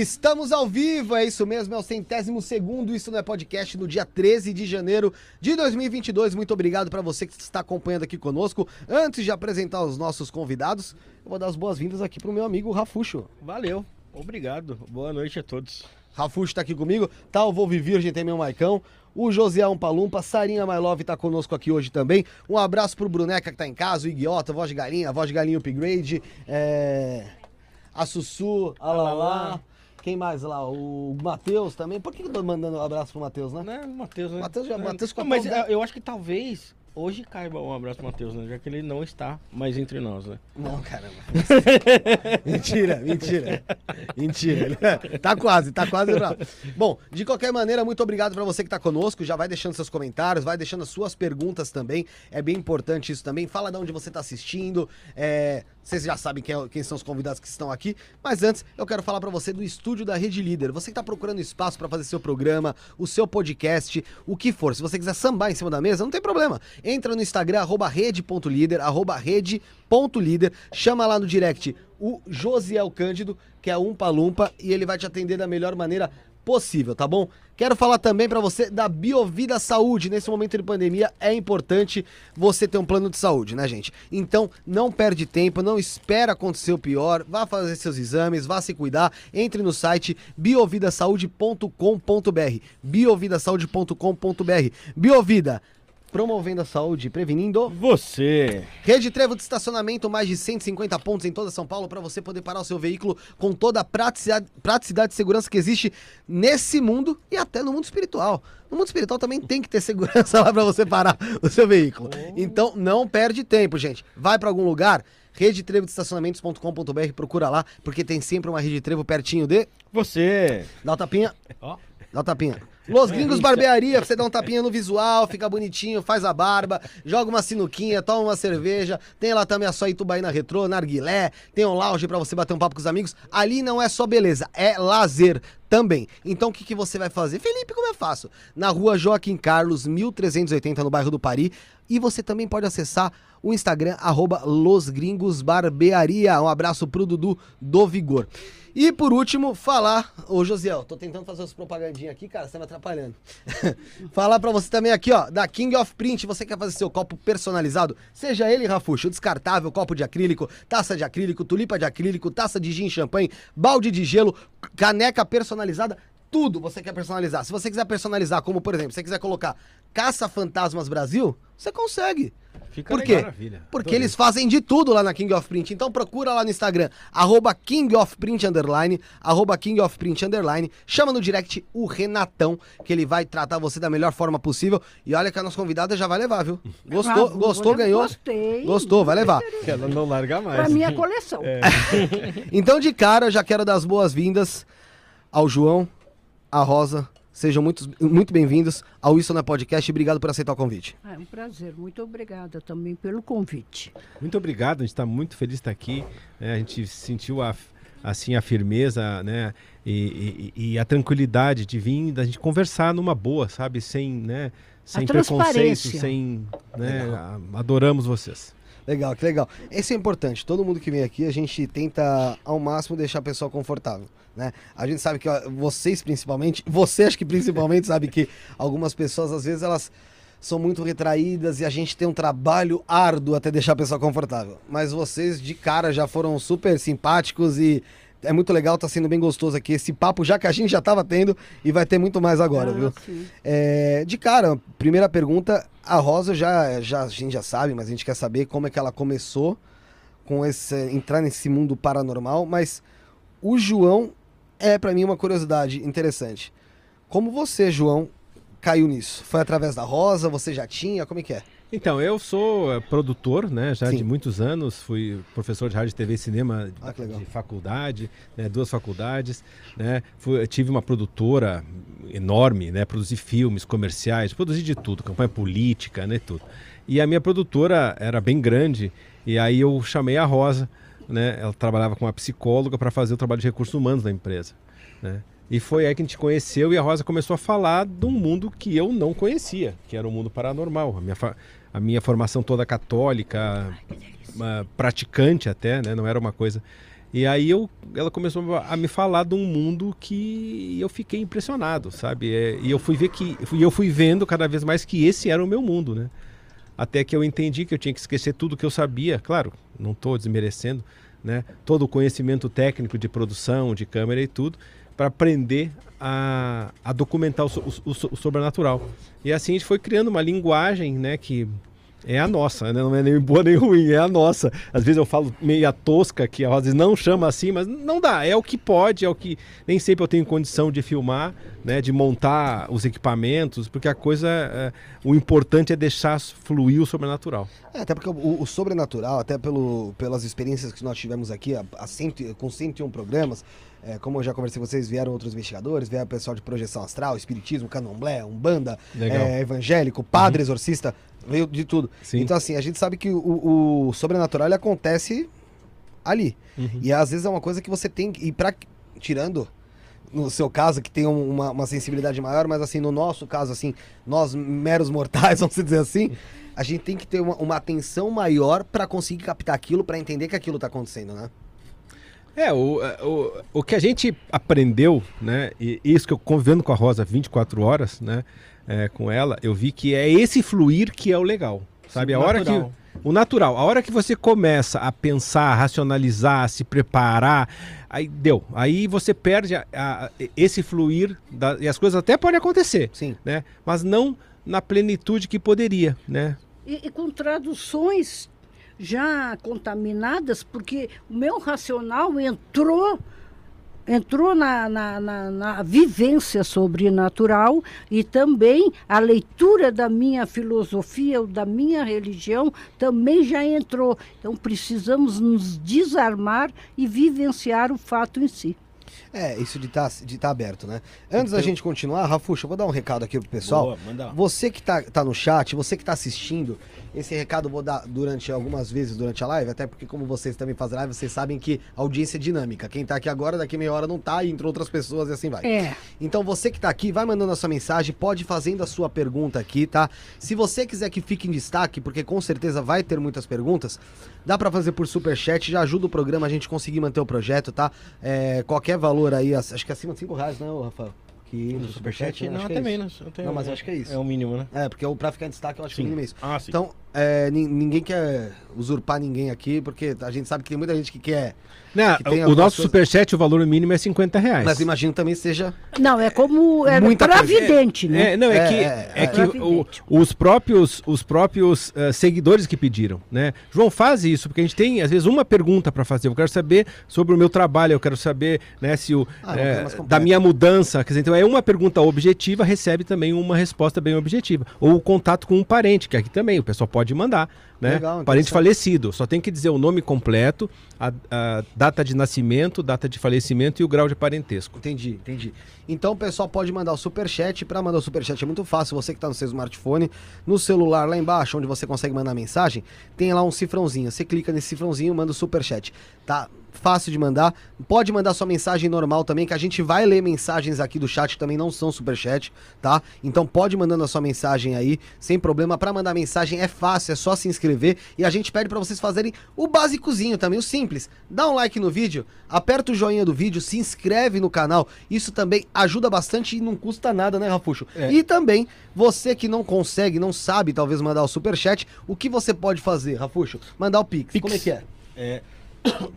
Estamos ao vivo, é isso mesmo, é o centésimo segundo, isso não é podcast, no dia 13 de janeiro de 2022. Muito obrigado para você que está acompanhando aqui conosco. Antes de apresentar os nossos convidados, eu vou dar as boas-vindas aqui pro meu amigo Rafuxo. Valeu, obrigado. Boa noite a todos. Rafuxo tá aqui comigo, tá o Volve Virgem, tem meu Maicão. O Josiel Palumpa, Sarinha My Love tá conosco aqui hoje também. Um abraço pro Bruneca que tá em casa, o Iguiota, Voz de Galinha, Voz de Galinha Upgrade, é... a Sussu, a Lalá. Quem mais lá? O Matheus também. Por que eu tô mandando um abraço pro Matheus, né? Né, Matheus, né? Matheus já- Matheus com a Mas é, eu acho que talvez hoje caiba um abraço pro Matheus, né? Já que ele não está mais entre nós, né? Não, caramba. mentira, mentira. Mentira. Tá quase, tá quase bravo. Bom, de qualquer maneira, muito obrigado pra você que tá conosco. Já vai deixando seus comentários, vai deixando as suas perguntas também. É bem importante isso também. Fala de onde você tá assistindo. É, vocês já sabem quem, é- quem são os convidados que estão aqui. Mas antes, eu quero falar pra você do estúdio da Rede Líder. Você que tá procurando espaço pra fazer seu programa, o seu podcast, o que for. Se você quiser sambar em cima da mesa, não tem problema. Entra no Instagram, arroba rede.líder, arroba rede.líder. Chama lá no direct o Josiel Cândido, que é um Lumpa, e ele vai te atender da melhor maneira possível, tá bom? Quero falar também pra você da Biovida Saúde. Nesse momento de pandemia é importante você ter um plano de saúde, né, gente? Então, não perde tempo, não espera acontecer o pior, vá fazer seus exames, vá se cuidar. Entre no site biovidasaude.com.br. biovidasaude.com.br. Biovida, promovendo a saúde, prevenindo Você! Rede Trevo de estacionamento, mais de 150 pontos em toda São Paulo para você poder parar o seu veículo com toda a praticidade, praticidade e segurança que existe nesse mundo e até no mundo espiritual. No mundo espiritual também tem que ter segurança lá para você parar o seu veículo. Então não perde tempo, gente. Vai para algum lugar, redetrevo de estacionamentos.com.br, procura lá, porque tem sempre uma Rede Trevo pertinho de. Você! Dá o tapinha. Ó. Dá o tapinha. Los Gringos Barbearia, pra você dar um tapinha no visual, fica bonitinho, faz a barba, joga uma sinuquinha, toma uma cerveja. Tem lá também a sua Itubaína Retrô, Narguilé, tem um lounge pra você bater um papo com os amigos. Ali não é só beleza, é lazer também. Então o que, que você vai fazer? Felipe, como é fácil? Na rua Joaquim Carlos, 1380, no bairro do Pari. E você também pode acessar o Instagram, arroba Los Gringos Barbearia. Um abraço pro Dudu do Vigor. E por último, falar. Ô Josiel, tô tentando fazer as propagandinhas aqui, cara, você tá me atrapalhando. falar pra você também aqui, ó, da King of Print. Você quer fazer seu copo personalizado? Seja ele, Rafuxo, descartável, copo de acrílico, taça de acrílico, tulipa de acrílico, taça de gin champanhe, balde de gelo, caneca personalizada. Tudo você quer personalizar. Se você quiser personalizar, como por exemplo, se você quiser colocar Caça Fantasmas Brasil, você consegue. Fica Por quê? Maravilha. Porque Adorei. eles fazem de tudo lá na King of Print. Então procura lá no Instagram, arroba King of Print Underline, arroba King of Print Underline. Chama no direct o Renatão, que ele vai tratar você da melhor forma possível. E olha que a nossa convidada já vai levar, viu? Gostou, Ah, gostou, ganhou? Gostei. Gostou, vai levar. Que ela não larga mais. Pra minha coleção. Então, de cara, eu já quero dar as boas-vindas ao João, à Rosa. Sejam muito, muito bem-vindos ao Isso na Podcast. Obrigado por aceitar o convite. É um prazer. Muito obrigada também pelo convite. Muito obrigado, a gente está muito feliz de estar aqui. né? A gente sentiu a, assim a firmeza, né? E, e- e a tranquilidade de vir, da gente conversar numa boa, sabe? Sem, né? Sem preconceito, sem, né? a- Adoramos vocês. Legal, que legal. Isso é importante. Todo mundo que vem aqui, a gente tenta ao máximo deixar a pessoa confortável, né? A gente sabe que ó, vocês principalmente, você acho que principalmente sabe que algumas pessoas às vezes elas são muito retraídas e a gente tem um trabalho árduo até deixar a pessoa confortável. Mas vocês de cara já foram super simpáticos e é muito legal, tá sendo bem gostoso aqui esse papo já que a gente já tava tendo e vai ter muito mais agora, Ah, viu? É, de cara, primeira pergunta, a Rosa já, já a gente já sabe, mas a gente quer saber como é que ela começou com esse entrar nesse mundo paranormal, mas o João é pra mim uma curiosidade interessante. Como você, João, caiu nisso? Foi através da Rosa? Você já tinha? Como é que é? Então, eu sou eh, produtor, né, já Sim. de muitos anos, fui professor de rádio, TV e cinema Ah, de faculdade, né, duas faculdades, né, fui- tive uma produtora enorme, né, produzi filmes, comerciais, produzi de tudo, campanha política, né, tudo. E a minha produtora era bem grande, e aí eu chamei a Rosa, né, ela trabalhava com uma psicóloga para fazer o trabalho de recursos humanos da empresa, né. E foi aí que a gente conheceu e a Rosa começou a falar de um mundo que eu não conhecia, que era o mundo paranormal. A minha, a minha formação toda católica, uma praticante até, né? Não era uma coisa. E aí eu, ela começou a me falar de um mundo que eu fiquei impressionado, sabe? É, e eu fui ver que, e eu fui vendo cada vez mais que esse era o meu mundo, né? Até que eu entendi que eu tinha que esquecer tudo que eu sabia, claro, não estou desmerecendo, né? Todo o conhecimento técnico de produção, de câmera e tudo, para aprender a, a documentar o, o- o sobrenatural. E assim a gente foi criando uma linguagem, né? Que é a nossa, né? Não é nem boa nem ruim, é a nossa. Às vezes eu falo meia tosca que a Rosa não chama assim, mas não dá. É o que pode, é o que. Nem sempre eu tenho condição de filmar, né? De montar os equipamentos, porque a coisa. É... o importante é deixar fluir o sobrenatural. É, até porque o, o sobrenatural, até pelo, pelas experiências que nós tivemos aqui, a, a cento, com 101 programas, é, como eu já conversei com vocês, vieram outros investigadores, vieram pessoal de projeção astral, espiritismo, candomblé, umbanda, é, evangélico, padre, uhum. exorcista, veio de tudo. Sim. Então, assim, a gente sabe que o, o sobrenatural acontece ali. Uhum. E às vezes é uma coisa que você tem que. ir para tirando no seu caso, que tem uma, uma, sensibilidade maior, mas assim, no nosso caso, assim, nós meros mortais, vamos dizer assim, a gente tem que ter uma, uma atenção maior para conseguir captar aquilo, para entender que aquilo tá acontecendo, né? É, o, o, o que a gente aprendeu, né, e isso que eu convivendo com a Rosa 24 horas, né, é, com ela, eu vi que é esse fluir que é o legal, sabe? Sim, a hora natural. que o natural, a hora que você começa a pensar, a racionalizar, a se preparar, aí deu. Aí você perde a, a, esse fluir da, e as coisas até podem acontecer, Sim. né? Mas não na plenitude que poderia, né? E, e com traduções já contaminadas, porque o meu racional entrou entrou na, na, na, na, vivência sobrenatural e também a leitura da minha filosofia ou da minha religião também já entrou. Então precisamos nos desarmar e vivenciar o fato em si. É, isso de tá, estar tá aberto, né? Antes então... da gente continuar, Rafuxa, eu vou dar um recado aqui pro pessoal. Boa, você que tá, tá no chat, você que tá assistindo, esse recado eu vou dar durante algumas vezes durante a live, até porque como vocês também fazem live, vocês sabem que a audiência é dinâmica. Quem tá aqui agora, daqui meia hora não tá, e entrou outras pessoas e assim vai. É. Então você que tá aqui, vai mandando a sua mensagem, pode fazendo a sua pergunta aqui, tá? Se você quiser que fique em destaque, porque com certeza vai ter muitas perguntas, dá para fazer por super chat, já ajuda o programa a gente conseguir manter o projeto, tá? É, qualquer valor aí, acho que é acima de 5 reais, né, Rafael? aqui no Superchat. Não, até é menos. Não, mas acho que é isso. É o mínimo, né? É, porque pra ficar em destaque eu acho sim. que o mínimo é isso. Ah, sim. Então, é, ninguém quer usurpar ninguém aqui, porque a gente sabe que tem muita gente que quer não, o nosso coisa... superchat, o valor mínimo é 50 reais. Mas imagino também seja. Não, é como. É Muita coisa. né? É, não, é, é que, é, é que o, os próprios, os próprios uh, seguidores que pediram, né? João, faz isso, porque a gente tem, às vezes, uma pergunta para fazer. Eu quero saber sobre o meu trabalho, eu quero saber né, se o. Ah, é, da minha mudança. Quer dizer, então é uma pergunta objetiva, recebe também uma resposta bem objetiva. Ou o contato com um parente, que aqui também o pessoal pode mandar né? Legal, Parente falecido. Só tem que dizer o nome completo, a, a, data de nascimento, data de falecimento e o grau de parentesco. Entendi, entendi. Então o pessoal pode mandar o superchat. Para mandar o superchat é muito fácil. Você que está no seu smartphone, no celular lá embaixo, onde você consegue mandar mensagem, tem lá um cifrãozinho. Você clica nesse cifrãozinho, manda o superchat. Tá fácil de mandar. Pode mandar sua mensagem normal também, que a gente vai ler mensagens aqui do chat, também não são super chat, tá? Então pode mandando a sua mensagem aí, sem problema. Para mandar mensagem é fácil, é só se inscrever e a gente pede para vocês fazerem o básicozinho também, o simples. Dá um like no vídeo, aperta o joinha do vídeo, se inscreve no canal. Isso também ajuda bastante e não custa nada, né, Rafuxo? É. E também, você que não consegue, não sabe talvez mandar o super chat, o que você pode fazer, Rafuxo? Mandar o Pix. Pix. Como é que é? É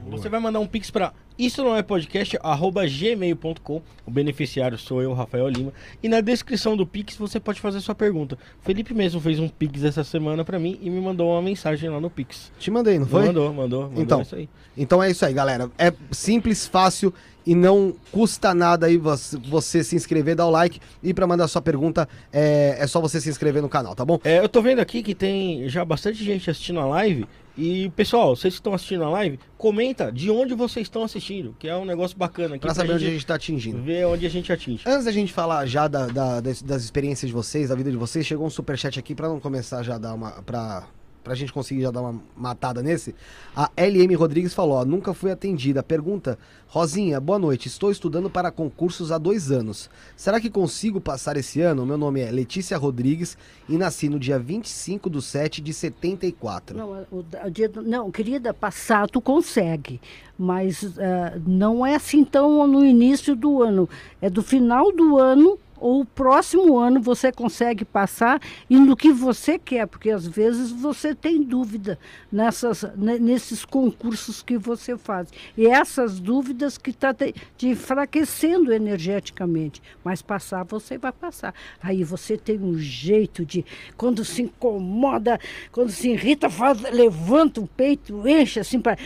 você vai mandar um pix para isso não é podcast, arroba gmail.com. O beneficiário sou eu, Rafael Lima. E na descrição do Pix você pode fazer sua pergunta. Felipe mesmo fez um Pix essa semana para mim e me mandou uma mensagem lá no Pix. Te mandei, não foi? Mandou, mandou, mandou. Então, é isso aí. Então é isso aí, galera. É simples, fácil e não custa nada aí você, se inscrever, dar o like. E para mandar sua pergunta é, é só você se inscrever no canal, tá bom? É, eu tô vendo aqui que tem já bastante gente assistindo a live. E pessoal, vocês que estão assistindo a live, comenta de onde vocês estão assistindo, que é um negócio bacana aqui. Pra saber onde a gente está atingindo. Ver onde a gente atinge. Antes da gente falar já da, da, das, das, experiências de vocês, da vida de vocês, chegou um superchat aqui para não começar já a dar uma. Pra pra gente conseguir já dar uma matada nesse, a LM Rodrigues falou, ó, nunca fui atendida. Pergunta, Rosinha, boa noite, estou estudando para concursos há dois anos. Será que consigo passar esse ano? Meu nome é Letícia Rodrigues e nasci no dia 25 de 7 de 74. Não, o, o dia, não querida, passar tu consegue, mas uh, não é assim tão no início do ano, é do final do ano ou o próximo ano você consegue passar e no que você quer, porque às vezes você tem dúvida nessas, nesses concursos que você faz. E essas dúvidas que estão tá te, enfraquecendo energeticamente. Mas passar, você vai passar. Aí você tem um jeito de, quando se incomoda, quando se irrita, faz, levanta o peito, enche assim para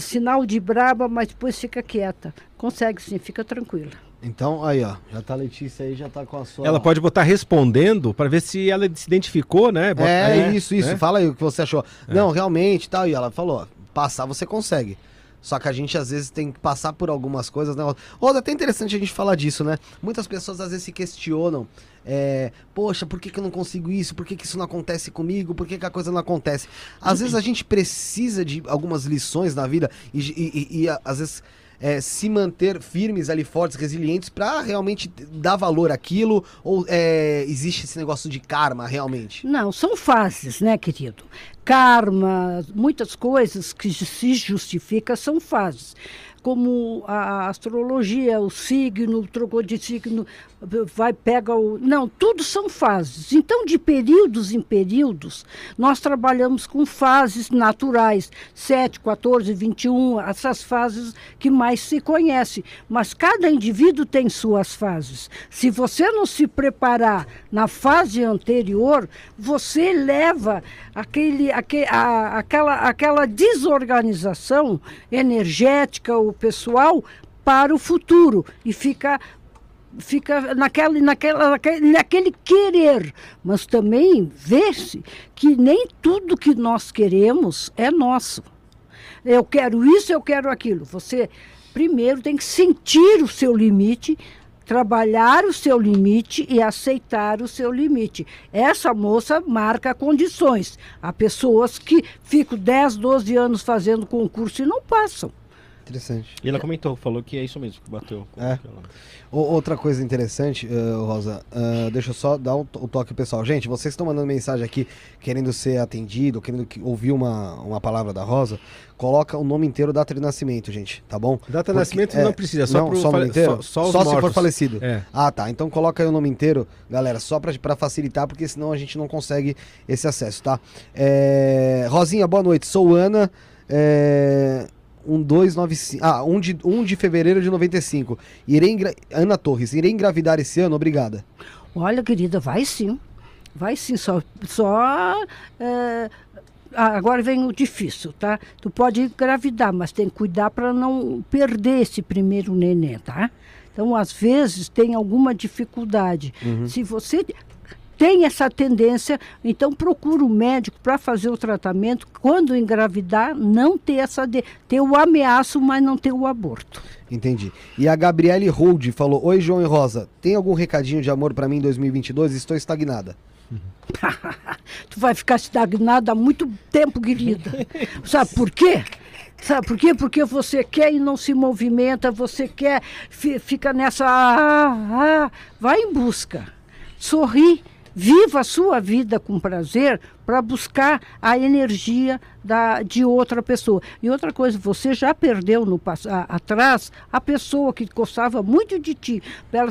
sinal de braba, mas depois fica quieta. Consegue sim, fica tranquila. Então, aí, ó, já tá a Letícia aí, já tá com a sua. Ela pode botar respondendo para ver se ela se identificou, né? Bota... É, isso, isso. Né? Fala aí o que você achou. É. Não, realmente, tal. Tá, e ela falou: passar você consegue. Só que a gente às vezes tem que passar por algumas coisas, né? Rosa, é até interessante a gente falar disso, né? Muitas pessoas às vezes se questionam. É, Poxa, por que, que eu não consigo isso? Por que, que isso não acontece comigo? Por que, que a coisa não acontece? Às vezes a gente precisa de algumas lições na vida e, e, e, e às vezes é, se manter firmes ali, fortes, resilientes, para realmente dar valor àquilo? Ou é, existe esse negócio de karma realmente? Não, são fases, né, querido? Karma, muitas coisas que se justificam são fases como a astrologia, o signo, trocou de signo, vai, pega o. Não, tudo são fases. Então, de períodos em períodos, nós trabalhamos com fases naturais, 7, 14, 21, essas fases que mais se conhece. Mas cada indivíduo tem suas fases. Se você não se preparar na fase anterior, você leva aquele, aquele, a, aquela, aquela desorganização energética, o pessoal, para o futuro e fica fica naquela, naquela, naquele, naquele querer, mas também vê-se que nem tudo que nós queremos é nosso. Eu quero isso, eu quero aquilo. Você primeiro tem que sentir o seu limite, trabalhar o seu limite e aceitar o seu limite. Essa moça marca condições. Há pessoas que ficam 10, 12 anos fazendo concurso e não passam. Interessante. E ela comentou, falou que é isso mesmo, que bateu. É. Outra coisa interessante, uh, Rosa, uh, deixa eu só dar o um, toque pessoal. Gente, vocês estão mandando mensagem aqui querendo ser atendido, querendo ouvir uma, uma palavra da Rosa, coloca o nome inteiro, data de nascimento, gente, tá bom? Data de nascimento é, não precisa, só, não, só o nome inteiro? Só, só, só se for falecido. É. Ah, tá. Então coloca aí o nome inteiro, galera, só pra, pra facilitar, porque senão a gente não consegue esse acesso, tá? É... Rosinha, boa noite. Sou Ana. É... 1295. Ah, 1 de, 1 de fevereiro de 95. Irei engra... Ana Torres, irei engravidar esse ano? Obrigada. Olha, querida, vai sim. Vai sim, só. só é... Agora vem o difícil, tá? Tu pode engravidar, mas tem que cuidar para não perder esse primeiro neném, tá? Então, às vezes, tem alguma dificuldade. Uhum. Se você tem essa tendência, então procura o médico para fazer o tratamento. Quando engravidar, não ter essa de, ter o ameaço, mas não ter o aborto. Entendi. E a Gabriele Hold falou: Oi, João e Rosa, tem algum recadinho de amor para mim em 2022? Estou estagnada. tu vai ficar estagnada há muito tempo, querida. Sabe por quê? Sabe por quê? Porque você quer e não se movimenta, você quer, fica nessa. Ah, ah, vai em busca. Sorri Viva a sua vida com prazer para buscar a energia da, de outra pessoa. E outra coisa, você já perdeu no a, atrás a pessoa que gostava muito de ti, pelo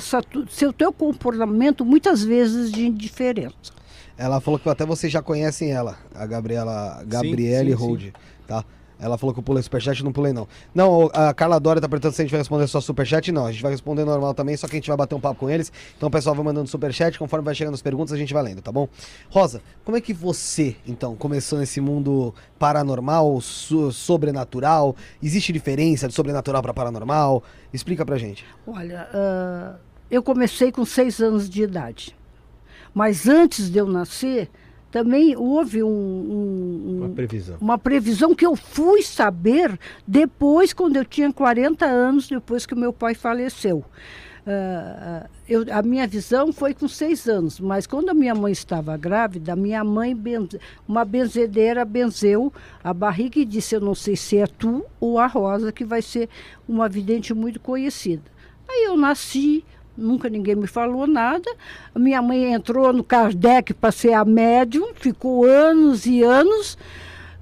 seu teu comportamento muitas vezes de indiferença. Ela falou que até vocês já conhecem ela, a Gabriela, Gabriele Hold, tá? Ela falou que eu pulei superchat, não pulei não. Não, a Carla Dória tá perguntando se a gente vai responder só superchat. Não, a gente vai responder normal também, só que a gente vai bater um papo com eles. Então o pessoal vai mandando superchat, conforme vai chegando as perguntas a gente vai lendo, tá bom? Rosa, como é que você, então, começou nesse mundo paranormal, so sobrenatural? Existe diferença de sobrenatural para paranormal? Explica pra gente. Olha, uh, eu comecei com seis anos de idade. Mas antes de eu nascer, também houve um, um, uma previsão. Uma previsão que eu fui saber depois, quando eu tinha 40 anos, depois que meu pai faleceu. Uh, eu, a minha visão foi com seis anos, mas quando a minha mãe estava grávida, minha mãe, benze, uma benzedeira, benzeu a barriga e disse: Eu não sei se é tu ou a Rosa, que vai ser uma vidente muito conhecida. Aí eu nasci, Nunca ninguém me falou nada. Minha mãe entrou no Kardec para ser a médium, ficou anos e anos.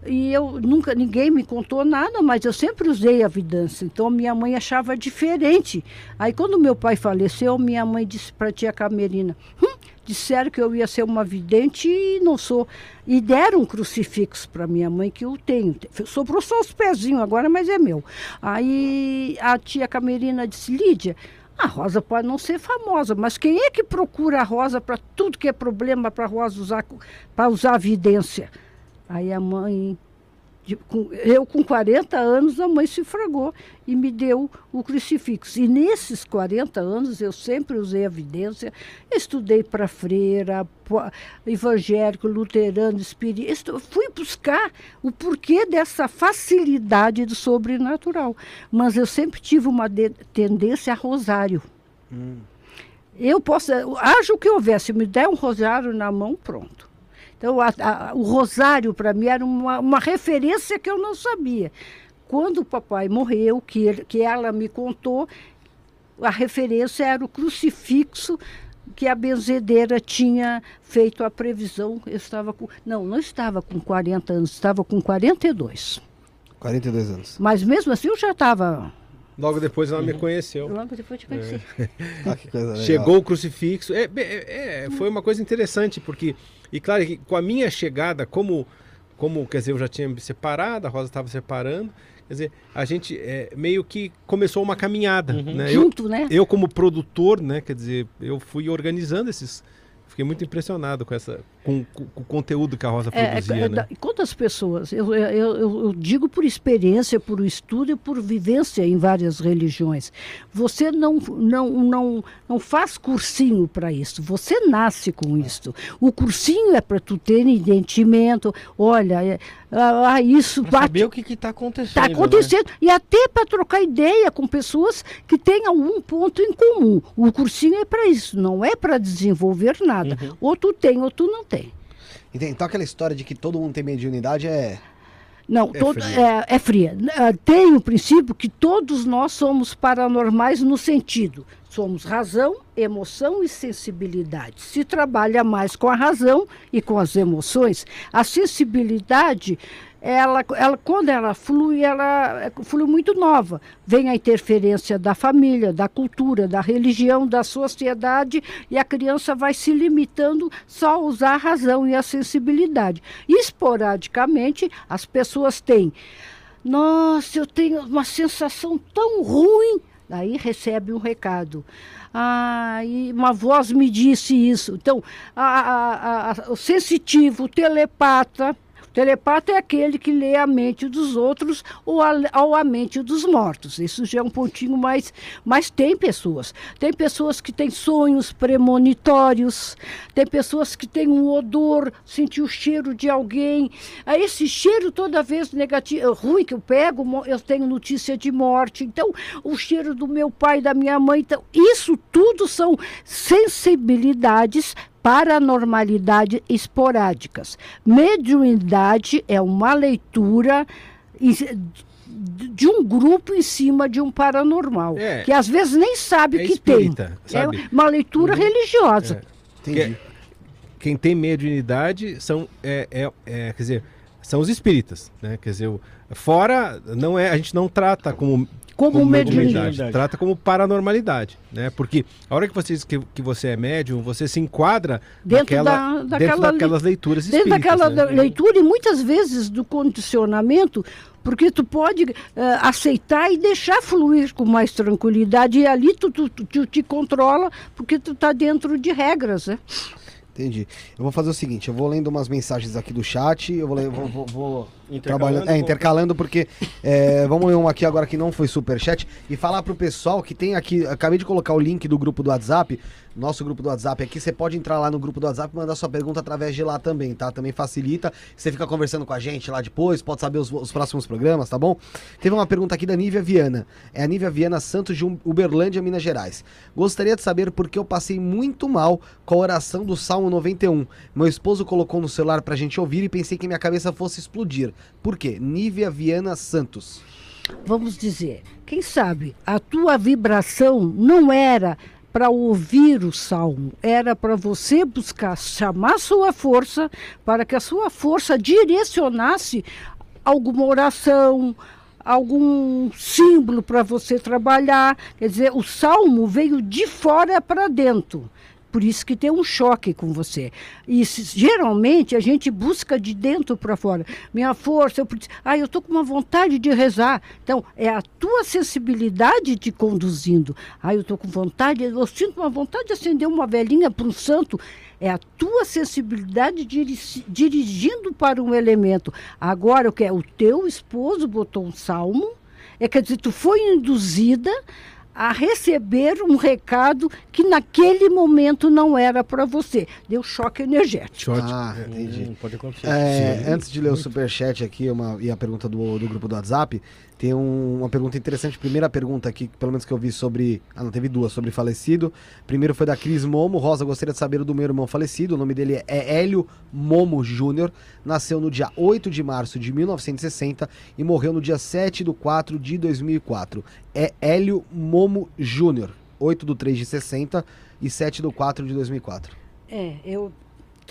E eu nunca, ninguém me contou nada, mas eu sempre usei a vidência. Então minha mãe achava diferente. Aí quando meu pai faleceu, minha mãe disse para tia Camerina: hum, disseram que eu ia ser uma vidente e não sou. E deram um crucifixo para minha mãe, que eu tenho. Sobrou só os pezinhos agora, mas é meu. Aí a tia Camerina disse: Lídia. A Rosa pode não ser famosa, mas quem é que procura a Rosa para tudo que é problema para a Rosa usar para usar a vidência? Aí a mãe, eu com 40 anos, a mãe se fragou e me deu o crucifixo. E nesses 40 anos eu sempre usei a evidência, estudei para freira, evangélico, luterano, espírita, fui buscar o porquê dessa facilidade do sobrenatural. Mas eu sempre tive uma tendência a rosário. Hum. Eu posso, haja o que houvesse, me der um rosário na mão, pronto. Então, a, a, o rosário para mim era uma, uma referência que eu não sabia. Quando o papai morreu, que, ele, que ela me contou, a referência era o crucifixo que a benzedeira tinha feito a previsão. Eu estava com. Não, não estava com 40 anos, estava com 42. 42 anos. Mas mesmo assim eu já estava. Logo depois ela uhum. me conheceu. Logo depois te conheci. É. ah, Chegou o crucifixo. É, é, é, foi uma coisa interessante, porque e claro que com a minha chegada, como, como quer dizer, eu já tinha me separado, a Rosa estava separando, quer dizer, a gente é, meio que começou uma caminhada. Uhum. Né? Junto, eu, né? Eu, como produtor, né, quer dizer, eu fui organizando esses. Fiquei muito impressionado com essa, com, com, com, o conteúdo que a Rosa é, produzia. É, né? Quantas pessoas? Eu, eu, eu, eu, digo por experiência, por estudo e por vivência em várias religiões. Você não, não, não, não faz cursinho para isso, você nasce com isso. O cursinho é para tu ter entendimento, olha, é, ah, ah isso pra bate. saber o que está acontecendo. Está acontecendo. Né? E até para trocar ideia com pessoas que têm algum ponto em comum. O cursinho é para isso, não é para desenvolver nada. Uhum. Ou tu tem ou tu não tem. Então aquela história de que todo mundo tem mediunidade é. Não, é, todo, fria. É, é fria. É, tem o princípio que todos nós somos paranormais no sentido. Somos razão, emoção e sensibilidade. Se trabalha mais com a razão e com as emoções, a sensibilidade ela, ela, quando ela flui, ela é, flui muito nova. Vem a interferência da família, da cultura, da religião, da sociedade, e a criança vai se limitando só a usar a razão e a sensibilidade. esporadicamente, as pessoas têm. Nossa, eu tenho uma sensação tão ruim. Aí recebe um recado. Ah, e uma voz me disse isso. Então, a, a, a, o sensitivo, o telepata, Telepata é aquele que lê a mente dos outros ou a, ou a mente dos mortos. Isso já é um pontinho mais. Mas tem pessoas. Tem pessoas que têm sonhos premonitórios, tem pessoas que têm um odor, sentir o cheiro de alguém. Ah, esse cheiro, toda vez negativo, ruim que eu pego, eu tenho notícia de morte. Então, o cheiro do meu pai, da minha mãe. Então, isso tudo são sensibilidades paranormalidade esporádicas. Mediunidade é uma leitura de um grupo em cima de um paranormal, é, que às vezes nem sabe é que espírita, tem. Sabe? É uma leitura uhum. religiosa. É. Entendi. Quem tem mediunidade são, é, é, é, quer dizer, são os espíritas, né? Quer dizer, fora não é, a gente não trata como como, como mediunidade. Trata como paranormalidade, né? Porque a hora que você diz que, que você é médium, você se enquadra dentro, naquela, da, daquela, dentro daquelas leituras Dentro daquela né? leitura e muitas vezes do condicionamento, porque tu pode uh, aceitar e deixar fluir com mais tranquilidade e ali tu, tu, tu, tu te controla porque tu está dentro de regras, né? Entendi. Eu vou fazer o seguinte, eu vou lendo umas mensagens aqui do chat, eu vou, vou, vou, vou trabalhando, é, intercalando, porque é, vamos ler um aqui agora que não foi super chat e falar pro pessoal que tem aqui, acabei de colocar o link do grupo do WhatsApp, nosso grupo do WhatsApp aqui, você pode entrar lá no grupo do WhatsApp e mandar sua pergunta através de lá também, tá? Também facilita, você fica conversando com a gente lá depois, pode saber os, os próximos programas, tá bom? Teve uma pergunta aqui da Nívia Viana, é a Nívia Viana Santos de Uberlândia, Minas Gerais. Gostaria de saber por que eu passei muito mal com a oração do Salmo 91. Meu esposo colocou no celular pra gente ouvir e pensei que minha cabeça fosse explodir. Por quê? Nívia Viana Santos. Vamos dizer, quem sabe a tua vibração não era para ouvir o salmo, era para você buscar chamar sua força, para que a sua força direcionasse alguma oração, algum símbolo para você trabalhar. Quer dizer, o salmo veio de fora para dentro. Por isso que tem um choque com você. E se- geralmente a gente busca de dentro para fora. Minha força, eu, ah, eu estou com uma vontade de rezar. Então, é a tua sensibilidade te conduzindo. Ah, eu estou com vontade, eu sinto uma vontade de acender uma velhinha para um santo. É a tua sensibilidade diri- dirigindo para um elemento. Agora, o que é? O teu esposo botou um salmo, é, quer dizer, tu foi induzida a receber um recado que naquele momento não era para você. Deu choque energético. Ah, entendi. Hum, pode acontecer. É, antes de ler o superchat aqui uma, e a pergunta do, do grupo do WhatsApp, tem um- uma pergunta interessante. Primeira pergunta aqui, pelo menos que eu vi sobre. Ah, não, teve duas sobre falecido. Primeiro foi da Cris Momo. Rosa, gostaria de saber do meu irmão falecido. O nome dele é Hélio Momo Júnior. Nasceu no dia 8 de março de 1960 e morreu no dia 7 de 4 de 2004. É Hélio Momo Júnior. 8 do 3 de 60 e 7 do 4 de 2004. É, eu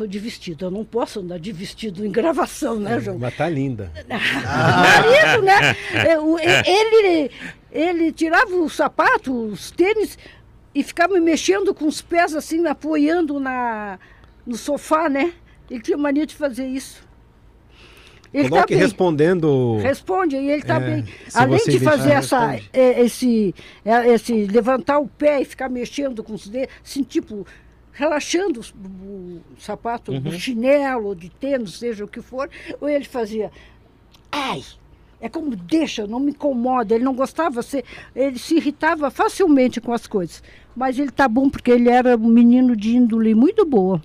estou de vestido. Eu não posso andar de vestido em gravação, né, João? Mas tá linda. marido, né? É, e- Ele, ele tirava o sapato, os tênis, e ficava mexendo com os pés assim, apoiando na, no sofá, né? Ele tinha mania de fazer isso. Ele tá Coloque bem. respondendo. Responde, e ele está É, bem. Além de deixar, fazer essa, responde. é, esse, é, esse levantar o pé e ficar mexendo com os dedos, assim, tipo, relaxando os- o, sapato, o chinelo, de tênis, seja o que for, ou ele fazia, ai, é como deixa, não me incomoda. Ele não gostava, se, ele se irritava facilmente com as coisas. Mas ele tá bom porque ele era um menino de índole muito boa.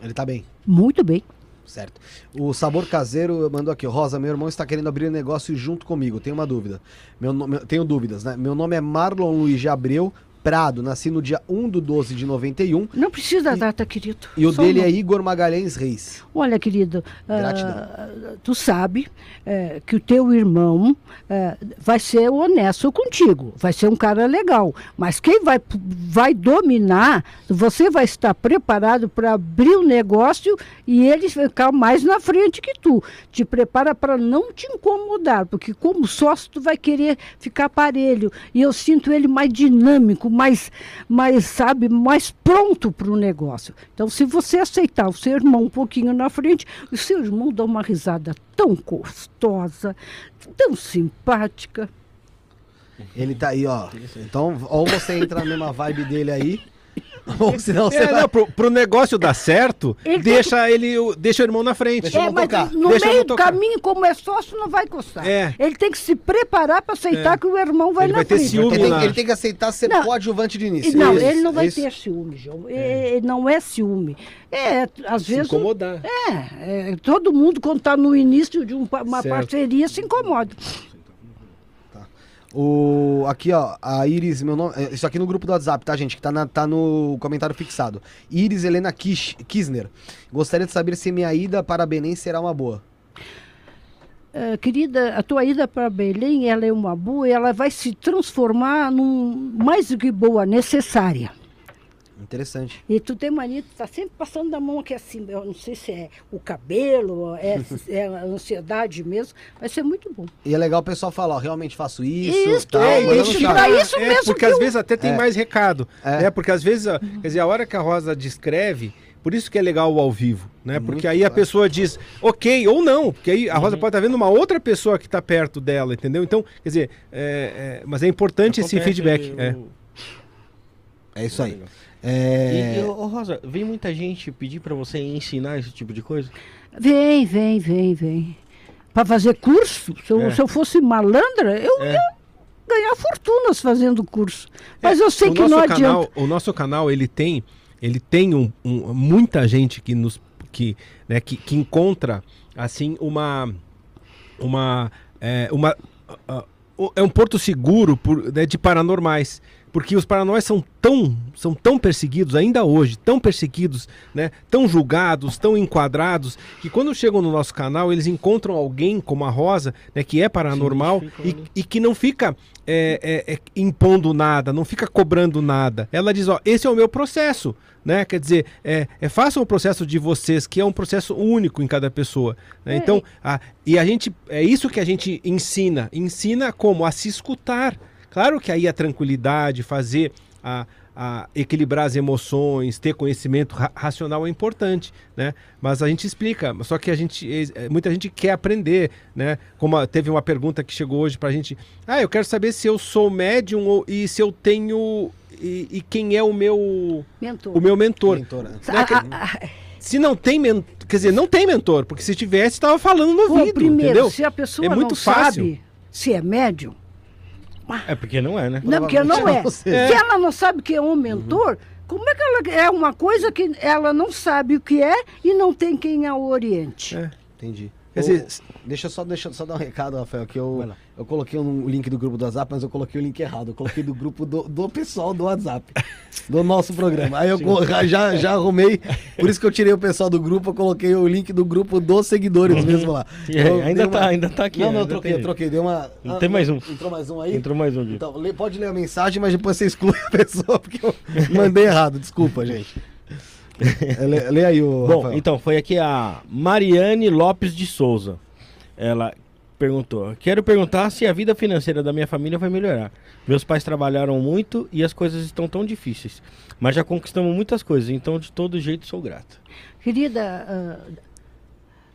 Ele tá bem. Muito bem. Certo. O Sabor Caseiro mandou aqui, Rosa, meu irmão está querendo abrir um negócio junto comigo. Tenho uma dúvida. Meu nome, tenho dúvidas, né? Meu nome é Marlon Luiz de Abreu Prado. Nasci no dia 1 do 12 de 91. Não precisa da data, querido. E o Só dele nome. é Igor Magalhães Reis. Olha, querido, ah, tu sabe eh, que o teu irmão eh, vai ser honesto contigo, vai ser um cara legal, mas quem vai, vai dominar, você vai estar preparado para abrir o negócio e ele ficar mais na frente que tu. Te prepara para não te incomodar, porque como sócio tu vai querer ficar parelho. E eu sinto ele mais dinâmico, mais, mais sabe, mais pronto para o negócio. Então, se você aceitar o seu irmão um pouquinho na frente, o seu irmão dá uma risada tão gostosa, tão simpática. Ele tá aí, ó. Então, ou você entra mesma vibe dele aí, ou senão você É, vai... não, pro, pro negócio dar certo, Ele deixa ele, o- deixa o irmão na frente. Deixa é, mas tocar. no Deixa meio do caminho, como é sócio, não vai gostar. É. Ele tem que se preparar para aceitar É. que o irmão vai Ele na vai ter frente. ciúme Ele tem, ele tem que aceitar ser Não. coadjuvante de início. Não, Isso, ele não vai isso. ter ciúme, João. É, não é ciúme. É, às Se vezes. incomodar. É, é, todo mundo, quando está no início de um uma Certo. parceria, se incomoda. O, aqui, ó, a Iris, meu nome. é, Isso aqui no grupo do WhatsApp, tá, gente? Que tá, na- tá no comentário fixado. Iris Helena Kish, Kisner. Gostaria de saber se minha ida para Belém será uma boa. É, querida, a tua ida para Belém, ela é uma boa, ela vai se transformar num mais do que boa, necessária. Interessante. E tu tem mania, tu tá sempre passando da mão aqui assim, eu não sei se é o cabelo, é, é a ansiedade mesmo, vai ser muito bom. E é legal o pessoal falar, ó, realmente faço isso. Isso, tal, é, isso, chave. pra isso É, mesmo porque que às eu- vezes até tem É. mais recado. É. né? Porque às vezes, ó, quer dizer, a hora que a Rosa descreve, por isso que é legal o ao vivo, né? Porque Muito aí a claro. pessoa diz, ok, ou não, porque aí a Rosa pode estar vendo uma outra pessoa que está perto dela, entendeu? Então, quer dizer, é, é, mas é importante esse Acontece feedback. o- É. É isso aí. É, E, e, ô, Rosa, vem muita gente pedir pra você ensinar esse tipo de coisa? Vem, vem, vem, vem. Para fazer curso, se eu, É. se eu fosse malandra, eu É. ia ganhar fortunas fazendo curso. Mas eu sei o que não canal, adianta. O nosso canal, ele tem, ele tem um, um- muita gente que nos que, né, que, que encontra assim uma uma é, uma ah, ah, é um porto seguro por, né, de paranormais. Porque os paranoias são tão, são tão perseguidos ainda hoje, tão perseguidos, né? Tão julgados, tão enquadrados, que quando chegam no nosso canal, eles encontram alguém como a Rosa, né? Que é paranormal e, e, que não fica é, é, é, impondo nada, não fica cobrando nada. Ela diz, ó, esse é o meu processo. Né? Quer dizer, é, é façam o processo de vocês, que é um processo único em cada pessoa. Né? É. Então, a, e a gente é isso que a gente ensina. Ensina como? A se escutar. Claro que aí a tranquilidade, fazer a, a equilibrar as emoções, ter conhecimento ra racional é importante, né? Mas a gente explica, só que a gente, é, muita gente quer aprender, né? Como a, teve uma pergunta que chegou hoje para a gente, ah, eu quero saber se eu sou médium ou, e se eu tenho e, e quem é o meu mentor. o meu mentor. mentor né? se não tem mentor, quer dizer, não tem mentor, porque se tivesse estava falando no Pô, primeiro, entendeu? se a pessoa é muito não fácil. sabe se é médium, é porque não é, né? Não, porque não é. Se ela não sabe que é um mentor, uhum. como é que ela é uma coisa que ela não sabe o que é e não tem quem a oriente? É, entendi. Quer dizer, deixa eu só, deixa só dar um recado, Rafael, que eu, eu coloquei um link do grupo do WhatsApp, mas eu coloquei o link errado. Eu coloquei do grupo do, do pessoal do WhatsApp, do nosso programa. Aí eu já, já arrumei, por isso que eu tirei o pessoal do grupo, eu coloquei o link do grupo dos seguidores mesmo lá. Então, ainda, tá, ainda tá aqui. Não, não, eu troquei, eu troquei. Deu uma. Ah, tem mais um. Entrou mais um aí? Entrou mais um aqui. Então, pode ler a mensagem, mas depois você exclui a pessoa, porque eu mandei errado. Desculpa, gente. lê, lê aí o. Bom, Rafael. então, foi aqui a Mariane Lopes de Souza. Ela perguntou: Quero perguntar se a vida financeira da minha família vai melhorar. Meus pais trabalharam muito e as coisas estão tão difíceis. Mas já conquistamos muitas coisas, então de todo jeito sou grata. Querida, uh,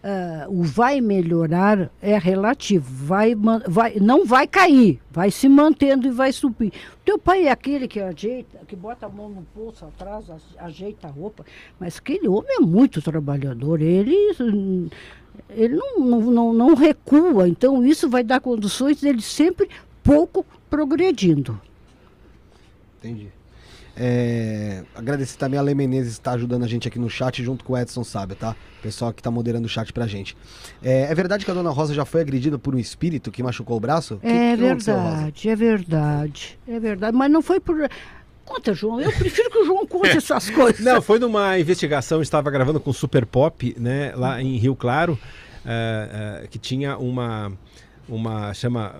uh, o vai melhorar é relativo. Vai, vai, não vai cair, vai se mantendo e vai subir. Teu pai é aquele que ajeita, que bota a mão no pulso atrás, ajeita a roupa. Mas aquele homem é muito trabalhador. Ele ele não, não, não, recua, então isso vai dar condições dele sempre pouco progredindo. Entendi. É, agradecer também a Lê Menezes está ajudando a gente aqui no chat junto com o Edson Sábio, tá? Pessoal que está moderando o chat pra gente. É, é, verdade que a dona Rosa já foi agredida por um espírito que machucou o braço? É que, verdade, é verdade. É verdade. Mas não foi por. Conta, João. Eu prefiro que o João conte essas coisas. Não, foi numa investigação, estava gravando com o Super Pop, né, lá em Rio Claro, uh, uh, que tinha uma uma chama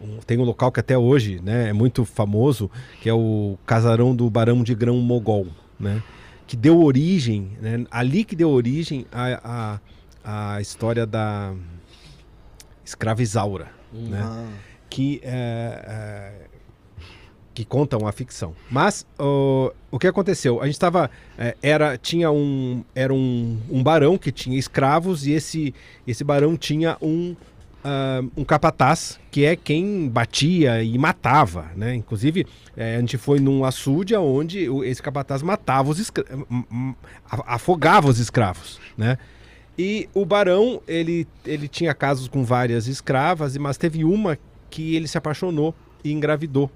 um, tem um local que até hoje né é muito famoso que é o casarão do Barão de Grão Mogol né que deu origem né, ali que deu origem a, a, a história da escravizaura uhum. né que é, é, que contam a ficção. Mas uh, o que aconteceu? A gente estava é, era tinha um era um, um barão que tinha escravos e esse esse barão tinha um uh, um capataz que é quem batia e matava, né? Inclusive é, a gente foi num açude onde esse capataz matava os afogava os escravos, né? E o barão ele ele tinha casos com várias escravas, mas teve uma que ele se apaixonou e engravidou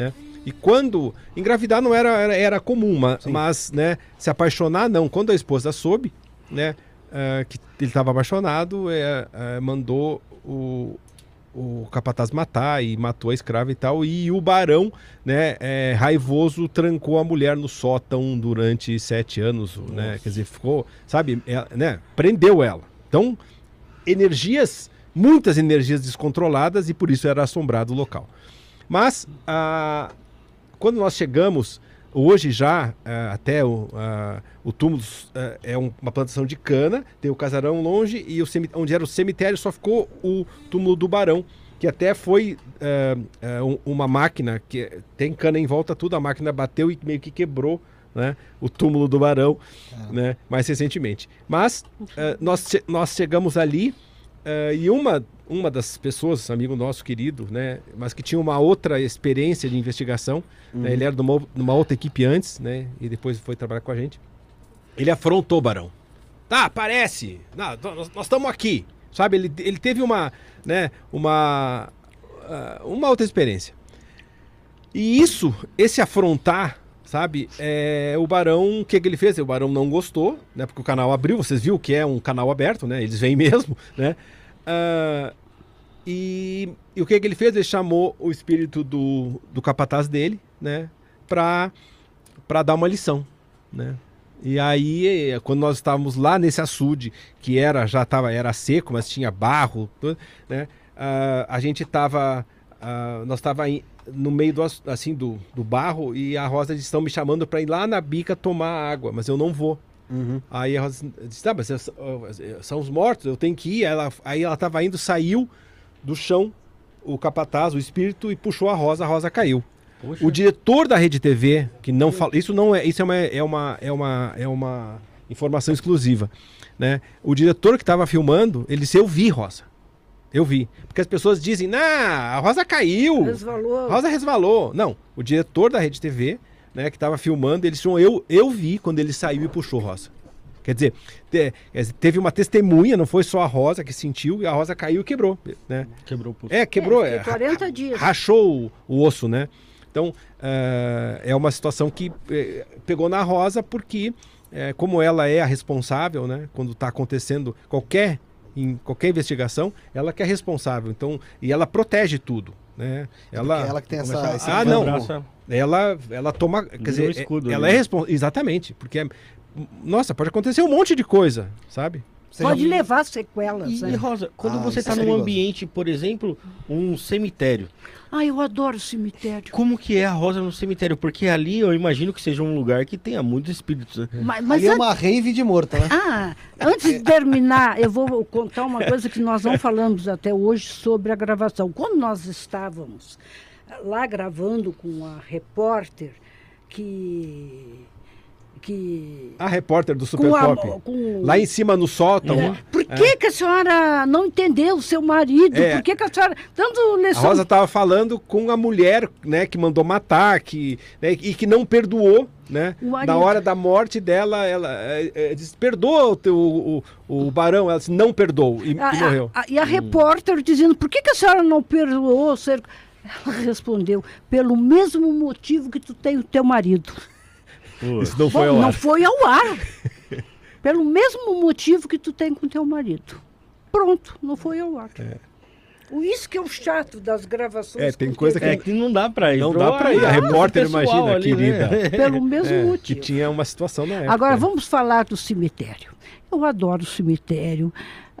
né? E quando engravidar não era, era, era comum, mas, mas, né, se apaixonar não. Quando a esposa soube, né, uh, que ele estava apaixonado, é, uh, mandou o, o capataz matar e matou a escrava e tal. E o barão, né, é, raivoso, trancou a mulher no sótão durante sete anos, né? Quer dizer, ficou, sabe, é, né, prendeu ela. Então, energias, muitas energias descontroladas e por isso era assombrado o local. Mas ah, quando nós chegamos, hoje já ah, até o, ah, o túmulo ah, é um, uma plantação de cana, tem o casarão longe e o onde era o cemitério só ficou o túmulo do barão que até foi uh, uma máquina que tem cana em volta tudo, a máquina bateu e meio que quebrou né, o túmulo do barão, ah. né, mais recentemente. Mas uh, nós, nós chegamos ali e uma uma das pessoas, amigo nosso querido, né, mas que tinha uma outra experiência de investigação, né, uhum. né, ele era de uma, de uma, outra equipe antes, né, e depois foi trabalhar com a gente. Ele afrontou o Barão. Tá, aparece. Não, nós estamos aqui. Sabe, ele, ele teve uma, né, uma, uh, uma outra experiência. E isso, esse afrontar, sabe, é, o Barão, o que, que ele fez? O Barão não gostou, né, porque o canal abriu, vocês viram que é um canal aberto, né, eles vêm mesmo, né, Uh, e, e, o que, que ele fez? Ele chamou o espírito do, do capataz dele, né, para para dar uma lição, né? E aí, quando nós estávamos lá nesse açude, que era já tava, era seco, mas tinha barro, tudo, né? Uh, a gente estava, uh, nós estava no meio do, assim, do, do barro e a Rosa disse, estão me chamando para ir lá na bica tomar água, mas eu não vou. Uhum. Aí a Rosa disse, tá, mas são os mortos, eu tenho que ir. Ela, aí ela estava indo, saiu do chão o capataz, o espírito, e puxou a Rosa, a Rosa caiu. Poxa. O diretor da Rede TV, que não fala. Isso não é. Isso é uma, é uma, é uma, é uma informação exclusiva. Né? O diretor que estava filmando, ele disse: Eu vi, Rosa. Eu vi. Porque as pessoas dizem, nah, a Rosa caiu. Resvalou. Rosa resvalou. Não, o diretor da Rede TV, né, que estava filmando, ele disse, eu, eu vi quando ele saiu e puxou Rosa. Quer dizer, teve uma testemunha, não foi só a Rosa que sentiu, e a Rosa caiu e quebrou. Né? Quebrou o pulso. É, quebrou. É, 40 dias. Rachou o, o osso, né? Então, uh, é uma situação que pegou na Rosa porque, uh, como ela é a responsável, né, quando está acontecendo qualquer, em qualquer investigação, ela que é responsável. Então, e ela protege tudo. Né? Ela, ela que tem essa. Esse ah, não. Ela, ela toma. Quer dizer, escudo, ela né? é responsável. Exatamente. Porque, nossa, pode acontecer um monte de coisa, sabe? Você Pode já... levar sequelas. E, né? e Rosa, quando ah, você está é num ambiente, por exemplo, um cemitério. Ah, eu adoro cemitério. Como que é a Rosa no cemitério? Porque ali eu imagino que seja um lugar que tenha muitos espíritos. Né? Mas, mas ali é uma rave de morta, né? Ah, antes de terminar, eu vou contar uma coisa que nós não falamos até hoje sobre a gravação. Quando nós estávamos lá gravando com a repórter que que. A repórter do Super Pop. Com... Lá em cima no sótão. É. Por que, é. que a senhora não entendeu o seu marido? É. Por que, que a senhora. Dando lição. A Rosa estava falando com a mulher né, que mandou matar que, né, e que não perdoou. Né? Na hora da morte dela, ela é, é, disse, perdoa o, teu, o, o, barão. Ela disse, não perdoou e, a, e morreu. A, a, e a hum. repórter dizendo, por que, que a senhora não perdoou? Ela respondeu, pelo mesmo motivo que tu tem o teu marido. Isso não foi Bom, ao ar. Não foi ao ar. Pelo mesmo motivo que tu tem com teu marido. Pronto, não foi ao ar. É. Isso que é o chato das gravações. É, tem coisa que, é, que não dá para ir. Não dá para ir. A repórter, imagina, ali, querida. Né? Pelo mesmo é, motivo. Que tinha uma situação na época. Agora, vamos falar do cemitério. Eu adoro o cemitério.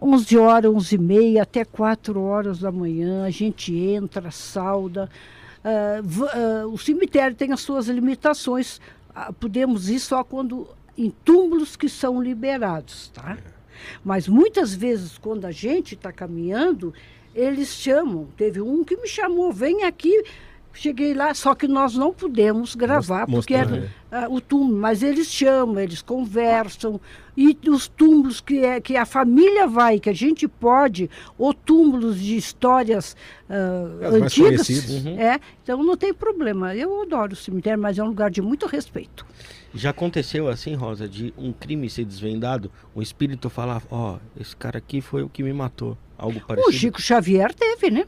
11 horas, 11 e meia, até 4 horas da manhã, a gente entra, sauda. Uh, uh, o cemitério tem as suas limitações. Ah, podemos ir só quando em túmulos que são liberados, tá? Mas muitas vezes quando a gente está caminhando, eles chamam. Teve um que me chamou, vem aqui. Cheguei lá, só que nós não pudemos gravar, Mostrar, porque era é. uh, o túmulo, mas eles chamam, eles conversam. E os túmulos que, é, que a família vai, que a gente pode, ou túmulos de histórias uh, antigas. Uhum. É, então não tem problema. Eu adoro o cemitério, mas é um lugar de muito respeito. Já aconteceu assim, Rosa, de um crime ser desvendado, um espírito falar, ó, oh, esse cara aqui foi o que me matou. Algo parecido. O Chico Xavier teve, né?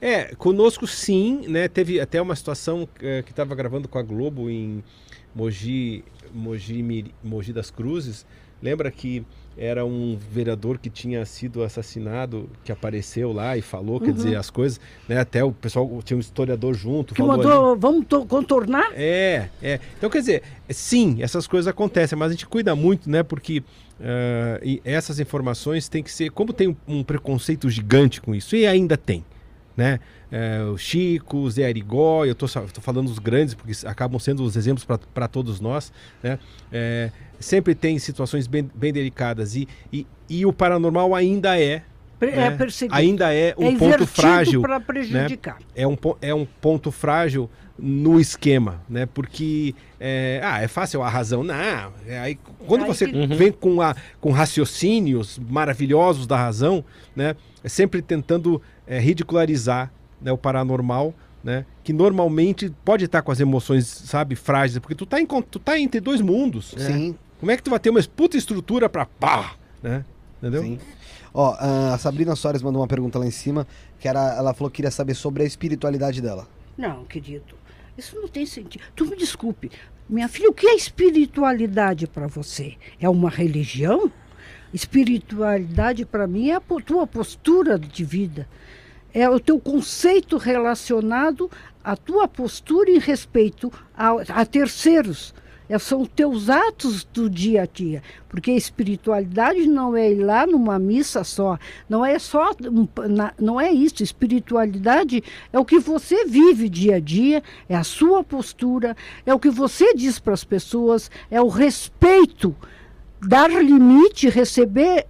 É, conosco sim, né? Teve até uma situação é, que estava gravando com a Globo em Mogi, Mogi, Mogi das Cruzes. Lembra que era um vereador que tinha sido assassinado, que apareceu lá e falou, uhum. quer dizer, as coisas, né? Até o pessoal tinha um historiador junto. Que mandou, ali. vamos contornar? É, é. Então, quer dizer, sim, essas coisas acontecem, mas a gente cuida muito, né? Porque uh, essas informações têm que ser. Como tem um, um preconceito gigante com isso, e ainda tem né? É, o Chico, o Zé Arigó, eu estou falando os grandes porque acabam sendo os exemplos para todos nós, né? É, sempre tem situações bem, bem delicadas e, e, e, o paranormal ainda é é né? ainda é um é ponto frágil para prejudicar né? é um é um ponto frágil no esquema, né? Porque é, ah, é fácil a razão, não. É, aí, quando aí você que... Uhum. vem com, a, com raciocínios maravilhosos da razão, né? É sempre tentando é, ridicularizar né, o paranormal, né? Que normalmente pode estar com as emoções, sabe, frágeis, porque tu tá, em, tu tá entre dois mundos. Né? Sim. Como é que tu vai ter uma puta estrutura para pá, né? Entendeu? Sim. Ó, a Sabrina Soares mandou uma pergunta lá em cima, que era, ela falou que queria saber sobre a espiritualidade dela. Não, querido, isso não tem sentido. Tu me desculpe, minha filha, o que é espiritualidade para você? É uma religião? Espiritualidade para mim é a tua postura de vida. é o teu conceito relacionado à tua postura em respeito a, a terceiros. É, são teus atos do dia a dia. Porque espiritualidade não é ir lá numa missa só. Não é só. Não é isso. Espiritualidade é o que você vive dia a dia, é a sua postura, é o que você diz para as pessoas, é o respeito. Dar limite, receber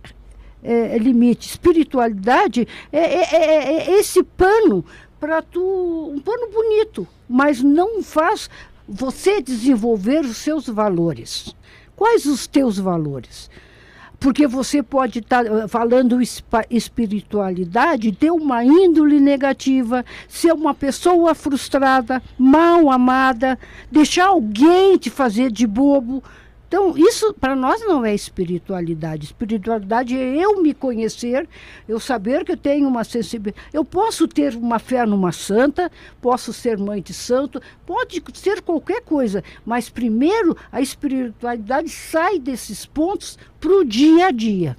é, limite. Espiritualidade é, é, é, é esse pano para tu. um pano bonito, mas não faz você desenvolver os seus valores. Quais os teus valores? Porque você pode estar tá falando espiritualidade, ter uma índole negativa, ser uma pessoa frustrada, mal amada, deixar alguém te fazer de bobo. Então, isso para nós não é espiritualidade. Espiritualidade é eu me conhecer, eu saber que eu tenho uma sensibilidade. Eu posso ter uma fé numa santa, posso ser mãe de santo, pode ser qualquer coisa, mas primeiro a espiritualidade sai desses pontos para o dia a dia.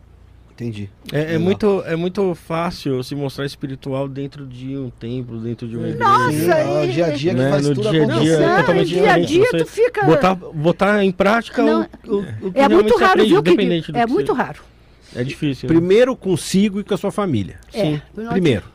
Entendi. É, é muito, é muito fácil se mostrar espiritual dentro de um templo, dentro de uma igreja. Nossa, Sim, é o dia a dia que né? faz no tudo dia a dia é totalmente dia a dia tu fica... botar, botar em prática Não, o, o, o que é muito raro, aprende, viu, que, É muito seja. raro. É difícil. Né? Primeiro consigo e com a sua família. É, Sim. Primeiro.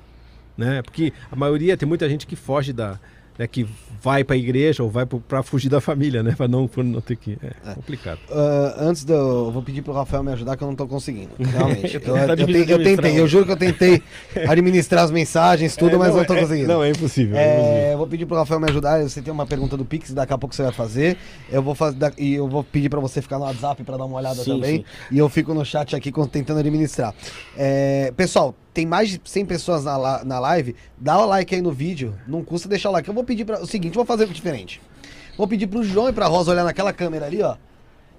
Né? Porque a maioria, tem muita gente que foge da, né, que vai para a igreja ou vai para fugir da família, né? Para não, não ter que. É, é. complicado. Uh, antes do. Eu vou pedir para o Rafael me ajudar, que eu não estou conseguindo. Realmente. eu, eu, eu, eu, tentei, eu juro que eu tentei administrar as mensagens, tudo, é, mas não estou conseguindo. Não, é impossível. É, é impossível. vou pedir para o Rafael me ajudar. Você tem uma pergunta do Pix, daqui a pouco você vai fazer. Eu vou fazer e eu vou pedir para você ficar no WhatsApp para dar uma olhada sim, também. Sim. E eu fico no chat aqui tentando administrar. É, pessoal, tem mais de 100 pessoas na, na live, dá o like aí no vídeo, não custa deixar o like. Eu vou pedir para o seguinte, vou fazer diferente. Vou pedir pro João e pra Rosa olhar naquela câmera ali, ó.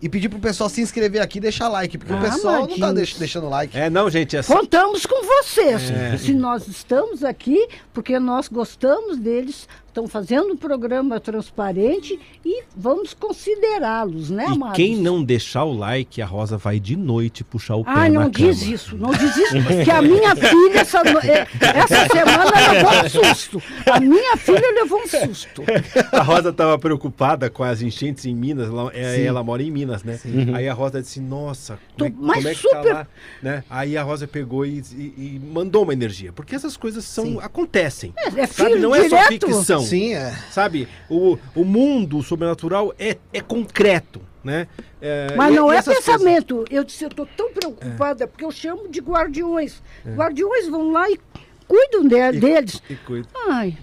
E pedir pro pessoal se inscrever aqui e deixar like, porque ah, o pessoal não tá deixando like. É, não, gente. É só... Contamos com vocês. É. Se nós estamos aqui, porque nós gostamos deles, estão fazendo um programa transparente e vamos considerá-los, né, amados? E quem não deixar o like, a Rosa vai de noite puxar o pé Ah, não diz cama. isso, não diz isso, que a minha filha essa, é, essa semana levou um susto. A minha filha levou um susto. A Rosa estava preocupada com as enchentes em Minas, ela, é, ela mora em Minas, né? Sim. Aí a Rosa disse, nossa, como, é, como é que tá super... tá lá? Né? Aí a Rosa pegou e, e, e, mandou uma energia, porque essas coisas são, acontecem. É, é sabe? Não direto. é só ficção. Sim, é. Sabe? O, o mundo sobrenatural é, é concreto. Né? É, Mas não é pensamento. Coisas... Eu disse, eu estou tão preocupada, é. porque eu chamo de guardiões. É. Guardiões vão lá e cuidam de, e, deles. E cuidam. Ai.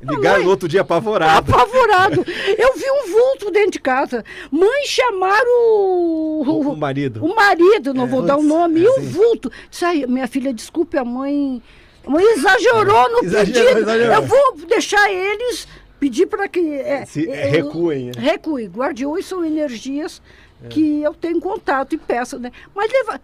Ligaram no outro dia apavorado. Apavorado. Eu vi um vulto dentro de casa. Mãe chamaram o, o, o marido. O marido, não é, vou dar o nome, e o vulto. Disse, minha filha, desculpe, a mãe exagerou no exagerou, pedido. Exagerou. Eu vou deixar eles pedir para que. É, Se, é, recuem. É. Recue. Guardiões são energias é. que eu tenho contato e peço, né? Mas leva,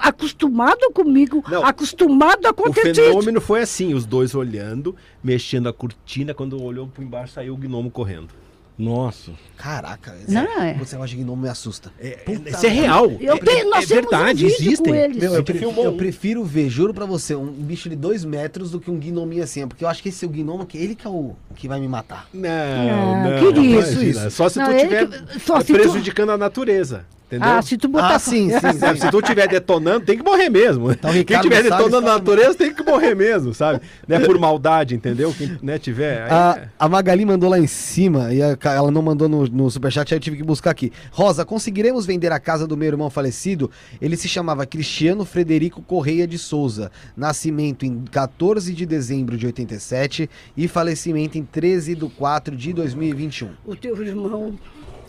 acostumado comigo, Não, acostumado a acontecer. O fenômeno foi assim, os dois olhando, mexendo a cortina, quando olhou por embaixo saiu o gnomo correndo. Nossa. Caraca, esse, não, é. você acha que não me assusta. É, isso é real. Eu tenho, nós é, é verdade, um existem. Meu, eu, prefiro, eu, prefiro, ver, juro pra você, um bicho de dois metros do que um gnominho assim. Porque eu acho que esse é o gnomo, que ele que é o que vai me matar. Não, não, não que isso, isso. Só se não, tu estiver prejudicando tu... a natureza. Entendeu? Ah, se tu botar. Ah, sim, sim, sim. Se tu estiver detonando, tem que morrer mesmo. Então, Quem estiver detonando na natureza tem que morrer mesmo, sabe? Não é por maldade, entendeu? Quem né, tiver. A, é... a, Magali mandou lá em cima e a, ela não mandou no, no superchat, aí eu tive que buscar aqui. Rosa, conseguiremos vender a casa do meu irmão falecido? Ele se chamava Cristiano Frederico Correia de Souza. Nascimento em 14 de dezembro de 87 e falecimento em 13 de 4 de 2021. O teu irmão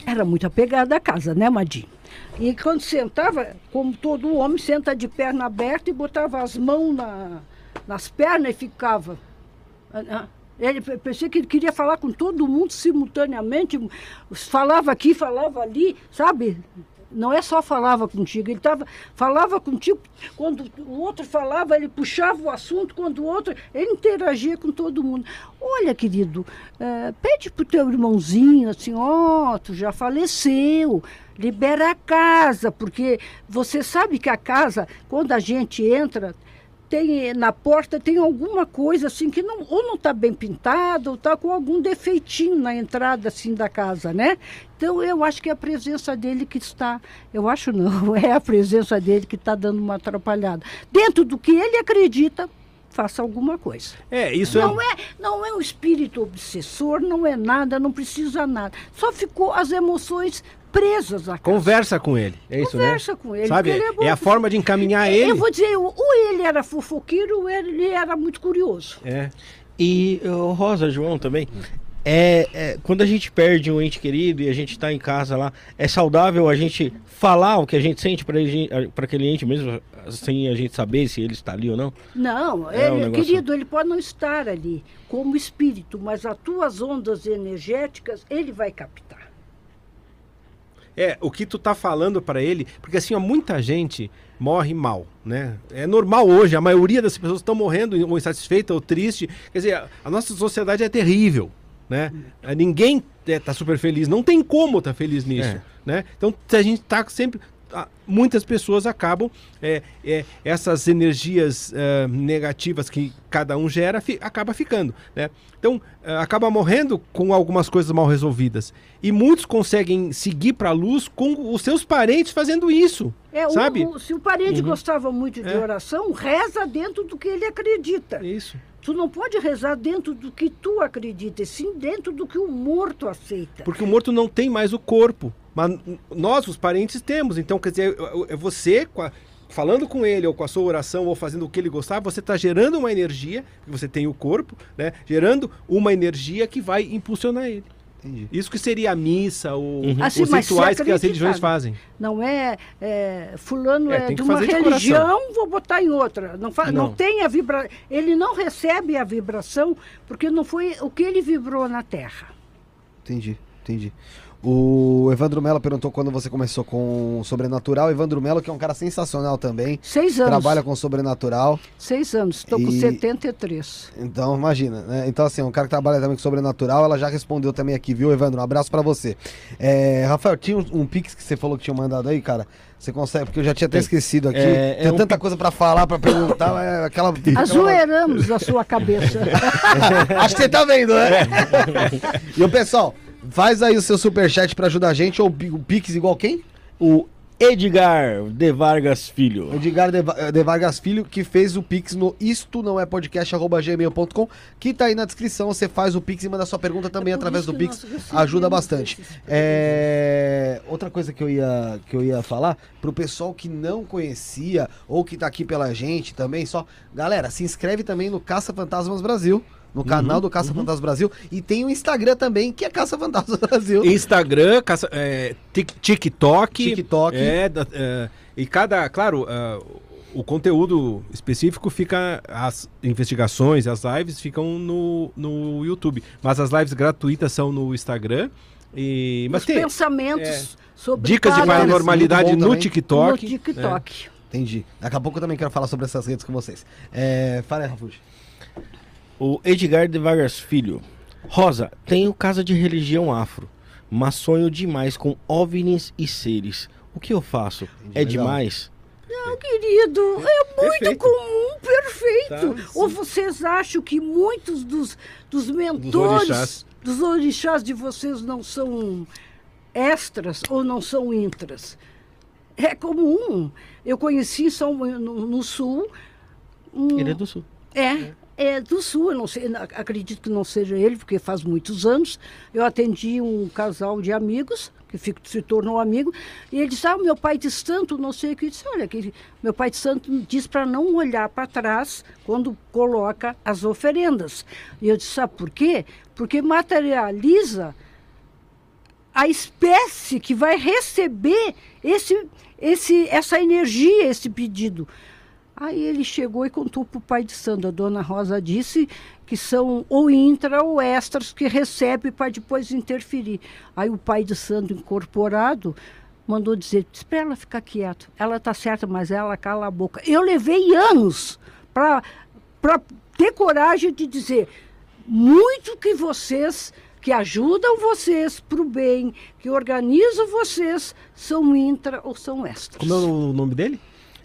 era muito apegado à casa, né, Madinho? E quando sentava, como todo homem, senta de perna aberta e botava as mãos na, nas pernas e ficava. Ah, ah. Ele pensei que ele queria falar com todo mundo simultaneamente, falava aqui, falava ali, sabe? Não é só falava contigo, ele tava, falava contigo, quando o outro falava, ele puxava o assunto, quando o outro, ele interagia com todo mundo. Olha, querido, é, pede pro teu irmãozinho assim, ó, oh, tu já faleceu, libera a casa, porque você sabe que a casa, quando a gente entra, tem na porta tem alguma coisa assim que não, ou não está bem pintado ou está com algum defeitinho na entrada assim da casa, né? Então eu acho que é a presença dele que está, eu acho não, é a presença dele que está dando uma atrapalhada. Dentro do que ele acredita, faça alguma coisa. É, isso não é. é não é um espírito obsessor, não é nada, não precisa nada. Só ficou as emoções presas à casa. Conversa com ele. É isso, Conversa né? com ele, Sabe? ele é É, a forma de encaminhar ele. Eu vou dizer, ou ele era fofoqueiro ou ele era muito curioso. É. E ô, Rosa, João também. É, é, quando a gente perde um ente querido e a gente tá em casa lá, é saudável a gente falar o que a gente sente para aquele ente mesmo, sem a gente saber se ele está ali ou não? Não, É um ele, negócio- querido, ele pode não estar ali como espírito, mas as tuas ondas energéticas ele vai captar. É, o que tu tá falando pra ele, porque assim, ó, muita gente morre mal, né? É normal hoje, a maioria das pessoas estão morrendo ou insatisfeita ou triste. Quer dizer, a, nossa sociedade é terrível, né? É, Ninguém é, tá super feliz, não tem como tá feliz nisso, É. né? Então, se a gente tá sempre muitas pessoas acabam é, é, essas energias é, negativas que cada um gera fi- acaba ficando, né? Então é, acaba morrendo com algumas coisas mal resolvidas e muitos conseguem seguir para a luz com os seus parentes fazendo isso, É, o- sabe? o- se o parente gostava muito de É. oração, reza dentro do que ele acredita. Isso. Tu não pode rezar dentro do que tu acredita, e sim dentro do que o morto aceita. Porque o morto não tem mais o corpo. Mas nós, os parentes, temos. Então, quer dizer, é você, falando com ele, ou com a sua oração, ou fazendo o que ele gostar, você está gerando uma energia, você tem o corpo, né? Gerando uma energia que vai impulsionar ele. Entendi. Isso que seria a missa, ou Assim, os se rituais que as religiões fazem. Não é, é, fulano É, é, de uma de religião, vou botar em outra. Não, fa- não. Não. tem a vibra, ele não recebe a vibração porque não foi o que ele vibrou na Terra. Entendi, entendi. O Evandro Mello perguntou quando você começou com o Sobrenatural. Evandro Mello, que é um cara sensacional também. Seis anos. Trabalha com Sobrenatural. Seis anos. Estou com E- 73. Então, imagina, né? Então, assim, um cara que trabalha também com Sobrenatural, ela já respondeu também aqui, viu, Evandro? Um abraço pra você. É, Rafael, tinha um, um pix que você falou que tinha mandado aí, cara? Você consegue? Porque eu já tinha até esquecido aqui. É, é Tem um tanta coisa pra falar, pra perguntar, mas é aquela... aquela- Azoeiramos a sua cabeça. Acho que você tá vendo, né? e o pessoal, faz aí o seu superchat pra ajudar a gente, ou o pi- o Pix igual quem? O Edgar de Vargas Filho. Edgar de, Va- de Vargas Filho, que fez o Pix no isto não é podcast, arroba gmail.com, que tá aí na descrição. Você faz o Pix e manda sua pergunta também É através do Pix. Ajuda bastante. É, Outra coisa que eu, ia, que eu ia falar, pro pessoal que não conhecia, ou que tá aqui pela gente também, só. Galera, se inscreve também no Caça Fantasmas Brasil. No canal do Caça Fantasmas Brasil. E tem o Instagram também, que é Caça Fantasmas Brasil. Instagram, caça- é, Tik- TikTok. TikTok. É, é, e cada, claro, ah, o conteúdo específico fica, as investigações, as lives ficam no, no YouTube. Mas as lives gratuitas são no Instagram. E, mas Os tem pensamentos sobre dicas de paranormalidade no também. TikTok. no TikTok. Entendi. Daqui a pouco eu também quero falar sobre essas redes com vocês. É, fala aí, Rafuji. O Edgar de Vargas Filho. Rosa, tenho casa de religião afro, mas sonho demais com OVNIs e seres. O que eu faço? é legal. demais? Não, querido, é muito Perfeito. comum, perfeito. Tá. Ou vocês acham que muitos dos, dos mentores, orixás. dos orixás de vocês não são extras ou não são intras? É comum. Eu conheci São, no, no Sul. um- Ele é do sul. é, é do sul, não sei, acredito que não seja ele, porque faz muitos anos. Eu atendi um casal de amigos, que fico- se tornou amigo, e ele disse, ah, meu pai de santo, não sei o que. Disse, olha, que meu pai de santo diz para não olhar para trás quando coloca as oferendas. E eu disse, sabe por quê? Porque materializa a espécie que vai receber esse, esse, essa energia, esse pedido. Aí ele chegou e contou para o pai de santo. A dona Rosa disse que são ou intra ou extras que recebe para depois interferir. Aí o pai de santo incorporado mandou dizer, espera ela ficar quieta. Ela está certa, mas ela cala a boca. Eu levei anos para ter coragem de dizer muito que vocês que ajudam vocês para o bem, que organizam vocês, são intra ou são extras. Como é o nome dele?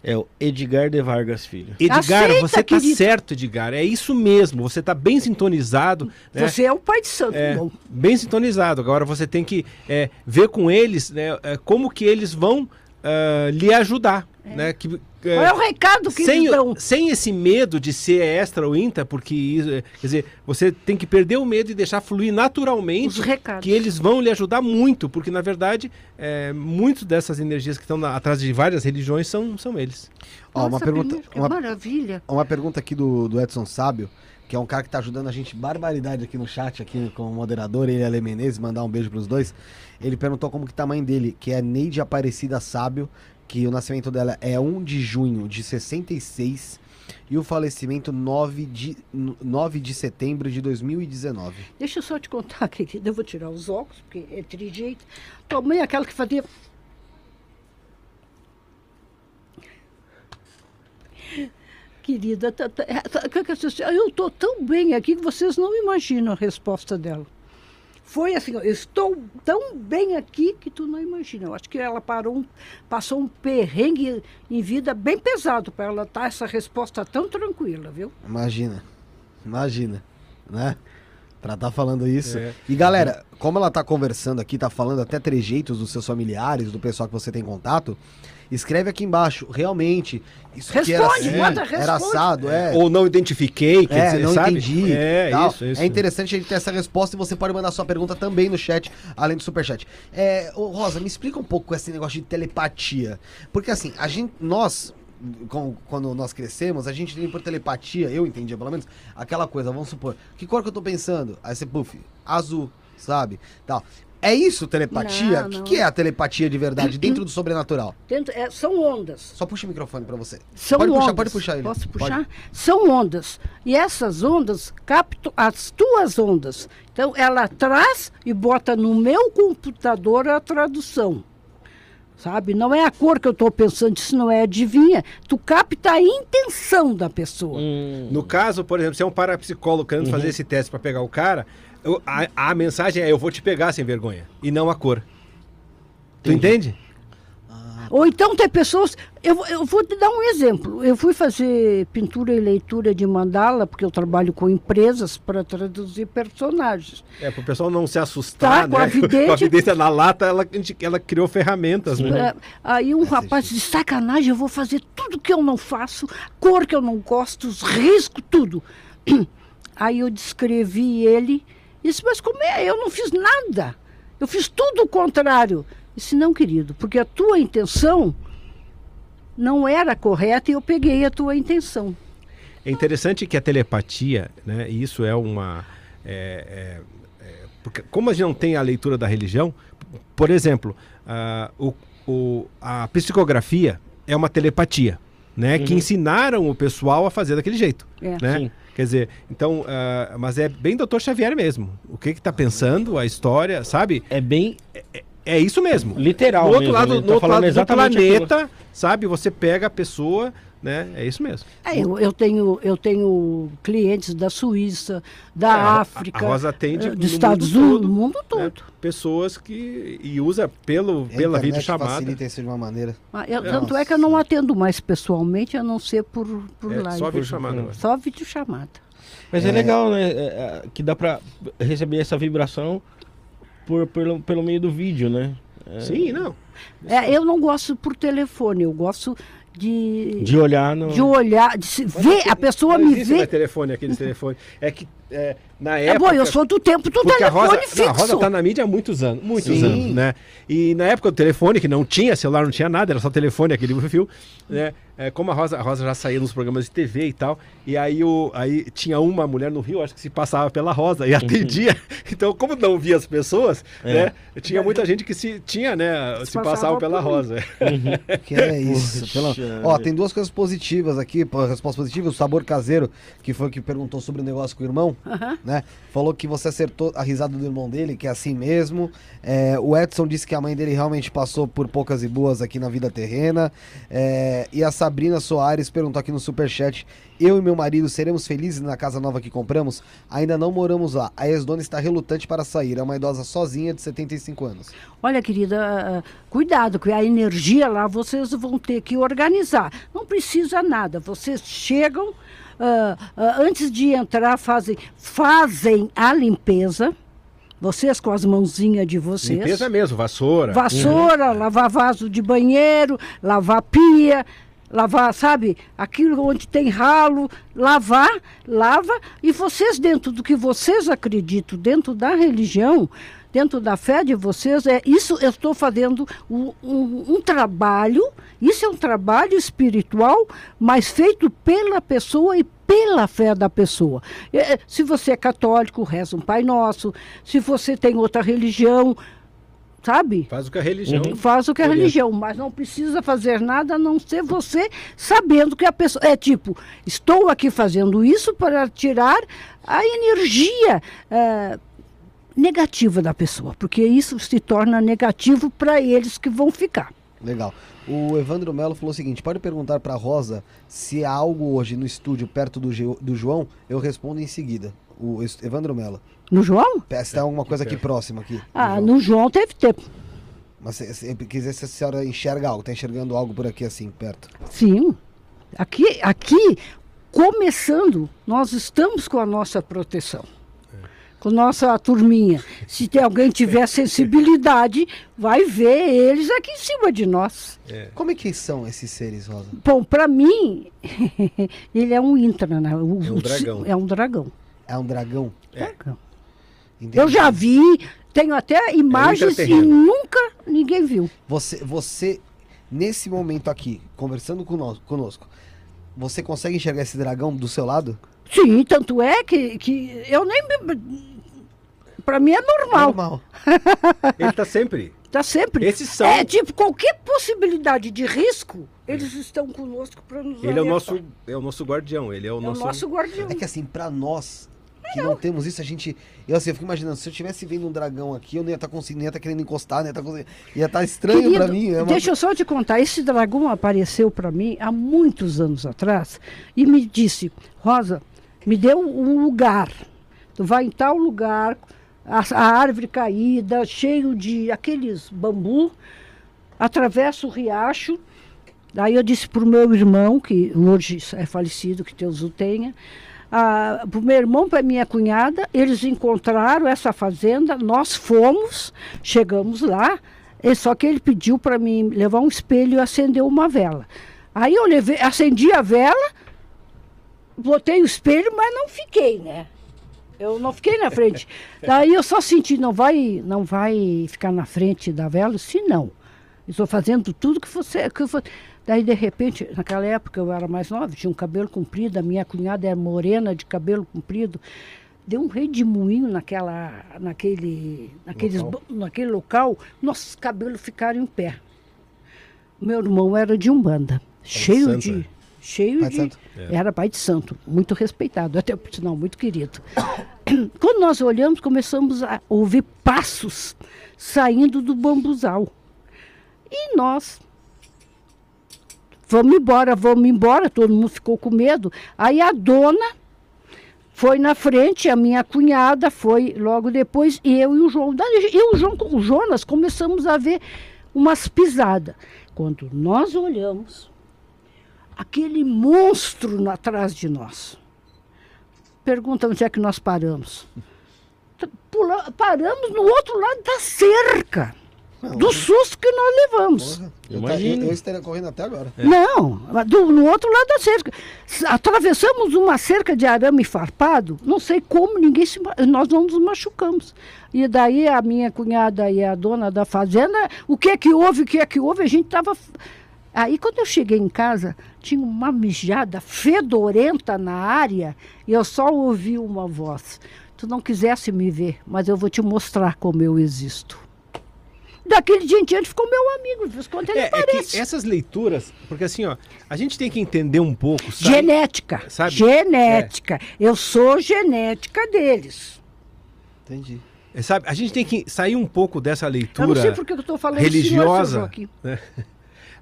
É o Edgar de Vargas Filho. Edgar, Aceita, você tá querido. certo, Edgar. É isso mesmo. Você tá bem sintonizado. né? Você é o pai de santo. É, bem sintonizado. Agora você tem que é, ver com eles né, é, como que eles vão ah, lhe ajudar. Né? Que, é, Qual é o recado que sem, eles dão? sem esse medo de ser extra ou inta, porque isso, é, quer dizer, você tem que perder o medo e deixar fluir naturalmente. Os recados. Que eles vão lhe ajudar muito, porque na verdade, é, muitas dessas energias que estão na- atrás de várias religiões são, são eles. Ó, uma Nossa, pergunta, que uma, maravilha. uma pergunta aqui do, do Edson Sábio, que é um cara que tá ajudando a gente barbaridade aqui no chat, aqui com o moderador, ele é Ale Menezes, mandar um beijo pros dois. Ele perguntou como que tá a mãe dele, que é Neide Aparecida Sábio, que o nascimento dela é 1 de junho de 66 e o falecimento 9 de, 9 de setembro de 2019. Deixa eu só te contar, querida. Eu vou tirar os óculos, porque é trijeito. Tua mãe é aquela que fazia. Querida, tá- tá- é, tá- eu estou tão bem aqui que vocês não imaginam a resposta dela. Foi assim, eu estou tão bem aqui que tu não imagina. Eu acho que ela parou um- passou um perrengue em vida bem pesado para ela estar essa resposta tão tranquila, viu? Imagina. Imagina, né? Pra tá falando isso. É. E galera, como ela tá conversando aqui, tá falando até trejeitos dos seus familiares, do pessoal que você tem contato, escreve aqui embaixo, realmente, isso aqui era Responde, assim, manda, era responde. assado, é. Ou não identifiquei, quer É, dizer, não sabe? entendi. É, tal. isso, isso. É interessante a gente ter essa resposta e você pode mandar sua pergunta também no chat, além do superchat. É, Rosa, me explica um pouco esse negócio de telepatia. Porque assim, a gente, nós, com- quando nós crescemos, a gente tem por telepatia, eu entendia pelo menos, aquela coisa, vamos supor, que cor que eu tô pensando? Aí você, puff, azul, sabe? Tal. É isso telepatia? Não, O que, não. que é a telepatia de verdade dentro do sobrenatural? Dentro- é, são ondas. Só puxa o microfone pra você. São pode ondas. puxar, pode puxar ele. Posso Pode. puxar? São ondas. E essas ondas captam as tuas ondas. Então, ela traz e bota no meu computador a tradução. Sabe? Não é a cor que eu estou pensando, isso não é adivinha. Tu capta a intenção da pessoa. Hum, No caso, por exemplo, se é um parapsicólogo querendo fazer esse teste para pegar o cara, eu- a, a mensagem é eu vou te pegar sem vergonha. E não a cor. Tu entende? Ou então tem pessoas. Eu, vou- eu vou te dar um exemplo. Eu fui fazer pintura e leitura de mandala, porque eu trabalho com empresas para traduzir personagens. É, pro pessoal não se assustar, Tá, com a né? vidente- com a vidência na lata, ela, ela criou ferramentas, né? É, aí um rapaz disse, sacanagem, eu vou fazer tudo que eu não faço, cor que eu não gosto, os riscos, tudo. Aí eu descrevi ele disse, mas como é? Eu não fiz nada. Eu fiz tudo o contrário. Disse, não, querido, porque a tua intenção não era correta e eu peguei a tua intenção. É interessante que a telepatia, né? E isso é uma. é- é- é- porque como a gente não tem a leitura da religião, por exemplo, ah, o, o- a psicografia é uma telepatia, né? Que ensinaram o pessoal a fazer daquele jeito, É. né? Sim. Quer dizer, então, ah, mas é bem Dr. Xavier mesmo. O que que tá pensando, a história, sabe? É bem É isso mesmo. literal. No outro mesmo, lado, no tá outro lado do exatamente aquilo. planeta, sabe? Você pega a pessoa, né? É isso mesmo. É, eu, eu tenho, eu tenho clientes da Suíça, da É, África, a Rosa atende eh, dos Estados Unidos, do mundo né? todo. Pessoas que. E usa pelo, A pela internet videochamada. facilita isso de uma maneira. Ah, eu- É. tanto é que eu não atendo mais pessoalmente, a não ser por, por É, live. só videochamada agora. Só videochamada. Mas é, É. legal, né? é, é, que dá pra receber essa vibração por, pelo, pelo meio do vídeo, né? É, Sim, não. É, eu não gosto por telefone, eu gosto de, De olhar no. de olhar, de se ver, a pessoa me vê. telefone, aqueles telefones. É que é, na É época. bom, eu sou do tempo do Porque a telefone Rosa, fixo. não, a Rosa tá na mídia há muitos anos, muitos Sim. anos, né? E na época do telefone, que não tinha celular, não tinha nada, era só telefone, aquele fio, né? É, como a Rosa, a Rosa já saía nos programas de TV e tal, e aí, o, aí tinha uma mulher no Rio, acho que se passava pela Rosa e atendia. Então, como não via as pessoas, É. né? Tinha muita gente que se tinha, né? Se, Se passava passava pela. Rosa. Que é isso. Pela- Ó, tem duas coisas positivas aqui, pô, resposta positiva. O Sabor Caseiro, que foi o que perguntou sobre o negócio com o irmão. Aham. né? Falou que você acertou a risada do irmão dele, que é assim mesmo. É, o Edson disse que a mãe dele realmente passou por poucas e boas aqui na vida terrena. É, e a Sabrina Soares perguntou aqui no superchat: Eu e meu marido seremos felizes na casa nova que compramos? Ainda não moramos lá. A ex-dona está relutante para sair. É uma idosa sozinha de 75 anos. Olha, querida, ah, cuidado, que a energia lá vocês vão ter que organizar. Não precisa nada. Vocês chegam, ah, antes de entrar, fazem, fazem a limpeza. Vocês com as mãozinhas de vocês. Limpeza mesmo, vassoura. Vassoura, lavar vaso de banheiro, lavar pia, lavar, sabe, aquilo onde tem ralo, lavar, lava, e vocês, dentro do que vocês acreditam, dentro da religião, dentro da fé de vocês, é isso eu estou fazendo um, um- um trabalho, isso é um trabalho espiritual, mas feito pela pessoa e pela fé da pessoa. É, Se você é católico, reza um Pai Nosso. Se você tem outra religião, sabe? Faz o que a religião. Faz o que é Beleza. religião, mas não precisa fazer nada a não ser você sabendo que a pessoa. É tipo, estou aqui fazendo isso para tirar a energia eh, negativa da pessoa, porque isso se torna negativo para eles que vão ficar. Legal. O Evandro Melo falou o seguinte: pode perguntar pra Rosa se há algo hoje no estúdio perto do, do João? Eu respondo em seguida. O Evandro Melo. No João? Se tem alguma coisa aqui próxima aqui. Ah, João. no João teve tempo. Mas se, se, quiser se a senhora enxerga algo, tá enxergando algo por aqui assim, perto. Sim. Aqui, aqui, começando, nós estamos com a nossa proteção. Com nossa turminha. Se tem alguém tiver sensibilidade, vai ver eles aqui em cima de nós. Como é que são esses seres, Rosa? Bom, para mim, ele é um intra, né? O- É um o- dragão. É um dragão. É um dragão? Dragão. Entendi. Eu já vi, tenho até imagens e intraterreno. nunca ninguém viu. Você, você, nesse momento aqui, conversando conosco, conosco, você consegue enxergar esse dragão do seu lado? Sim, tanto é que, que eu nem. Pra mim é normal. Normal. Ele tá sempre. Tá sempre. Esses são- É tipo, qualquer possibilidade de risco, eles estão conosco para nos Ele é o nosso, é o nosso guardião. Ele é o É o nosso. nosso guardião. É que assim, pra nós que não temos isso, a gente. Eu assim, eu fico imaginando, se eu tivesse vendo um dragão aqui, eu não ia estar conseguindo, nem ia estar querendo encostar, nem ia estar Ia estar estranho Querido, pra mim. É uma... Deixa eu só te contar, esse dragão apareceu para mim há muitos anos atrás e me disse, Rosa, me deu um lugar. Tu vai em tal lugar, a, a árvore caída, cheio de aqueles bambu, atravessa o riacho. Daí eu disse para o meu irmão, que hoje é falecido, que Deus o tenha, para o meu irmão, para minha cunhada, eles encontraram essa fazenda, nós fomos, chegamos lá, só que ele pediu para mim levar um espelho e acender uma vela. Aí eu levei, acendi a vela, botei o espelho, mas não fiquei, né? Eu não fiquei na frente. Daí eu só senti, não vai, não vai ficar na frente da vela? Se não. Estou fazendo tudo que você. Que eu, daí, de repente, naquela época eu era mais nova, tinha um cabelo comprido, a minha cunhada era morena de cabelo comprido. Deu um redemoinho naquela, naquele, naqueles, Local. naquele local, nossos cabelos ficaram em pé. Meu irmão era de Umbanda, cheio santo, de. É? Cheio Pai de santo? Era pai de santo, muito respeitado, até por sinal, muito querido. Quando nós olhamos, começamos a ouvir passos saindo do bambuzal. E nós. Vamos embora, vamos embora, todo mundo ficou com medo. Aí a dona foi na frente, a minha cunhada foi logo depois, e eu e o João. Eu e o, João, o Jonas começamos a ver umas pisadas. Quando nós olhamos, aquele monstro atrás de nós. Pergunta onde é que nós paramos. Pula- paramos no outro lado da cerca. Do susto que nós levamos. Porra, eu, tá- Imagino. eu, estaria correndo até agora. Não, mas do- no outro lado da cerca. Atravessamos uma cerca de arame farpado, não sei como ninguém se, nós não nos machucamos. E daí a minha cunhada e a dona da fazenda, o que é que houve, o que é que houve, a gente estava. Aí quando eu cheguei em casa, tinha uma mijada fedorenta na área e eu só ouvi uma voz. Tu não quisesse me ver, mas eu vou te mostrar como eu existo. daquele dia em diante ficou meu amigo, de vez quando ele É, é aparece. essas leituras, porque assim, ó, a gente tem que entender um pouco, sabe? Genética. Sabe? Genética. Eu sou genética deles. Entendi. É, sabe? A gente tem que sair um pouco dessa Eu leitura não sei por que eu estou falando senhor, seu religiosa. Joaquim. né?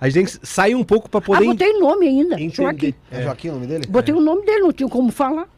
A gente tem que sair um pouco para Ah, poder botei nome ainda. entender. Joaquim. É, Joaquim o nome dele? Botei o nome dele, não tinha como falar.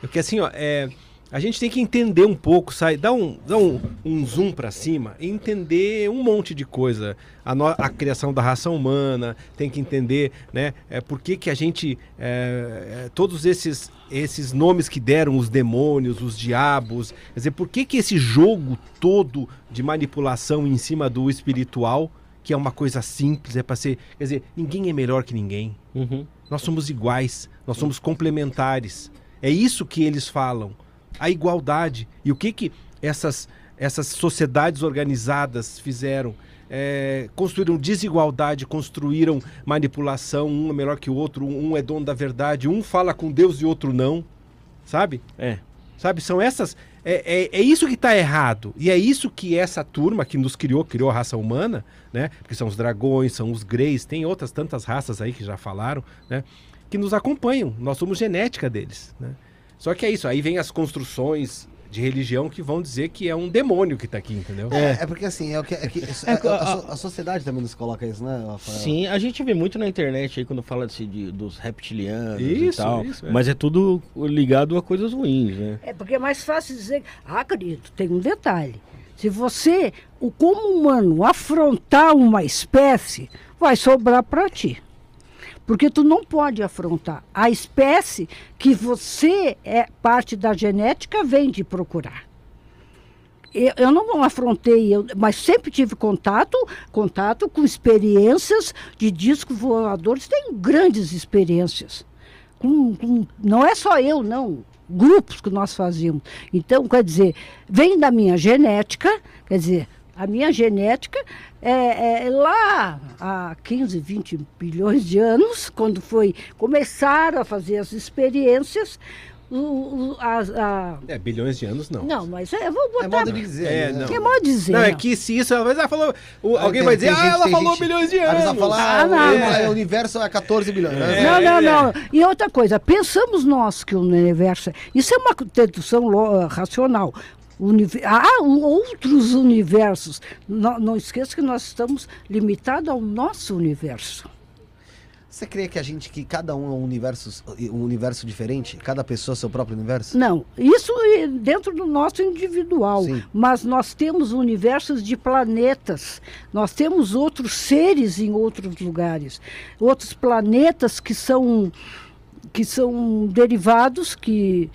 Porque assim, ó, é, a gente tem que entender um pouco, sai, dar um, dar um, um zoom para cima e entender um monte de coisa. A, no- a criação da raça humana, tem que entender, né, é, por que, que a gente, é, é, todos esses, esses nomes que deram, os demônios, os diabos, quer dizer, por que, que esse jogo todo de manipulação em cima do espiritual, que é uma coisa simples, é para ser, quer dizer, ninguém é melhor que ninguém. Uhum. Nós somos iguais, nós somos complementares. É isso que eles falam, a igualdade. E o que que essas, essas sociedades organizadas fizeram? É, construíram desigualdade, construíram manipulação, um é melhor que o outro, um é dono da verdade, um fala com Deus e outro não, sabe? É. Sabe, são essas. É, é, é isso que está errado. E é isso que essa turma que nos criou, criou a raça humana, né? Porque são os dragões, são os greys, tem outras tantas raças aí que já falaram, né? Que nos acompanham. Nós somos genética deles, né? Só que é isso, aí vem as construções de religião que vão dizer que é um demônio que está aqui, entendeu? É, é porque assim, é o que, é que- É, a, a a- a sociedade também nos coloca isso, né, Rafael? Sim, a gente vê muito na internet aí quando fala desse, de, dos reptilianos e Isso, tal. isso, é. Mas é tudo ligado a coisas ruins, né? É porque é mais fácil dizer. Ah, querido, tem um detalhe. Se você, o como humano, afrontar uma espécie, vai sobrar para ti. Porque tu não pode afrontar. A espécie que você é parte da genética vem de procurar. Eu, eu não afrontei, eu- mas sempre tive contato, contato com experiências de discos voadores. Tenho grandes experiências. Com- com- não é só eu, não. Grupos que nós fazíamos. Então, quer dizer, vem da minha genética, quer dizer, a minha genética é, é lá há 15, 20 bilhões de anos, quando foi começaram a fazer as experiências, o, o- as- a- É, bilhões de anos não. não, mas é, eu vou É botar. modo de dizer. É, né? não. Que modo de dizer? Não, é que se isso, ela ah, falou, o- Aí alguém tem- vai dizer, ah, gente- ela falou gente- bilhões de anos. vai falar, Ah, ah, não, o, não. é, o universo é 14 bilhões. né? Não, não, É, não. E outra coisa, pensamos nós que o universo. Isso é uma dedução ah, racional. Há outros universos. Não, não esqueça que nós estamos limitados ao nosso universo. Você crê que a gente, que cada um é um universo, um universo diferente? Cada pessoa é seu próprio universo? Não, isso é dentro do nosso individual. Sim. Mas nós temos universos de planetas. Nós temos outros seres em outros lugares. Outros planetas que são, que são derivados, que,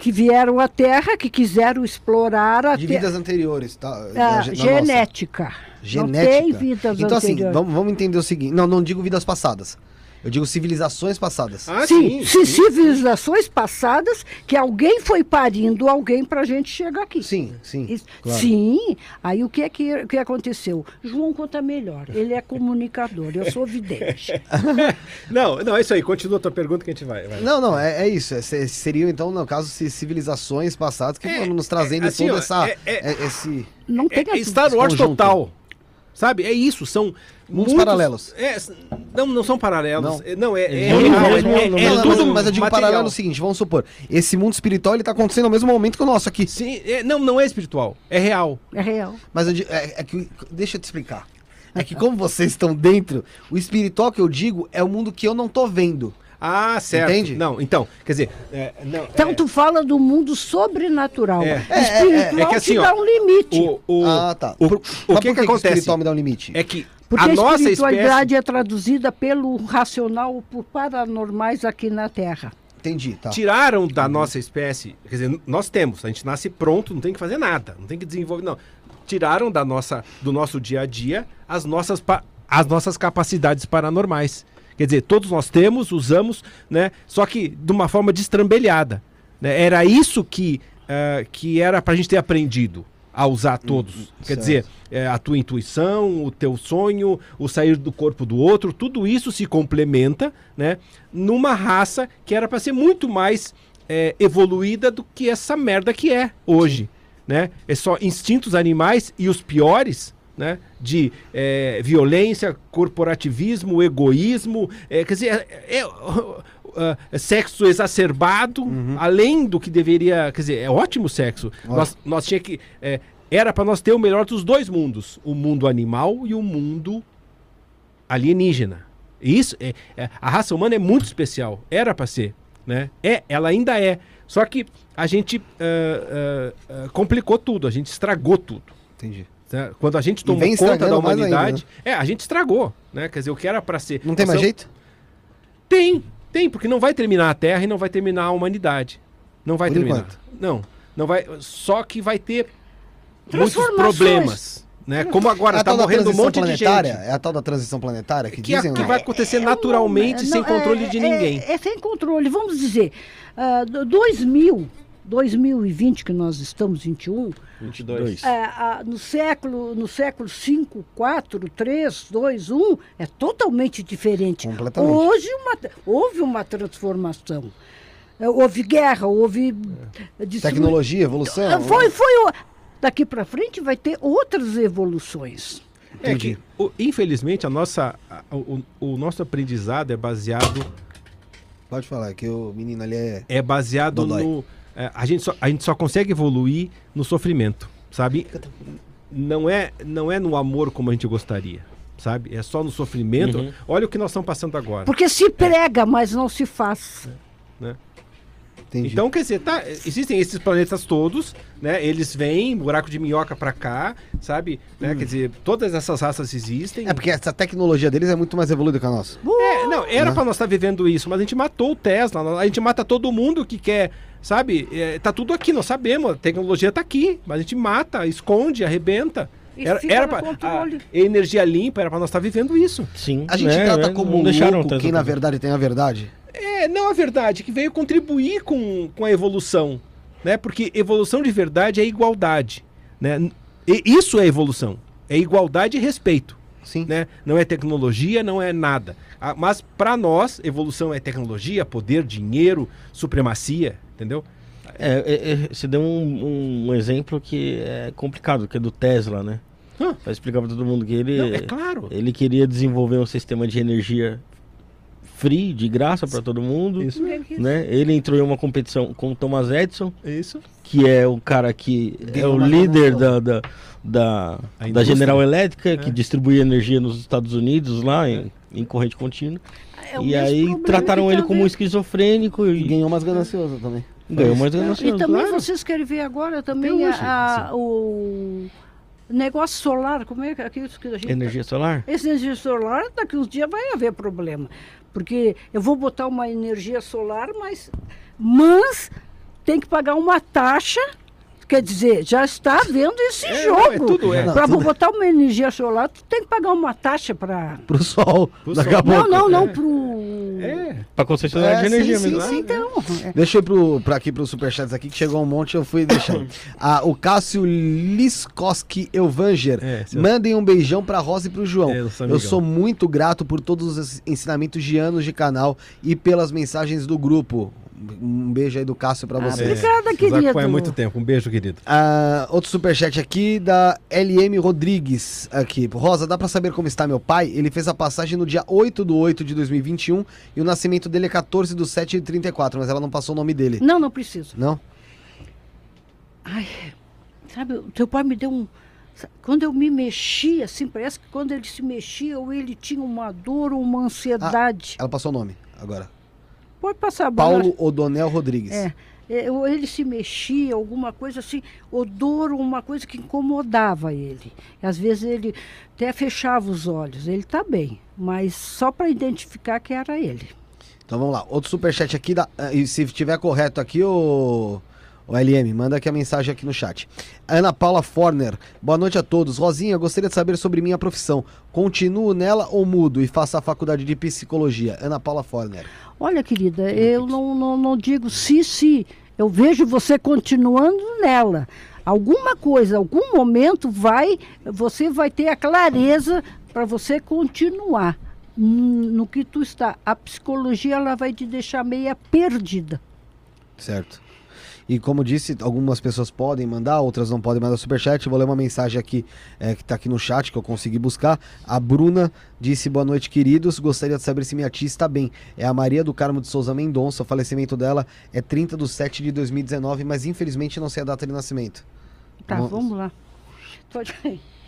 que vieram à Terra, que quiseram explorar a De Terra. vidas anteriores, tá? Ah, Na ge- na nossa. genética. Genética. Não tem vidas então, assim, anteriores. vamos, vamos entender o seguinte. Não, não digo vidas passadas. Eu digo civilizações passadas. Ah, sim, sim, sim, civilizações passadas que alguém foi parindo alguém para a gente chegar aqui. Sim, sim. Isso- claro. Sim, aí o que é que, que aconteceu? João conta melhor, ele é comunicador, eu sou vidente. Não, não, é isso aí. Continua a tua pergunta que a gente vai. vai. Não, não, é, é isso. É, se- seriam, então, no caso, ci- civilizações passadas que É, foram nos trazendo é, assim, toda ó, essa. é- é- é- esse. Não tem É, é Star Wars conjunto. total. Sabe? É isso. São. Mundos muitos- paralelos. É, não, não são paralelos. Não. É, Não, é. é, real, mesmo- é- é tudo mas, eu digo material. paralelo o seguinte: vamos supor, esse mundo espiritual ele tá acontecendo ao mesmo momento que o nosso aqui. Sim, é- não, não é espiritual. É real. É real. Mas eu digo, é, é que. Deixa eu te explicar. É que como vocês estão dentro, o espiritual que eu digo é o mundo que eu não tô vendo. Ah, certo. Entende? Não, então, quer dizer. é, não, Então é, tu fala do mundo sobrenatural. É. Espiritual É que assim, te ó, dá um limite. o, o, ah, tá. O, Por- o que que, o acontece? espiritual me dá um limite? É que Porque a a, nossa espiritualidade espécie. é traduzida pelo racional, por paranormais aqui na Terra. Entendi, tá. Tiraram da nossa espécie, quer dizer, nós temos, a gente nasce pronto, não tem que fazer nada, não tem que desenvolver, não. Tiraram da nossa, do nosso dia a dia as nossas, pa- as nossas capacidades paranormais. Quer dizer, todos nós temos, usamos, né? Só que de uma forma destrambelhada. Né? Era isso que, eh, que era pra gente ter aprendido a usar todos. Quer Hum, certo. dizer, eh, a tua intuição, o teu sonho, o sair do corpo do outro, tudo isso se complementa, né? Numa raça que era para ser muito mais eh, evoluída do que essa merda que é hoje. né? É só instintos animais e os piores, né? De é, violência, corporativismo, egoísmo, é, quer dizer, é, é, uh, sexo exacerbado, uhum. além do que deveria, quer dizer, é ótimo sexo. Nós, nós tinha que é, era para nós ter o melhor dos dois mundos, o mundo animal e o mundo alienígena. Isso é, é a raça humana é muito especial, era para ser, né? É, ela ainda é. Só que a gente uh, uh, complicou tudo, a gente estragou tudo. Entendi. Né? Quando a gente tomou conta da humanidade, ainda, né? é, a gente estragou, né? Quer dizer, o que era para ser. Não tem mais jeito? Tem, tem, porque não vai terminar a Terra e não vai terminar a humanidade. Não vai Por terminar. Enquanto. Não, não vai. Só que vai ter muitos problemas. Né? Como agora está é morrendo um monte de gente. É a tal da transição planetária que, que dizem? Que vai acontecer é, naturalmente, não, sem controle de ninguém. É, sem controle. Vamos dizer, uh, 2000, 2020 que nós estamos 21, 22. É, a, no século no século 5, 4, 3, 2, 1 é totalmente diferente. Completamente. Hoje uma, houve uma transformação. Houve guerra, houve é. tecnologia, evolução. Foi, foi daqui para frente vai ter outras evoluções. É que, o, infelizmente, a nossa, a, o, o, nosso aprendizado é baseado. Pode falar, que o menino ali é. É baseado Dodói. no. É, a, gente só, a gente só consegue evoluir no sofrimento, sabe? Não é, não é no amor como a gente gostaria, sabe? É só no sofrimento. Uhum. Olha o que nós estamos passando agora. Porque se prega, é. mas não se faz. Né? Entendi. Então, quer dizer, tá, existem esses planetas todos, né? Eles vêm, buraco de minhoca para cá, sabe? Né? Hum. Quer dizer, todas essas raças existem. É porque essa tecnologia deles é muito mais evoluída que a nossa. É, não, era para nós estar tá vivendo isso, mas a gente matou o Tesla, a gente mata todo mundo que quer, sabe? É, tá tudo aqui, nós sabemos, a tecnologia tá aqui, mas a gente mata, esconde, arrebenta. Era, era pra, a, energia limpa era para nós estar tá vivendo isso. Sim. A gente é, trata é, como louco quem na verdade tem a verdade. É, não a verdade, que veio contribuir com, com a evolução. Né? Porque evolução de verdade é igualdade. Né? E isso é evolução. É igualdade e respeito. Sim. Né? Não é tecnologia, não é nada. Ah, mas para nós, evolução é tecnologia, poder, dinheiro, supremacia, entendeu? É, é, é você deu um, um, exemplo que é complicado, que é do Tesla, né? Para explicar para todo mundo que ele, não, é claro. ele queria desenvolver um sistema de energia free, de graça para todo mundo. Isso. Né? Ele entrou em uma competição com o Thomas Edison. Isso. Que é o cara que é o líder da, da, da, da General Elétrica, é. que distribui energia nos Estados Unidos, lá é. em, em corrente contínua. É e aí trataram ele como um esquizofrênico. E, e ganhou mais ganancioso também. Ganhou mais ganancioso. E também claro. vocês querem ver agora também a, a, o negócio solar, como é aquilo que a gente... Energia solar? Esse energia solar, daqui uns dias vai haver problema. Porque eu vou botar uma energia solar, mas, mas tem que pagar uma taxa Quer dizer, já está vendo esse é, jogo. Não, é para botar uma energia solar, tu tem que pagar uma taxa para. Para o sol. Pro daqui sol. Não, não, não, para É. Para concessionária é, de energia sim, mesmo. Sim, sim, então. É. Deixa eu ir para aqui para os superchats aqui, que chegou um monte, eu fui deixando. ah, o Cássio Liskoski Elvanger. É, Mandem um beijão para Rosa e para o João. É, eu sou muito grato por todos os ensinamentos de anos de canal e pelas mensagens do grupo. Um beijo aí do Cássio pra você. Obrigada, querido. Foi há muito tempo. Um beijo, querido. Uh, outro superchat aqui da LM Rodrigues. Aqui. Rosa, dá pra saber como está meu pai? Ele fez a passagem no dia 8 do 8 de 2021 e o nascimento dele é 14 do 7 de 34, mas ela não passou o nome dele. Não, não preciso. Não? Ai, sabe, o teu pai me deu um. Quando eu me mexia, assim, parece que quando ele se mexia, ou ele tinha uma dor ou uma ansiedade. Ah, ela passou o nome agora. Pode passar a bola. Paulo Odonel Rodrigues. É. é ele se mexia, alguma coisa assim, odor, uma coisa que incomodava ele. Às vezes ele até fechava os olhos. Ele está bem, mas só para identificar que era ele. Então vamos lá. Outro superchat aqui, da, ah, e se tiver correto aqui, o, o LM, manda aqui a mensagem aqui no chat. Ana Paula Forner, boa noite a todos. Rosinha, gostaria de saber sobre minha profissão. Continuo nela ou mudo e faço a faculdade de psicologia? Ana Paula Forner. Olha, querida, eu não, não, não digo se, se. Eu vejo você continuando nela. Alguma coisa, algum momento vai, você vai ter a clareza para você continuar no que tu está. A psicologia ela vai te deixar meia perdida. Certo. E como disse, algumas pessoas podem mandar, outras não podem mandar superchat. Vou ler uma mensagem aqui é, que está aqui no chat que eu consegui buscar. A Bruna disse: Boa noite, queridos. Gostaria de saber se minha tia está bem. É a Maria do Carmo de Souza Mendonça. O falecimento dela é 30 de 7 de 2019, mas infelizmente não sei a data de nascimento. Tá, Vamos- vamos lá. Pode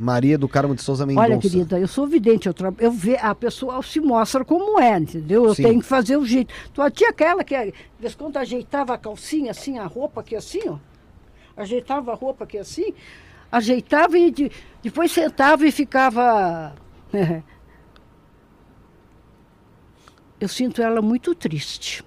Maria do Carmo de Souza Mendonça. Olha, querida, eu sou vidente, eu, tra... eu ve... a pessoa se mostra como é, entendeu? Eu Sim. tenho que fazer o jeito. Tua tia aquela que, de vez quando, ajeitava a calcinha assim, a roupa aqui assim, ó. Ajeitava a roupa aqui assim, ajeitava e de- depois sentava e ficava... eu sinto ela muito triste.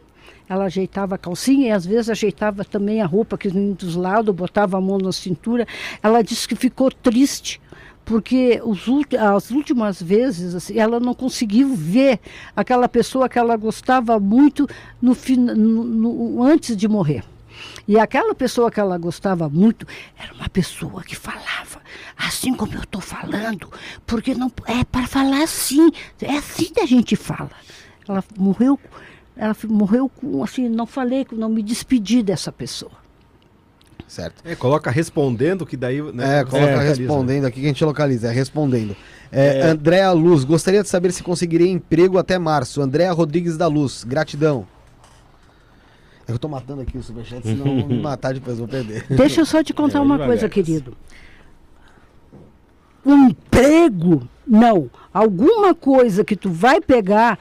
Ela ajeitava a calcinha e às vezes ajeitava também a roupa que vinha dos lados, botava a mão na cintura. Ela disse que ficou triste porque os as últimas vezes assim, ela não conseguiu ver aquela pessoa que ela gostava muito no, no- no- antes de morrer. E aquela pessoa que ela gostava muito era uma pessoa que falava assim como eu estou falando, porque não é para falar assim, é assim que a gente fala. Ela morreu, ela morreu com assim, não falei, não me despedi dessa pessoa. Certo. É, coloca respondendo, que daí. Né, É, coloca localiza, né? respondendo aqui que a gente localiza, é respondendo. É, Andréa Luz, gostaria de saber se conseguiria emprego até março. Andréa Rodrigues da Luz, gratidão. É que Eu tô matando aqui o superchat, senão eu vou me matar depois, vou perder. Deixa eu só te contar É, uma coisa, querido. Um emprego, não. Alguma coisa que tu vai pegar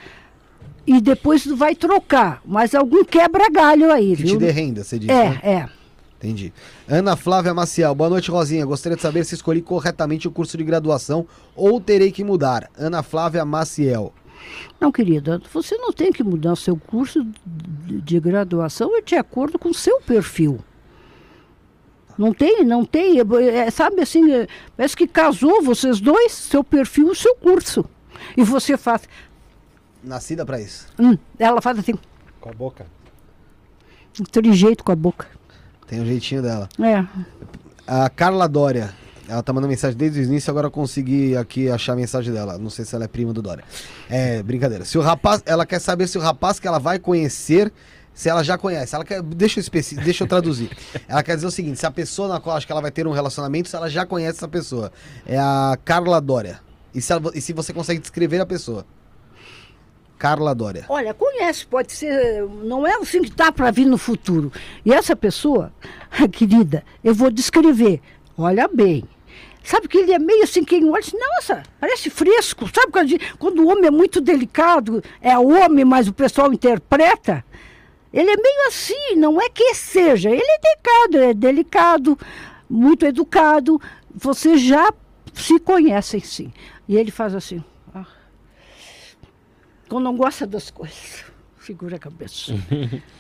e depois tu vai trocar. Mas algum quebra-galho aí, Que te viu? dê renda, você disse, né? É, é. Entendi. Ana Flávia Maciel, boa noite, Rosinha. Gostaria de saber se escolhi corretamente o curso de graduação ou terei que mudar. Ana Flávia Maciel. Não, querida, você não tem que mudar seu curso de, graduação de acordo com o seu perfil. Não tem, não tem. é, é, sabe assim, é, parece que casou vocês dois, seu perfil e o seu curso. E você faz. Nascida pra isso. hum, ela faz assim, Com a boca. um trijeito com a boca. Tem o jeitinho dela. É. A Carla Dória. Ela tá mandando mensagem desde o início, agora eu consegui aqui achar a mensagem dela. Não sei se ela é prima do Dória. É, brincadeira. Se o rapaz, ela quer saber se o rapaz que ela vai conhecer, se ela já conhece. Ela quer, deixa eu especi, deixa eu traduzir. Ela quer dizer o seguinte, se a pessoa na qual acho que ela vai ter um relacionamento, se ela já conhece essa pessoa. É a Carla Dória. E se, ela- e se você consegue descrever a pessoa? Carla Dória. Olha, conhece, pode ser, não é assim que tá para vir no futuro. E essa pessoa, querida, eu vou descrever. Olha bem. Sabe que ele é meio assim, quem olha, diz, nossa, parece fresco. Sabe quando, quando o homem é muito delicado, é homem, mas o pessoal interpreta? Ele é meio assim, não é que seja. Ele é delicado, é delicado, muito educado. Vocês já se conhecem, sim. E ele faz assim. Quando não gosta das coisas, segura a cabeça.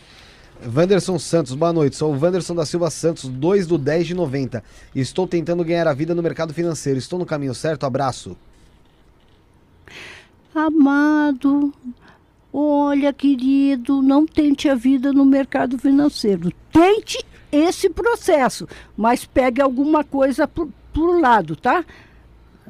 Wanderson Santos, boa noite. Sou o Wanderson da Silva Santos, 2 do 10 de 90. Estou tentando ganhar a vida no mercado financeiro. Estou no caminho certo? Abraço. Amado, olha, querido, não tente a vida no mercado financeiro. Tente esse processo, mas pegue alguma coisa por, por lado, tá?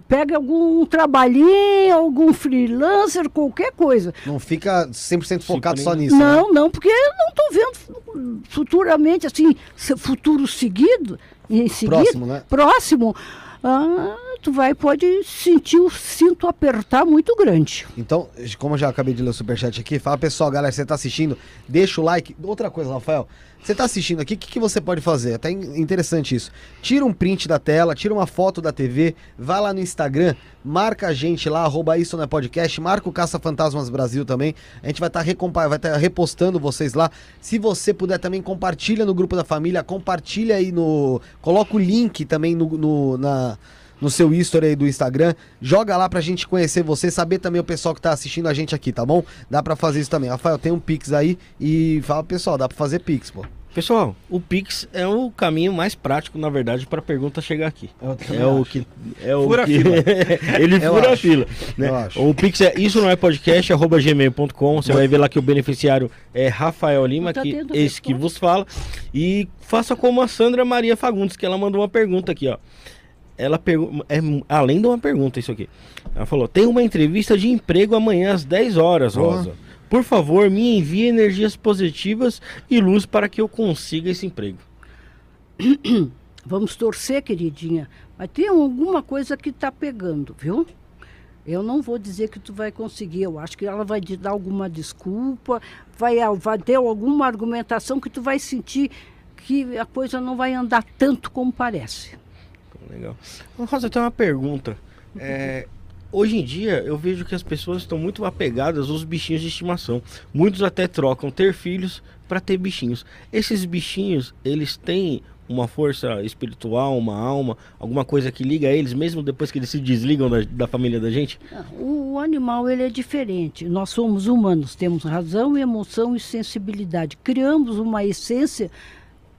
Pegue algum trabalhinho, algum freelancer, qualquer coisa. Não fica 100% focado nem- só nisso. né? não, não, porque eu não estou vendo futuramente, assim, futuro seguido, em seguida, Próximo, né? próximo, ah, tu vai, pode sentir o cinto apertar muito grande. Então, como eu já acabei de ler o superchat aqui, fala pessoal, galera, você tá assistindo, deixa o like. Outra coisa, Rafael, você tá assistindo aqui, o que, que você pode fazer? Até in- interessante isso. Tira um print da tela, tira uma foto da TV, vai lá no Instagram, marca a gente lá, arroba isso não é podcast, marca o Caça Fantasmas Brasil também. A gente vai estar vai tá repostando vocês lá. Se você puder também, compartilha no grupo da família, compartilha aí no. Coloca o link também no, no- na no seu history aí do Instagram. Joga lá pra gente conhecer você, saber também o pessoal que tá assistindo a gente aqui, tá bom? Dá pra fazer isso também. Rafael, tem um Pix aí e fala, pessoal, dá pra fazer Pix, pô. Pessoal, o Pix é o caminho mais prático, na verdade, para a pergunta chegar aqui. É o que. É o Fura a que- fila. Ele Eu fura a acho. fila. né? Eu acho. O Pix é isso não é podcast, arroba gmail.com. Você vai ver lá que o beneficiário é Rafael Lima, Tá que tendo esse que vos fala. E faça como a Sandra Maria Fagundes, que ela mandou uma pergunta aqui, ó. Ela pergunta. É, além de uma pergunta, isso aqui. Ela falou: tem uma entrevista de emprego amanhã às 10 horas. Rosa. Por favor, me envie energias positivas e luz para que eu consiga esse emprego. Vamos torcer, queridinha. Mas tem alguma coisa que está pegando, viu? Eu não vou dizer que tu vai conseguir. Eu acho que ela vai te dar alguma desculpa, vai, vai ter alguma argumentação que tu vai sentir que a coisa não vai andar tanto como parece. Legal. Rosa, tenho uma pergunta. É, hoje em dia eu vejo que as pessoas estão muito apegadas aos bichinhos de estimação. Muitos até trocam ter filhos para ter bichinhos. Esses bichinhos, eles têm uma força espiritual, uma alma, alguma coisa que liga eles, mesmo depois que eles se desligam da, da família da gente? O, animal ele é diferente. Nós somos humanos, temos razão, emoção e sensibilidade. Criamos uma essência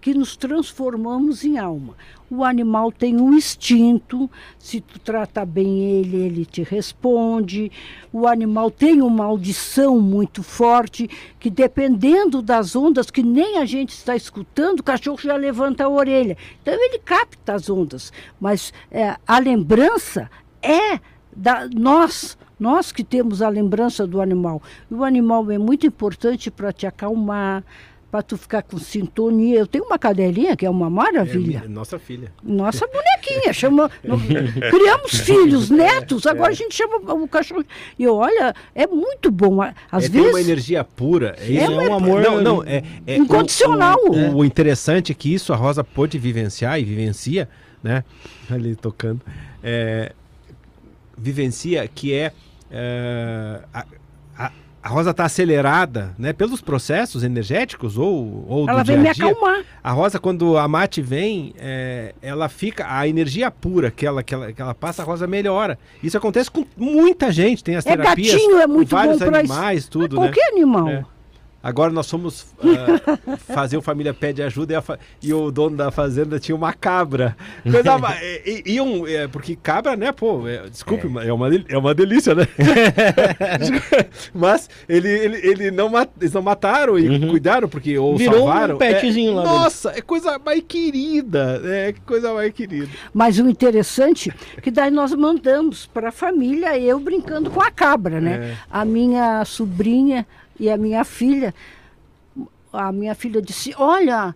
que nos transformamos em alma. O animal tem um instinto, se tu trata bem ele, ele te responde. O animal tem uma audição muito forte, que dependendo das ondas que nem a gente está escutando, o cachorro já levanta a orelha. Então ele capta as ondas, mas é, a lembrança é da nós, nós que temos a lembrança do animal. O animal é muito importante para te acalmar, para tu ficar com sintonia. Eu tenho uma cadelinha que é uma maravilha. É nossa filha. Nossa bonequinha. chama, criamos filhos, netos, agora a gente chama o cachorro. E olha, é muito bom. Às é, vezes. Uma energia pura. É, é um amor. Não, não, é, é incondicional. O, o, o, interessante é que isso a Rosa pôde vivenciar e vivencia, né? Ali tocando. É, vivencia que é. é a, a Rosa está acelerada, né, pelos processos energéticos ou, ou ela do dia vem a dia. me acalmar. A Rosa, quando a mate vem, é, ela fica, a energia pura que ela, que, ela, que ela passa, a Rosa melhora. Isso acontece com muita gente, tem as é terapias, gatinho, é muito vários bom animais, isso. tudo, Mas qualquer né? animal. É. Agora nós fomos uh, fazer o Família Pede Ajuda e, fa... e, o dono da fazenda tinha uma cabra. Coisa e, e, um, é, porque cabra, né, pô, é, desculpe, é. é. uma, é uma delícia, né? Mas ele, ele, ele não mat... eles não mataram e uhum. cuidaram, porque ou Virou salvaram. um petzinho é, lá. Nossa, dele. é coisa mais querida, é coisa mais querida. Mas o interessante é que daí nós mandamos para a família, eu brincando com a cabra, né? É. A minha sobrinha e a minha filha, a minha filha disse: Olha,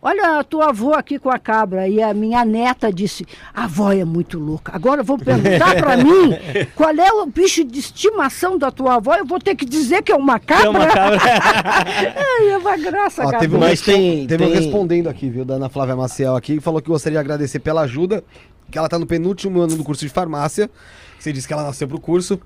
olha a tua avó aqui com a cabra. E a minha neta disse: A avó é muito louca. Agora vou perguntar para mim qual é o bicho de estimação da tua avó. Eu vou ter que dizer que é uma cabra. É uma cabra. é uma graça, Ó, teve um, Mas tem, teve tem... um respondendo aqui, viu, da Ana Flávia Maciel aqui, que falou que gostaria de agradecer pela ajuda, que ela está no penúltimo ano do curso de farmácia. Você disse que ela nasceu pro curso.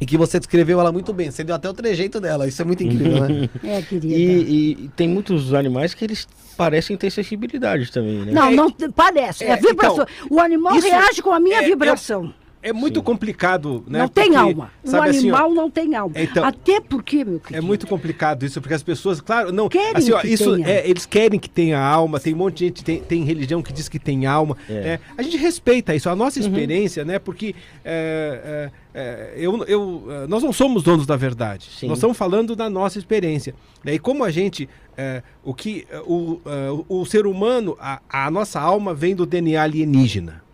E que você descreveu ela muito bem. Você deu até o trejeito dela. Isso é muito incrível, né? É, querida. E, e, tem muitos animais que eles parecem ter sensibilidade também, né? Não, não parece. É, é vibração. Então, o animal reage com a minha é, vibração. É muito Sim. complicado, né? Não tem porque, alma. O animal assim, ó, não tem alma. Então, Até porque, meu querido. É muito complicado isso, porque as pessoas, claro, não. Querem assim, ó, que isso, tenha. É, eles querem que tenha alma, tem um monte de gente, tem, tem religião que diz que tem alma. É. Né? A gente respeita isso, a nossa uhum. experiência, uhum. né? Porque é, é, é, eu, eu, é, nós não somos donos da verdade. Sim. Nós estamos falando da nossa experiência. Né? E como a gente. o que o, o ser humano, a, a nossa alma vem do DNA alienígena.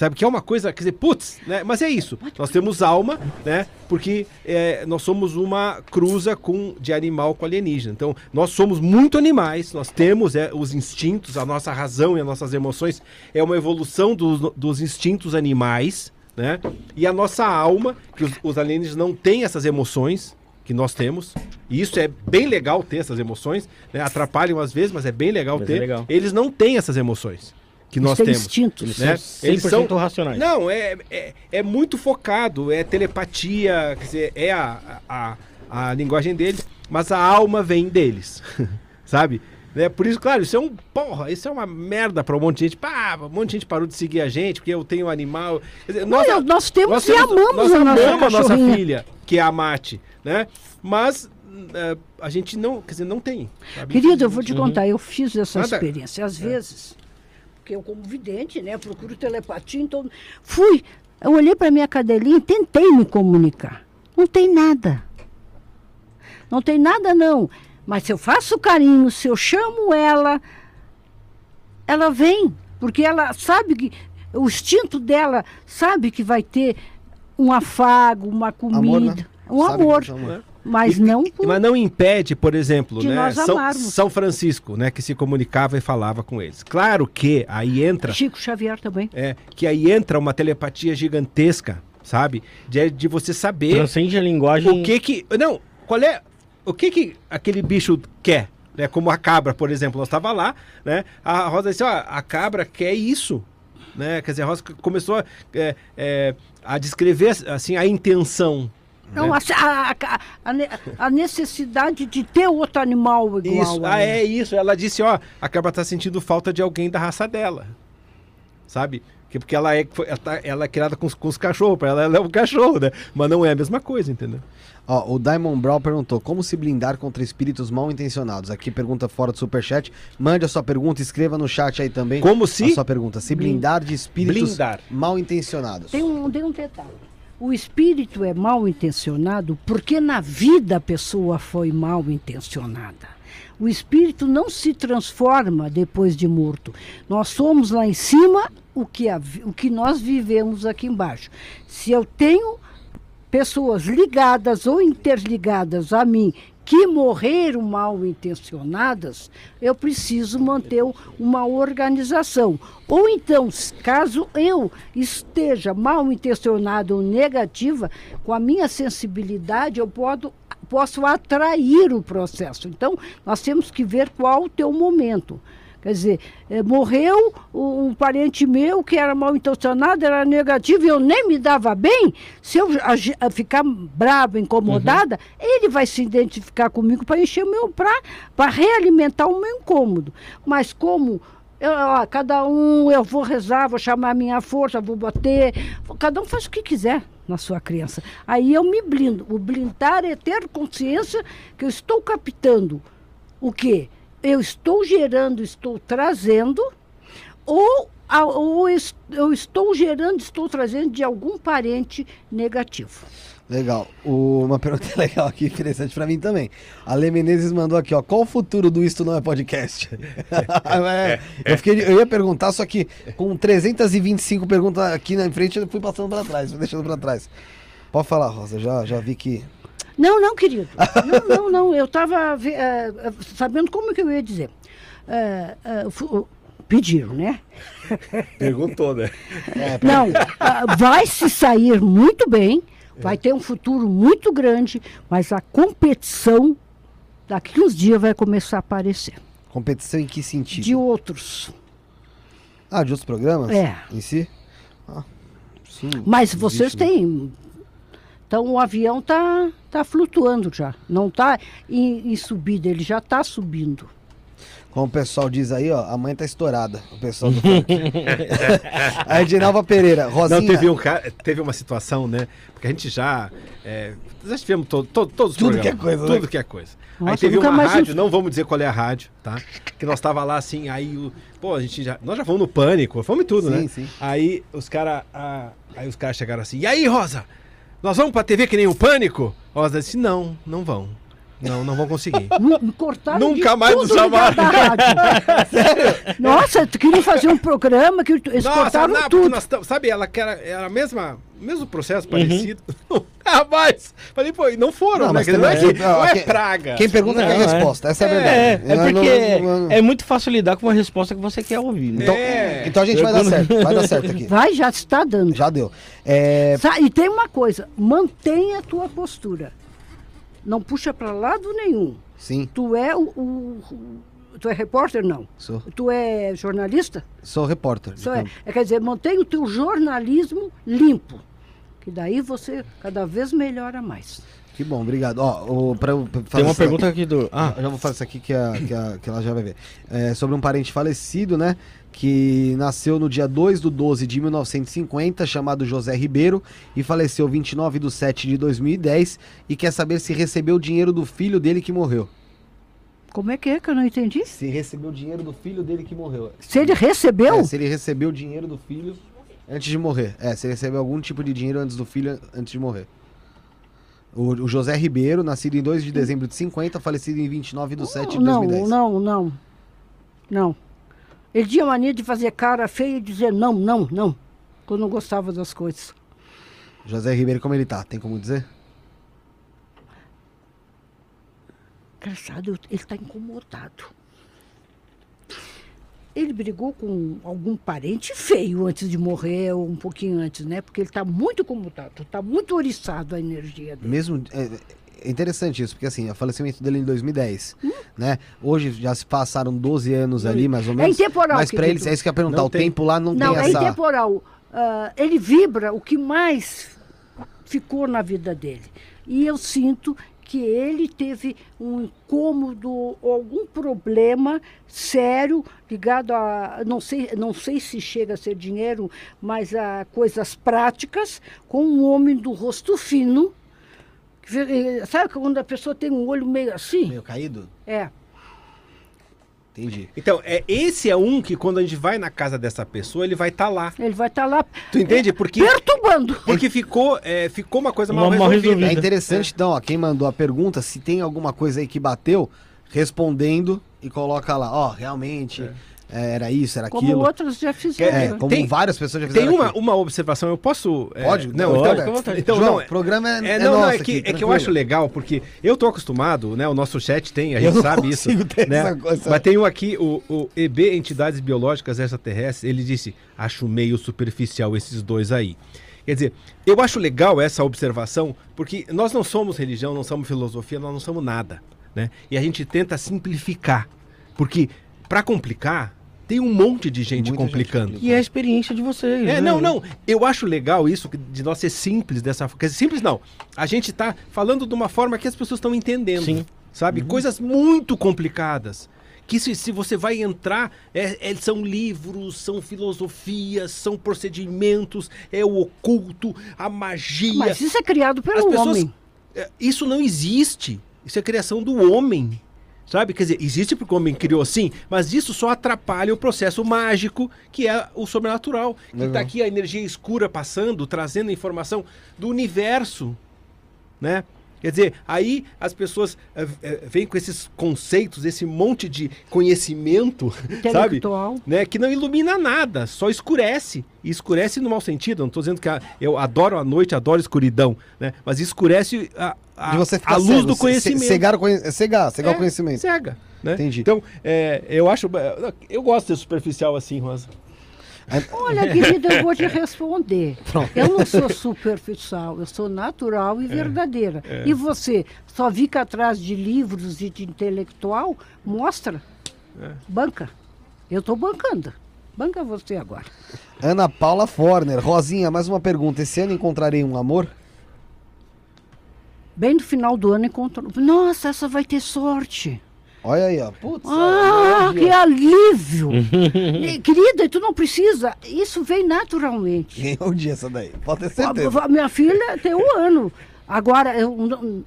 Sabe? Que é uma coisa, quer dizer, putz, né? Mas é isso. Nós temos alma, né? Porque é, nós somos uma cruza com, de animal com alienígena. Então, nós somos muito animais, nós temos é, os instintos, a nossa razão e as nossas emoções é uma evolução dos, dos instintos animais, né? E a nossa alma, que os, os alienígenas não têm essas emoções, que nós temos. E isso é bem legal ter essas emoções, né? Atrapalham às vezes, mas é bem legal mas é ter. É legal. Eles não têm essas emoções que nós temos. Instintos. Né? Eles são racionais. Não, é, é, é, muito focado, é telepatia, quer dizer, é a, a, a linguagem deles, mas a alma vem deles, sabe? É, por isso, claro, isso é um. Porra, isso é uma merda para um monte de gente. Pá, um monte de gente parou de seguir a gente, porque eu tenho um animal. Dizer, nós, Não, nós temos nós e amamos nós a nossa, amamos a nossa filha, que é a Mate, né? Mas uh, a gente não, quer dizer, não tem. Sabe? Querido, eu vou te contar, eu fiz essa Nada. experiência. Às é. vezes porque eu como vidente, né, procuro telepatia, então fui, eu olhei para minha cadelinha e tentei me comunicar. Não tem nada. Não tem nada não. Mas se eu faço carinho, se eu chamo ela, ela vem, porque ela sabe que o instinto dela sabe que vai ter um afago, uma comida, amor, né? um sabe amor. Mas E- não por- Mas não impede, por exemplo, né, São. São Francisco, né, que se comunicava e falava com eles. Claro que aí entra, Chico Xavier também. é, que aí entra uma telepatia gigantesca, sabe? De, de você saber Transcende a linguagem. o que que, não, qual é, o que que aquele bicho quer, né? Como a cabra, por exemplo, nós estava lá, né? A Rosa disse, ó, a cabra quer isso, né? Quer dizer, a Rosa começou a, é, é, a descrever assim a intenção. Não, né? a, a- a- a ne- a necessidade de ter outro animal igual. Isso, a ah, é isso. Ela disse, ó, a cabra tá sentindo falta de alguém da raça dela. Sabe? Que- Porque ela é, ela, tá- ela é criada com, os- com os cachorros, pra ela, ela é um cachorro, né? Mas não é a mesma coisa, entendeu? Ó, o Diamond Brown perguntou como se blindar contra espíritos mal intencionados. Aqui pergunta fora do superchat. Mande a sua pergunta, escreva no chat aí também. Como A se sua pergunta. Se blindar de espíritos Blindar. mal intencionados. Tem um, tem um detalhe. O espírito é mal intencionado porque na vida a pessoa foi mal intencionada. O espírito não se transforma depois de morto. Nós somos lá em cima o que, a o que nós vivemos aqui embaixo. Se eu tenho pessoas ligadas ou interligadas a mim que morreram mal intencionadas, eu preciso manter um- uma organização. Ou então, caso eu esteja mal intencionada ou negativa, com a minha sensibilidade eu posso, posso atrair o processo. Então, nós temos que ver qual o teu momento. Quer dizer, eh, morreu um parente meu que era mal intencionado, era negativo e eu nem me dava bem. Se eu a ficar brava, incomodada, ele vai se identificar comigo para encher o meu para realimentar o meu incômodo. Mas como eu, ó, cada um, eu vou rezar, vou chamar a minha força, vou bater. Cada um faz o que quiser na sua crença. Aí eu me blindo. O blindar é ter consciência que eu estou captando o quê? Eu estou gerando, estou trazendo, ou, ou eu estou gerando, estou trazendo de algum parente negativo. Legal. O- uma pergunta legal aqui, interessante pra mim também. A Lê Menezes mandou aqui, ó. Qual o futuro do Isto Não É Podcast? É, eu, fiquei, eu ia perguntar, só que com 325 perguntas aqui na frente, eu fui passando pra trás, fui deixando pra trás. Pode falar, Rosa, já, já vi que... Não, não, querido. Não, não, não. Eu estava sabendo como que eu ia dizer. Eh, eh, fu- pediram, né? Perguntou, né? Não, ah, vai se sair muito bem, vai ter um futuro muito grande, mas a competição daqui uns dias vai começar a aparecer. Competição em que sentido? De outros. Ah, de outros programas? É. Em si? Ah, sim. Mas vocês existe, né? Então o avião está tá flutuando já. Não está em, em subida, ele já está subindo. Como o pessoal diz aí, ó, a mãe tá estourada. O pessoal do a Edinalva Pereira, Rosinha. Não, teve, um, teve uma situação, né? Porque a gente já. É, já tivemos to, to- todos os Tudo programas, que é coisa, né? Tudo que é coisa. Nossa, aí teve uma mais rádio, não vamos dizer qual é a rádio, tá? Que nós tava lá assim, aí o. Pô, a gente já. Nós já fomos no pânico, fomos em tudo, Sim, né? sim. Aí os caras. aí os caras chegaram assim, e aí, Rosa? Nós vamos pra TV que nem o pânico? Rosa disse, não, não vão. Não, não vão conseguir. Cortaram Nunca mais nos chamaram. rádio. Nossa, tu queria fazer um programa que eles cortaram não, porque tudo. nós tamo- sabe, ela que era, era a mesma, mesmo processo parecido. Nunca mais. Falei, pô, e não foram, Não, né? mas Não é, que- não é quem- praga. Quem pergunta Não, quer a é. resposta, essa é a É, verdade. é Eu porque não- não- é muito fácil lidar com uma resposta que você quer ouvir. né? Então, É. então a gente vai dar certo, vai dar certo aqui. Vai, já está dando. Já deu. É, E tem uma coisa, mantenha a tua postura. Não puxa para lado nenhum. sim, Tu é o, o- o- Tu é repórter? Não. sou, Tu é jornalista? sou repórter. Só é, é, quer dizer, mantenha o teu jornalismo limpo. Que daí você cada vez melhora mais. Que bom, obrigado. Ó, o, pra, eu fazer Tem uma pergunta aqui do. Ah, Eu já vou fazer isso aqui que, a, que, a- que ela já vai ver. É, sobre um parente falecido, né? Que nasceu no dia 2 do 12 de 1950, chamado José Ribeiro, e faleceu 29 de 7 de 2010, e quer saber se recebeu o dinheiro do filho dele que morreu. Como é que é que eu não entendi? Se recebeu o dinheiro do filho dele que morreu. Se ele recebeu, É, se ele recebeu o dinheiro do filho antes de morrer. É, se ele recebeu algum tipo de dinheiro antes do filho, antes de morrer. O, o José Ribeiro, nascido em 2 de dezembro de 50, falecido em 29 de 7 de não, 2010. não, não, não. Ele tinha mania de fazer cara feia e dizer não, não, não. Quando não gostava das coisas. José Ribeiro, como ele tá? Tem como dizer? Engraçado, ele está incomodado. Ele brigou com algum parente feio antes de morrer, ou um pouquinho antes, né? Porque ele está muito incomodado, está muito oriçado a energia dele. Mesmo. É, é interessante isso, porque assim, o falecimento dele em 2010, né? Hoje já se passaram 12 anos ali, mais ou É menos. intemporal, Mas pra querido. eles, é isso que eu ia perguntar, Não o tem. tempo lá não, Não, tem é essa. intemporal. Ah, ele vibra o que mais ficou na vida dele. E eu sinto que ele teve um incômodo ou algum problema sério ligado a não sei, não sei se chega a ser dinheiro, mas a coisas práticas com um homem do rosto fino. Sabe quando a pessoa tem um olho meio assim? Meio caído? É. Entendi. Então, é, esse é um que quando a gente vai na casa dessa pessoa, ele vai estar lá. Ele vai estar lá Tu entende? Porque, perturbando. porque ficou, é, ficou uma coisa mal Mal- mal resolvida. resolvida. É interessante, então, ó, quem mandou a pergunta, se tem alguma coisa aí que bateu, respondendo e coloca lá, ó, realmente é, era isso, era Como aquilo. outros já É, fizeram. como Tem- várias pessoas já Tem fizeram uma, aqui. uma observação, eu posso. é, Pode? não, Pode, então, à vontade. então, João, não, o programa é, É, é não, não, é que, aqui, é que eu acho legal, porque eu tô acostumado, né? O nosso chat tem, a Eu gente não sabe isso. né? essa coisa. Mas tem um aqui, o, o EB Entidades Biológicas Extraterrestres, ele disse: acho meio superficial esses dois aí. Quer dizer, eu acho legal essa observação, porque nós não somos religião, não somos filosofia, nós não somos nada. Né? E a gente tenta simplificar. Porque, para complicar, tem um monte de gente Muita gente complicando. complica. E é a experiência de vocês. É, né? não, não. Eu acho legal isso de nós ser simples dessa forma. Simples não. A gente tá falando de uma forma que as pessoas estão entendendo. Sim. Sabe? Coisas muito complicadas. Que se, se você vai entrar, é- é- são livros, são filosofias, são procedimentos, é o oculto, a magia. Mas isso é criado As pelo pessoas- homem. É, Isso não existe. Isso é criação do homem. Sabe? Quer dizer, existe porque o homem criou sim, mas isso só atrapalha o processo mágico que é o sobrenatural. Que Legal. tá aqui a energia escura passando, trazendo informação do universo. Né? Quer dizer, aí as pessoas eh, eh, vêm com esses conceitos, esse monte de conhecimento, sabe? Né, que não ilumina nada, só escurece. E escurece no mau sentido. Não estou dizendo que a- eu adoro a noite, adoro a escuridão, né? Mas escurece a, a, a luz cego, do conhecimento. Cegar conhe- cegar, cegar É, o conhecimento. Cega. Né? Entendi. Então, é, eu acho. Eu gosto de ser superficial assim, Rosa. Olha, querida, eu vou te responder. Eu não sou superficial, eu sou natural e verdadeira. E você só fica atrás de livros e de intelectual? Mostra. Banca. Eu estou bancando. Banca você agora. Ana Paula Forner. Rosinha, mais uma pergunta. Esse ano encontrarei um amor? Bem no final do ano encontrou. Nossa, essa vai ter sorte. Olha aí, ó. Putz, Ah, olha que alívio! E, Querida, tu não precisa. Isso vem naturalmente. Ganhou um dia essa daí. Pode ter certeza. A- a Minha filha tem um ano. Agora, eu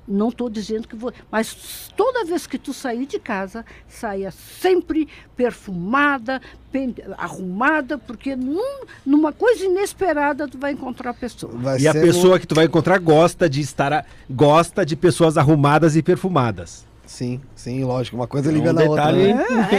não- estou dizendo que vou. Mas toda vez que tu sair de casa, saia sempre perfumada, pen- arrumada, porque num- numa coisa inesperada tu vai encontrar a pessoa. Vai E a pessoa que tu vai encontrar gosta de estar. a- gosta de pessoas arrumadas e perfumadas. Sim, sim, lógico. Uma coisa É liga um na outra. né? É,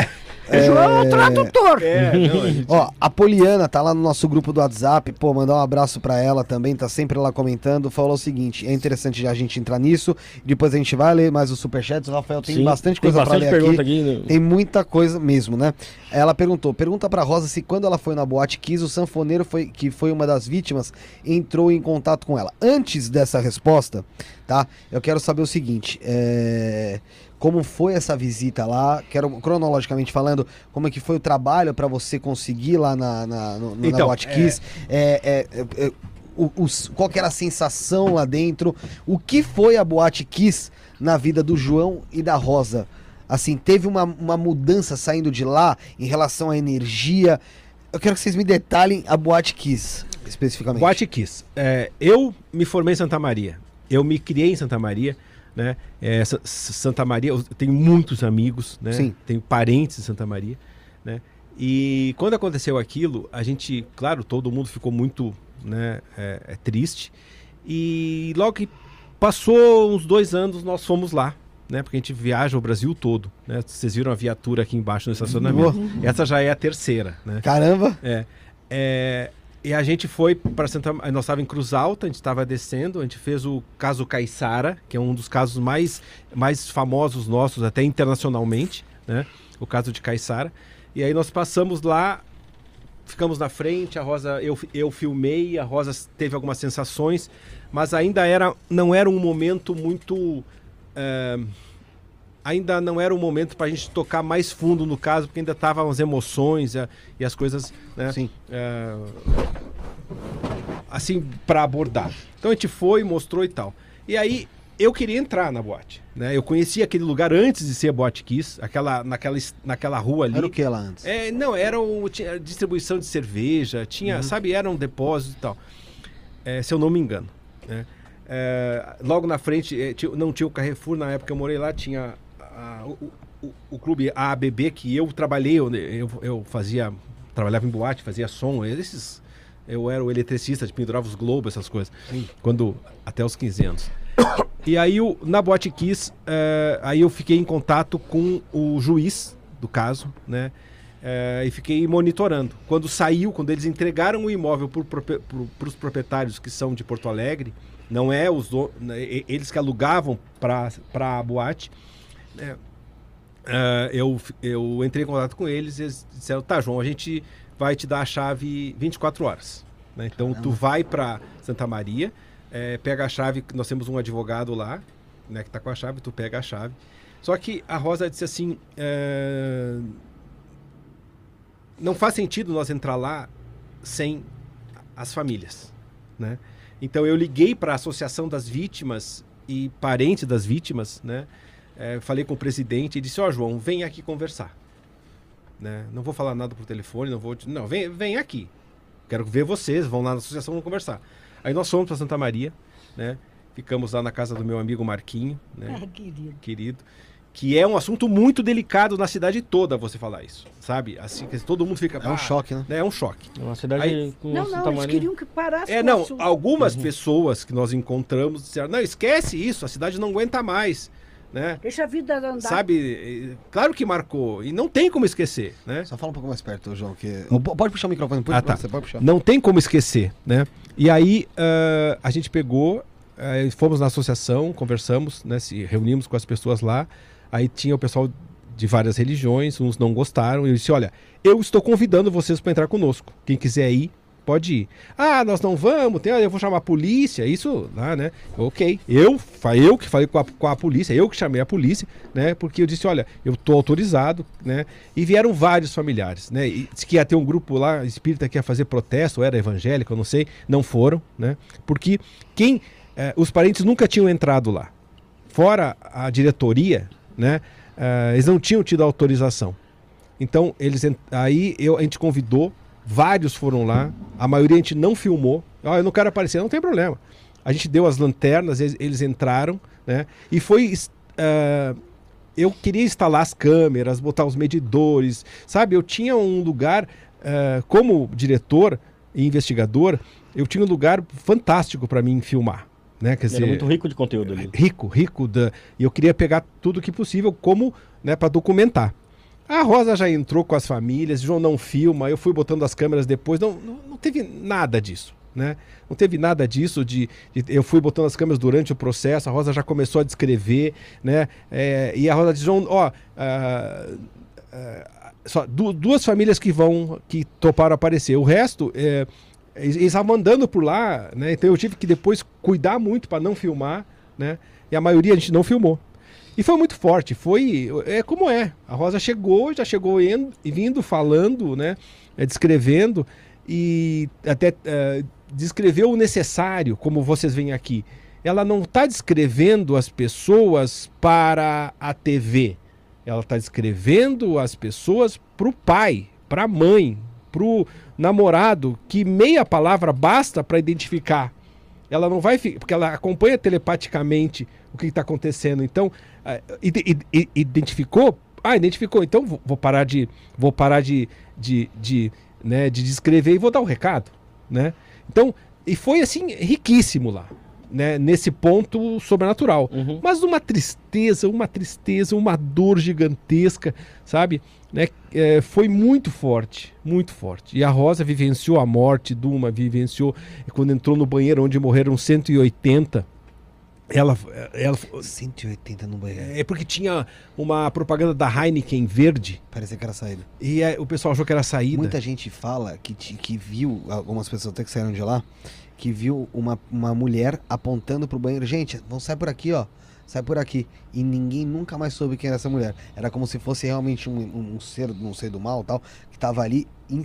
é. João é o tradutor. É, não, a gente- Ó, a Poliana tá lá no nosso grupo do WhatsApp, pô, mandar um abraço pra ela também, tá sempre lá comentando, falou o seguinte, é interessante a gente entrar nisso, depois a gente vai ler mais os superchats, o Rafael tem Sim, bastante tem coisa bastante pra ler aqui. aqui, né? Tem muita coisa mesmo, né? Ela perguntou, pergunta pra Rosa se quando ela foi na Boate Kiss, o sanfoneiro foi, que foi uma das vítimas, entrou em contato com ela. Antes dessa resposta, tá? Eu quero saber o seguinte, é... Como foi essa visita lá? Quero, cronologicamente falando, como é que foi o trabalho pra você conseguir lá na, na, no- na Então, Kiss? É, é, é, é, o- os- qual era a sensação lá dentro? O que foi a Boate Kiss na vida do João e da Rosa? Assim, teve uma, uma mudança saindo de lá em relação à energia? Eu quero que vocês me detalhem a Boate Kiss, especificamente. Boate Kiss. É, eu me formei em Santa Maria. Eu me criei em Santa Maria. Né? É, Santa Maria, eu tenho muitos amigos, né? Sim. tenho parentes em Santa Maria. Né? E quando aconteceu aquilo, a gente, claro, todo mundo ficou muito né, é, é, triste. E logo que passou uns dois anos, nós fomos lá. Né, porque a gente viaja o Brasil todo. Né? Vocês viram a viatura aqui embaixo no estacionamento. Essa já é a terceira. Né? Caramba! É, é, E a gente foi para Santa Nós estávamos em Cruz Alta, a gente estava descendo, a gente fez o caso Caiçara, que é um dos casos mais, mais famosos nossos, até internacionalmente, né? O caso de Caiçara. E aí nós passamos lá, ficamos na frente, a Rosa, eu, eu filmei, a Rosa teve algumas sensações, mas ainda era, não era um momento muito. é, ainda não era um momento para a gente tocar mais fundo no caso, porque ainda estavam as emoções e, e as coisas. Né? Sim. É, assim, para abordar. Então a gente foi, mostrou e tal. E aí eu queria entrar na boate. Né? Eu conhecia aquele lugar antes de ser a Boate Kiss, aquela, naquela, naquela rua ali. Era o que lá antes? É, não, era o, tinha distribuição de cerveja, tinha, Uhum. sabe, era um depósito e tal. É, se eu não me engano. né? É, logo na frente, tinha- não tinha o Carrefour, na época eu morei lá, tinha a- o, o- o clube AABB, que eu trabalhei, eu, eu, eu fazia, trabalhava em boate, fazia som, esses... Eu era o eletricista, pendurava os globos, essas coisas. Quando, até os 15 anos. E aí, o, na Boate Kiss, eh, aí eu fiquei em contato com o juiz do caso, né? Eh, e fiquei monitorando. Quando saiu, quando eles entregaram o imóvel para os proprietários que são de Porto Alegre, não é os né, eles que alugavam para a boate, Eh, eu, eu entrei em contato com eles e eles disseram, tá, João, a gente vai te dar a chave 24 horas. né? Então, tu vai para Santa Maria, eh, pega a chave, nós temos um advogado lá, né, que tá com a chave, tu pega a chave. Só que a Rosa disse assim, eh, não faz sentido nós entrar lá sem as famílias, né? Então eu liguei para a Associação das Vítimas e parentes das vítimas, né? Eh, falei com o presidente e disse: Ó, João, vem aqui conversar. Né? Não vou falar nada por telefone, não vou. te- Não, vem, vem aqui. Quero ver vocês, vão lá na associação, vamos conversar. Aí nós fomos para Santa Maria, né? Ficamos lá na casa do meu amigo Marquinho, né? Ah, querido. querido, que é um assunto muito delicado na cidade toda você falar isso, sabe? Assim que todo mundo fica É um "Ah", choque, né? né? É um choque. É uma cidade Aí- com Não, Santa não, eles Maria. queriam que parasse É, não, algumas pessoas que nós encontramos disseram: "Não, esquece isso, a cidade não aguenta mais", né? Deixa a vida andar. Sabe? Claro que marcou e não tem como esquecer, né? Só fala um pouco mais perto, João, que... Pode puxar o microfone, pode, Ah, tá. você pode puxar. Não tem como esquecer, né? E aí ah, a gente pegou, ah, fomos na associação, conversamos, né? Se reunimos com as pessoas lá. Aí tinha o pessoal de várias religiões, uns não gostaram. E eu disse: olha, eu estou convidando vocês para entrar conosco. Quem quiser ir, pode ir. Ah, nós não vamos, tem, eu vou chamar a polícia, isso lá, né? Ok. Eu, eu que falei com a, com a polícia, eu que chamei a polícia, né? Porque eu disse, olha, eu tô autorizado, né? E vieram vários familiares, né? E disse que ia ter um grupo lá, espírita, que ia fazer protesto, ou era evangélico, eu não sei, não foram, né? Porque quem, eh, os parentes nunca tinham entrado lá. Fora a diretoria, né? eh, eles não tinham tido autorização. Então, eles aí eu, a gente convidou, vários foram lá, a maioria a gente não filmou. Ah, eu não quero aparecer, não tem problema. A gente deu as lanternas, eles, eles entraram, né? E foi. ah, eu queria instalar as câmeras, botar os medidores, sabe? Eu tinha um lugar, ah, como diretor e investigador, eu tinha um lugar fantástico para mim filmar. Né? Quer Era dizer, muito rico de conteúdo ali. rico, rico da, e eu queria pegar tudo que possível como, né, para documentar. A Rosa já entrou com as famílias, João não filma, eu fui botando as câmeras depois, não, não, não teve nada disso, né? Não teve nada disso de, de- eu fui botando as câmeras durante o processo, a Rosa já começou a descrever, né? É, e a Rosa diz, João, ó, ah, só du- duas famílias que vão, que toparam aparecer, o resto é, eles estavam andando por lá, né? Então eu tive que depois cuidar muito para não filmar, né? E a maioria a gente não filmou. E foi muito forte, foi é como é. A Rosa chegou, já chegou indo, vindo falando, né? é, descrevendo e até é, descreveu o necessário, como vocês veem aqui. Ela não está descrevendo as pessoas para a TV. Ela está descrevendo as pessoas para o pai, para a mãe, para o namorado, que meia palavra basta para identificar. Ela não vai porque ela acompanha telepaticamente o que está acontecendo. Então, ide- identificou? Ah, identificou. Então vou, vou parar de vou parar de, de, de, né, de descrever e vou dar o recado, né? Então, e foi assim riquíssimo lá. Né, nesse ponto sobrenatural. Uhum. Mas uma tristeza, uma tristeza, uma dor gigantesca, sabe? Né, é, foi muito forte, muito forte. E a Rosa vivenciou a morte, Duma vivenciou quando entrou no banheiro onde morreram 180. Ela, ela 180 no banheiro. é porque tinha uma propaganda da Heineken verde Parecia que era saída. e é, o pessoal achou que era saída. Muita gente fala que, que viu, algumas pessoas até que saíram de lá, que viu uma, uma mulher apontando pro banheiro. Gente, vamos sair por aqui, ó. Sai por aqui. E ninguém nunca mais soube quem era essa mulher. Era como se fosse realmente um, um, um ser, não sei do mal tal, que tava ali em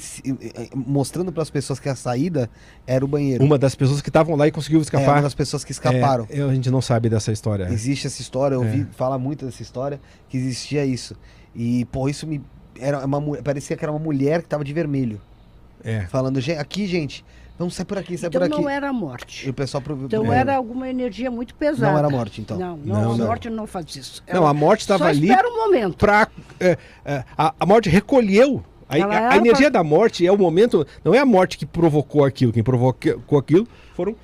mostrando para as pessoas que a saída era o banheiro. Uma das pessoas que estavam lá e conseguiu É, escapar. uma das pessoas que escaparam. É, a gente não sabe dessa história. Existe essa história, eu É. ouvi falar muito dessa história, que existia isso. E, pô, isso me. Era uma, parecia que era uma mulher que tava de vermelho. É. Falando, "Gente, aqui, gente, vamos sair por aqui, sai Então por aqui. não era E morte. o pessoal pro, Então pro- era alguma energia muito pesada. Não era morte, então. Não, não, Não, a não. morte não faz isso. Não, a morte estava ali espera um momento. pra. é, é, a, a morte recolheu. A, Ela a- a energia da morte é o momento. Não é a morte que provocou aquilo. Quem provocou aquilo foram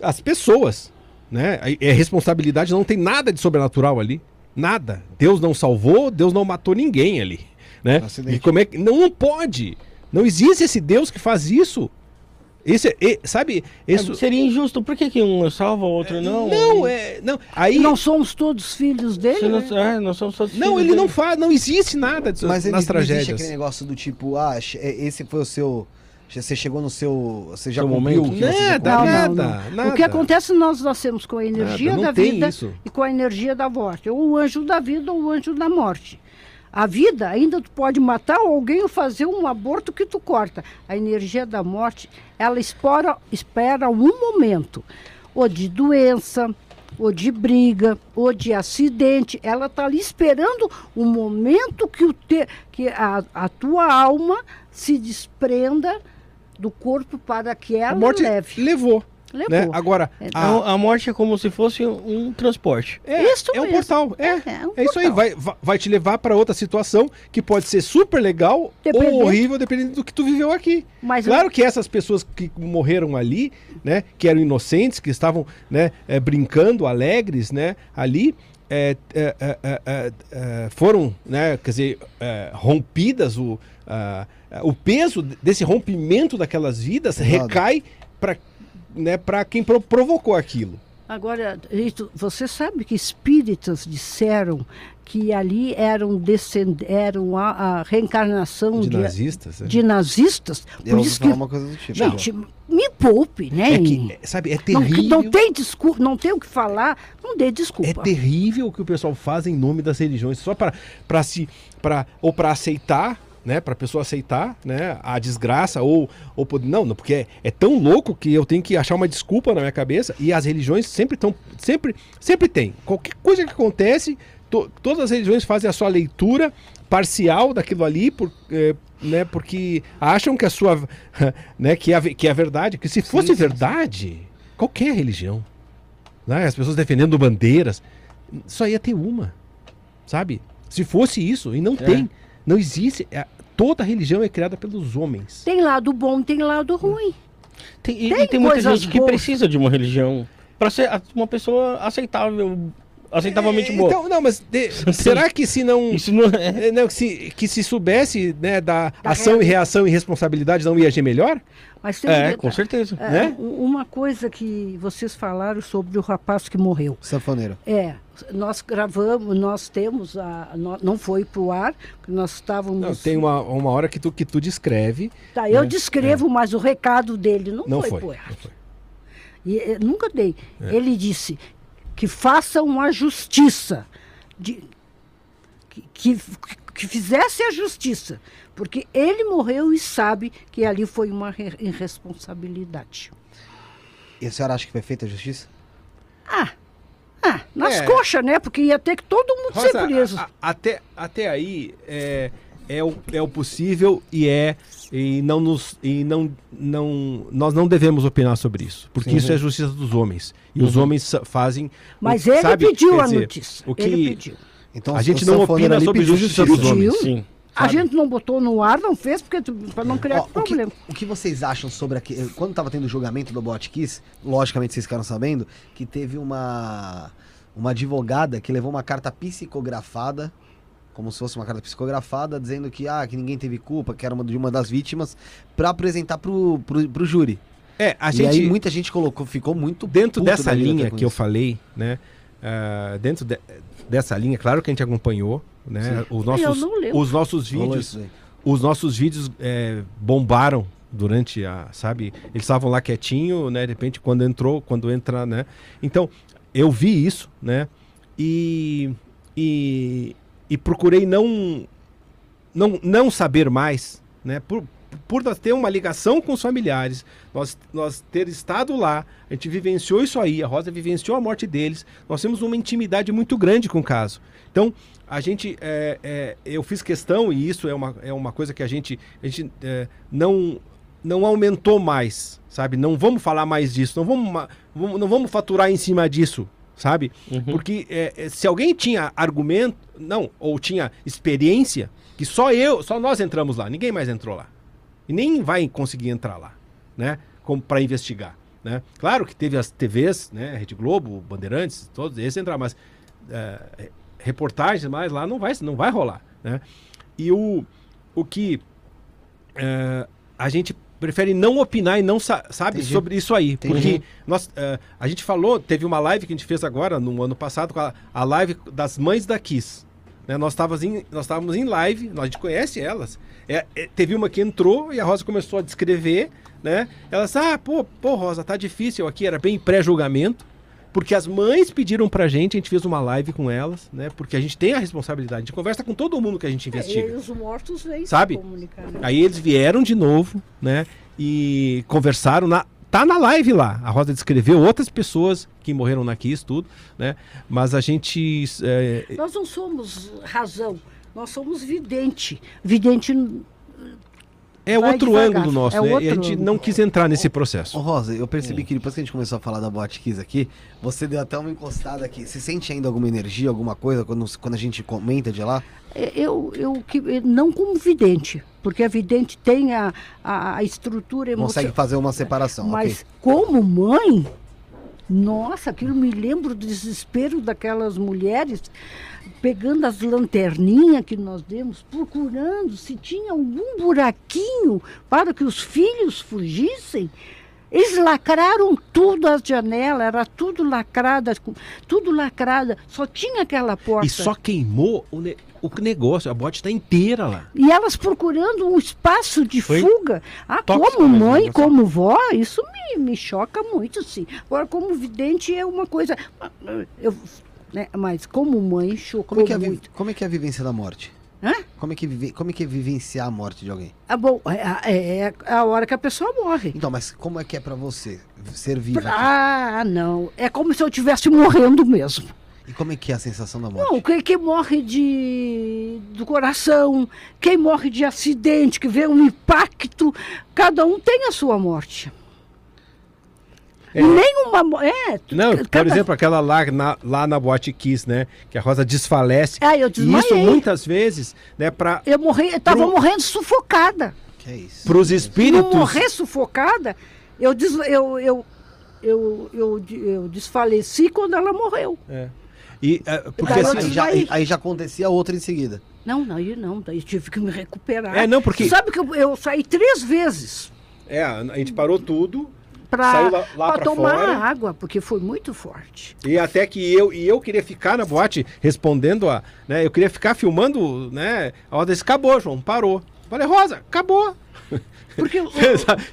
as pessoas. Né? É responsabilidade, não tem nada de sobrenatural ali. Nada. Deus não salvou, Deus não matou ninguém ali. Né? Acidente. E como é que. Não, não pode. Não existe esse Deus que faz isso. Esse, é- é- sabe? Isso, Seria injusto. Por que, que um salva, o outro não? não, é. Não, aí. Não somos todos filhos dele? Não, né? é, nós somos todos Não, filhos ele dele. não faz, não existe nada disso Mas ele, nas não existe tragédias. aquele negócio do tipo, ah, é, esse foi o seu. Você chegou no seu. Você já Seu momento. o que você tinha Nada, cumprido? Não, não, nada, nada. O que acontece, nós nascemos com a energia Nada, não da vida isso. e com a energia da morte. Ou o anjo da vida ou o anjo da morte. A vida, ainda tu pode matar alguém ou fazer um aborto que tu corta. A energia da morte, ela espera, espera um momento. Ou de doença, ou de briga, ou de acidente. Ela está ali esperando o momento que, o te, que a, a tua alma se desprenda do corpo para que ela A morte leve. levou. Levou. Né? Agora, A, a- a morte é como se fosse um transporte. é, Isso é um mesmo. portal. É, É, é, é um isso aí. portal. Vai, vai, vai te levar para outra situação que pode ser super legal Dependendo- ou horrível, dependendo do que tu viveu aqui. Mas Claro que essas pessoas que morreram ali, né, que eram inocentes, que estavam né, eh, brincando, alegres, né, ali, eh, eh, eh, foram, né, quer dizer, rompidas, o, o peso desse rompimento daquelas vidas Pesado. recai para né, pra quem pro- provocou aquilo. Agora, Rito, você sabe que espíritas disseram que ali eram, descend... eram a, a reencarnação De de, nazistas. né? de nazistas? Eu Por isso que, uma coisa do tipo. gente, me poupe, né? É que, é, sabe, é não, terrível. não tem desculpa, não tem o que falar, não dê É desculpa. terrível o que o pessoal faz em nome das religiões, só para para se para ou para aceitar, né, para pessoa aceitar, né, a desgraça ou ou não, não, porque é, é tão louco que eu tenho que achar uma desculpa na minha cabeça e as religiões sempre estão sempre sempre tem. Qualquer coisa que acontece, to- todas as religiões fazem a sua leitura parcial daquilo ali por, eh, né, porque acham que a sua né, que é a, que é a verdade, que se fosse sim, sim. verdade, qualquer religião né? As pessoas defendendo bandeiras. Só ia ter uma, sabe? Se fosse isso, e não tem, não existe. Toda religião é criada pelos homens. Tem lado bom, tem lado ruim. Tem, e- Tem e tem muita gente que boas. precisa de uma religião para ser uma pessoa aceitável, aceitavelmente É, boa. Então, não, mas de- será que se não, Isso não é. é, não, se, que se soubesse né, da, Da ação e reação e responsabilidade não ia agir melhor? Mas tem É, que- com certeza. é, né? Uma coisa que vocês falaram sobre o rapaz que morreu. Sanfoneiro. É, nós gravamos, nós temos, a, não foi para o ar, porque nós estávamos... Não, tem uma, uma hora que tu, que tu descreve. Tá, eu né? descrevo, mas o recado dele não, Não foi, foi. pro ar. não foi. E, eh, nunca dei. É. Ele disse que façam a justiça, de, que, que, que fizesse a justiça, porque ele morreu e sabe que ali foi uma re- irresponsabilidade. E a senhora acha que foi feita a justiça? Ah, ah nas É. coxas, né? Porque ia ter que todo mundo ser Rosa, preso. a- a- até, até aí é, é, o, é o possível e é e não nos e não não nós não devemos opinar sobre isso porque Sim. isso é a justiça dos homens e os homens fazem o- Mas ele sabe, pediu a dizer, notícia. o que Ele pediu. Então, A o gente não sanfoneiro opina sobre pediu justiça dos justiça. homens Sim. A sabe? gente não botou no ar, não fez, porque para não criar Ó, o, que, problema. o que vocês acham sobre. Quando tava tendo o julgamento do Botkiss, logicamente vocês ficaram sabendo que teve uma. Uma advogada que levou uma carta psicografada, como se fosse uma carta psicografada, dizendo que, ah, que ninguém teve culpa, que era uma de uma das vítimas, pra apresentar pro, pro, pro júri. É, a e gente. aí muita gente colocou, ficou muito dentro dessa linha que eu isso. falei, né? ah, dentro de- dessa linha, claro que a gente acompanhou, né? Os Eu nossos, não lembro. os nossos vídeos, os nossos vídeos é, bombaram durante a, sabe? Eles estavam lá quietinho, né? De repente, quando entrou, quando entra, né? Então, eu vi isso, né? E, e, e procurei não, não, não saber mais, né? Por, por nós ter uma ligação com os familiares, nós, nós ter estado lá, a gente vivenciou isso aí, a Rosa vivenciou a morte deles, nós temos uma intimidade muito grande com o caso. Então, a gente, é, é, eu fiz questão, e isso é uma, é uma coisa que a gente, a gente é, não, não aumentou mais, sabe? Não vamos falar mais disso, não vamos, não vamos faturar em cima disso, sabe? Porque é, é, se alguém tinha argumento, não, ou tinha experiência, que só eu, só nós entramos lá, ninguém mais entrou lá. E nem vai conseguir entrar lá, né? Como para investigar, né? Claro que teve as TVs, né? Rede Globo, Bandeirantes, todos esses entraram, mas é, reportagens mais lá não vai, não vai rolar, né? E o, o que é, a gente prefere não opinar e não sa- sabe Entendi. sobre isso aí, Entendi. porque nós, é, a gente falou, teve uma live que a gente fez agora no ano passado com a, a live das mães da Kiss. né? Nós estávamos em, nós estávamos em live, nós, a gente conhece elas. É, é, teve uma que entrou e a Rosa começou a descrever, né? Elas, ah, pô, pô, Rosa, tá difícil aqui, era bem pré-julgamento. Porque as mães pediram pra gente, a gente fez uma live com elas, né? Porque a gente tem a responsabilidade, a gente conversa com todo mundo que a gente É, investiga. e os mortos vêm Sabe? comunicar. né? Aí eles vieram de novo, né? E conversaram na. Tá na live lá. A Rosa descreveu outras pessoas que morreram na Kiss, tudo, né? Mas a gente. é, Nós não somos razão, nós somos vidente. Vidente é Vai outro devagar. ângulo nosso, É né? E outro a gente não quis entrar nesse Ô processo. Rosa, eu percebi que depois que a gente começou a falar da Botkiss aqui, você deu até uma encostada aqui. Você sente ainda alguma energia, alguma coisa quando, quando a gente comenta de lá? É, Eu, eu que- não como vidente, porque a vidente tem a, a, a estrutura Consegue emocional. fazer uma separação, Mas ok? como mãe, nossa, aquilo me lembra do desespero daquelas mulheres pegando as lanterninhas que nós demos, procurando se tinha algum buraquinho para que os filhos fugissem. Eles lacraram tudo as janelas, era tudo lacrada, tudo lacrada, só tinha aquela porta. E só queimou o, ne- o negócio, a bote tá inteira lá. E elas procurando um espaço de Foi fuga. Ah, como mesmo, mãe, né? como vó, isso me, me choca muito, sim. Agora, como vidente é uma coisa. Eu, né, mas como mãe, chocou Como é, que é muito. como é que é a vivência da morte? Hã? Como é que, vive- como é, que é vivenciar a morte de alguém? Ah, bom, é, é a hora que a pessoa morre. Então, mas como é que é pra você ser viva? aqui? Ah, não. É como se eu estivesse morrendo mesmo. E como é que é a sensação da morte? Não, quem, quem morre de do coração, quem morre de acidente, que vê um impacto, cada um tem a sua morte. É. E nenhuma. É, tu- Não, por cada- exemplo, aquela lá na, lá na Boate Kiss, né? Que a Rosa desfalece. Ah, eu e desmaiei. isso muitas vezes, né, para Eu morri, eu tava Pro- morrendo sufocada. Que é isso? os Se espíritos. não morrer sufocada, eu, des, eu, eu, eu, eu, eu desfaleci quando ela morreu. É. E, é, porque eu assim, Aí já, aí já acontecia outra em seguida. Não, não, aí não, daí eu tive que me recuperar. É, não, porque- sabe que eu, eu saí três vezes é, a gente parou tudo para tomar fora. água, porque foi muito forte. e até que eu e eu queria ficar na boate respondendo a, né, eu queria ficar filmando, né? A Rosa disse, acabou, João, parou. Falei, Rosa, acabou. Porque eu-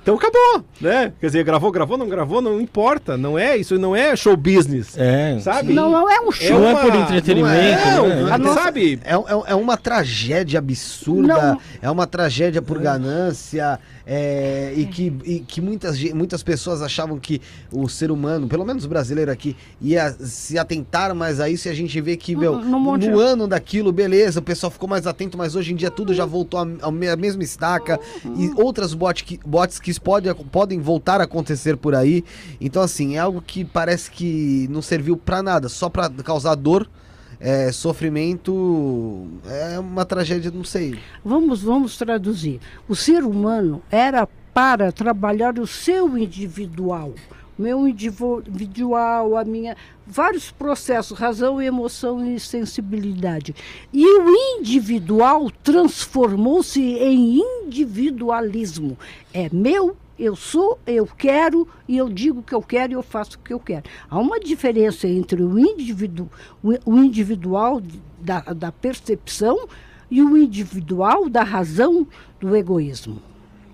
então acabou, né? Quer dizer, gravou, gravou, não gravou, não importa, não é, isso não é show business. É. Sabe? não, não é um show. Não é por entretenimento, Não, né? não, A nossa- sabe? É, é, é uma tragédia absurda, Não. é uma tragédia por ganância, é, e que, e que muitas, muitas pessoas achavam que o ser humano, pelo menos o brasileiro aqui, ia se atentar mais a isso e a gente vê que, meu, No- no Monte- no ano daquilo, beleza, o pessoal ficou mais atento, mas hoje em dia tudo já voltou à à me- à mesma estaca e outras bot que, bots que pode, podem voltar a acontecer por aí. Então, assim, é algo que parece que não serviu pra nada, só pra causar dor é, sofrimento é uma tragédia, não sei. Vamos, vamos traduzir. O ser humano era para trabalhar o seu individual, meu individual, a minha vários processos, razão, emoção e sensibilidade. E o individual transformou-se em individualismo. É meu, eu sou, eu quero e eu digo o que eu quero e eu faço o que eu quero. Há uma diferença entre o, individu, o individual da, da percepção e o individual da razão do egoísmo.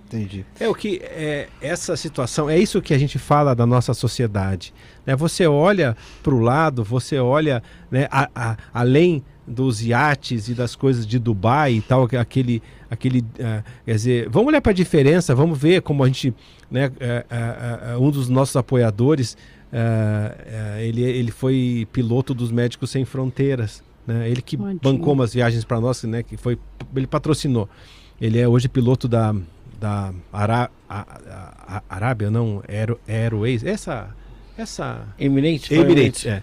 Entendi. É o que é essa situação, é isso que a gente fala da nossa sociedade. Né? Você olha para o lado, você olha né, a, a, além dos iates e das coisas de Dubai e tal, aquele, aquele, uh, quer dizer, vamos olhar para a diferença, vamos ver como a gente, né, uh, uh, um dos nossos apoiadores, ele, ele foi piloto dos Médicos Sem Fronteiras, né? Ele que bancou umas viagens para nós, né? Que foi, ele patrocinou. Ele é hoje piloto da da Ará, a, a, a, Arábia, não, Aero, Airways, essa, essa... Emirates. Emirates, é.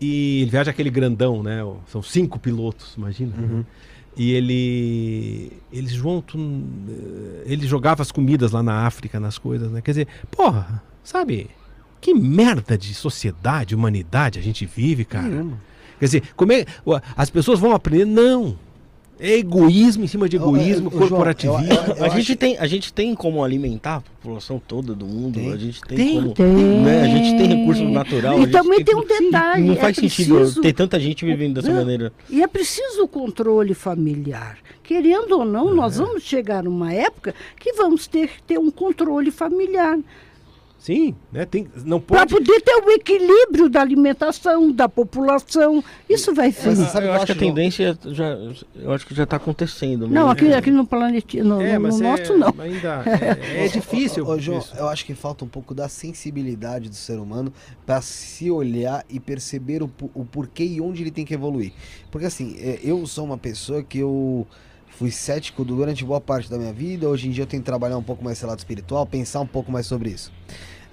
E ele viaja aquele grandão, né? São cinco pilotos, imagina. Uhum. E ele, ele junto, ele jogava as comidas lá na África, nas coisas, né? Quer dizer, porra, sabe? Que merda de sociedade, humanidade a gente vive, cara. Uhum. Quer dizer, como é, as pessoas vão aprender? Não. É egoísmo em cima de egoísmo, eu, eu, corporativismo. Eu, a, gente tem, a gente tem como alimentar a população toda do mundo. Tem. A gente tem, tem como. Tem. Né, a gente tem recurso natural. E também tem, tem um detalhe. Não faz é sentido preciso, ter tanta gente vivendo dessa não, maneira. E é preciso o controle familiar. Querendo ou não, é. nós vamos chegar numa época que vamos ter que ter um controle familiar. Sim, né? Tem, não pode... Para poder ter o equilíbrio da alimentação, da população. Isso vai ser. eu, eu acho que a tendência já, eu acho que já está acontecendo. Não, aqui, aqui no planeta, no, é, no, é, nosso não. Ainda é, é difícil. Ô, ô, João, eu acho que falta um pouco da sensibilidade do ser humano para se olhar e perceber o, o porquê e onde ele tem que evoluir. Porque assim, é, eu sou uma pessoa que eu fui cético durante boa parte da minha vida. Hoje em dia eu tenho que trabalhar um pouco mais esse lado espiritual, pensar um pouco mais sobre isso.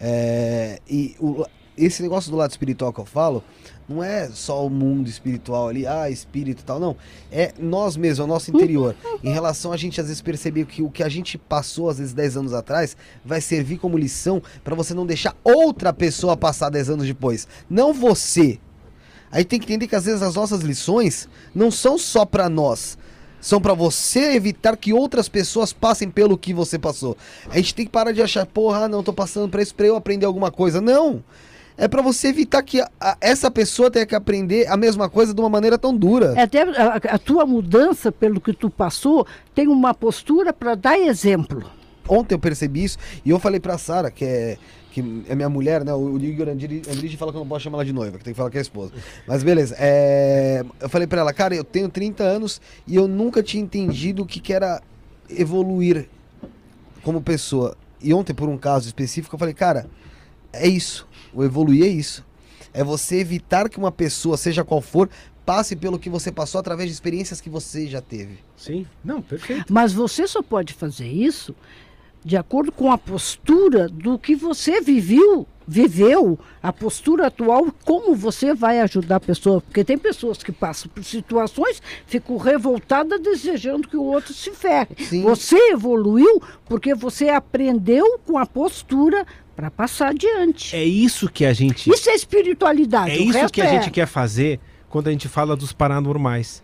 É, e o, esse negócio do lado espiritual que eu falo, não é só o mundo espiritual ali, ah, espírito e tal, não. É nós mesmos, é o nosso interior. Em relação a gente às vezes perceber que o que a gente passou, às vezes 10 anos atrás, vai servir como lição para você não deixar outra pessoa passar 10 anos depois. Não você. Aí tem que entender que às vezes as nossas lições não são só para nós, são para você evitar que outras pessoas passem pelo que você passou. A gente tem que parar de achar, porra, não, tô passando pra isso pra eu aprender alguma coisa. Não! É para você evitar que a, a, essa pessoa tenha que aprender a mesma coisa de uma maneira tão dura. É até a, a tua mudança pelo que tu passou tem uma postura para dar exemplo. Ontem eu percebi isso e eu falei pra Sara, que é que é minha mulher, né? O Igor Andirige fala que eu não posso chamar ela de noiva, que tem que falar que é esposa. Mas beleza. É... Eu falei pra ela, cara, eu tenho 30 anos e eu nunca tinha entendido o que, que era evoluir como pessoa. E ontem, por um caso específico, eu falei, cara, é isso. O evoluir é isso. É você evitar que uma pessoa, seja qual for, passe pelo que você passou através de experiências que você já teve. Sim, não, perfeito. Mas você só pode fazer isso de acordo com a postura do que você viveu, viveu, a postura atual, como você vai ajudar a pessoa. Porque tem pessoas que passam por situações, ficam revoltadas desejando que o outro se ferre. Sim. Você evoluiu porque você aprendeu com a postura para passar adiante. É isso que a gente. Isso é espiritualidade. É isso que a é... gente quer fazer quando a gente fala dos paranormais,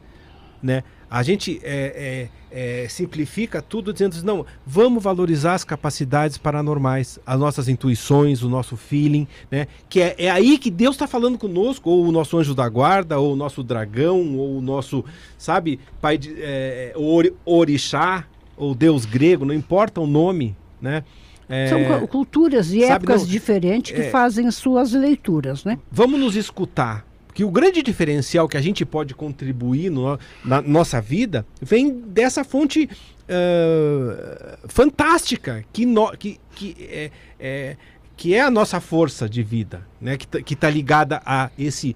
né? A gente é, é, é, simplifica tudo dizendo não, vamos valorizar as capacidades paranormais, as nossas intuições, o nosso feeling, né? Que é, é aí que Deus está falando conosco, ou o nosso anjo da guarda, ou o nosso dragão, ou o nosso, sabe, pai de, é, or, orixá, ou Deus grego, não importa o nome, né? É, São culturas e épocas não, diferentes que é, fazem suas leituras, né? Vamos nos escutar, que o grande diferencial que a gente pode contribuir no, na nossa vida vem dessa fonte uh, fantástica que, no, que, que, é, é, que é a nossa força de vida, né? que está ligada a esse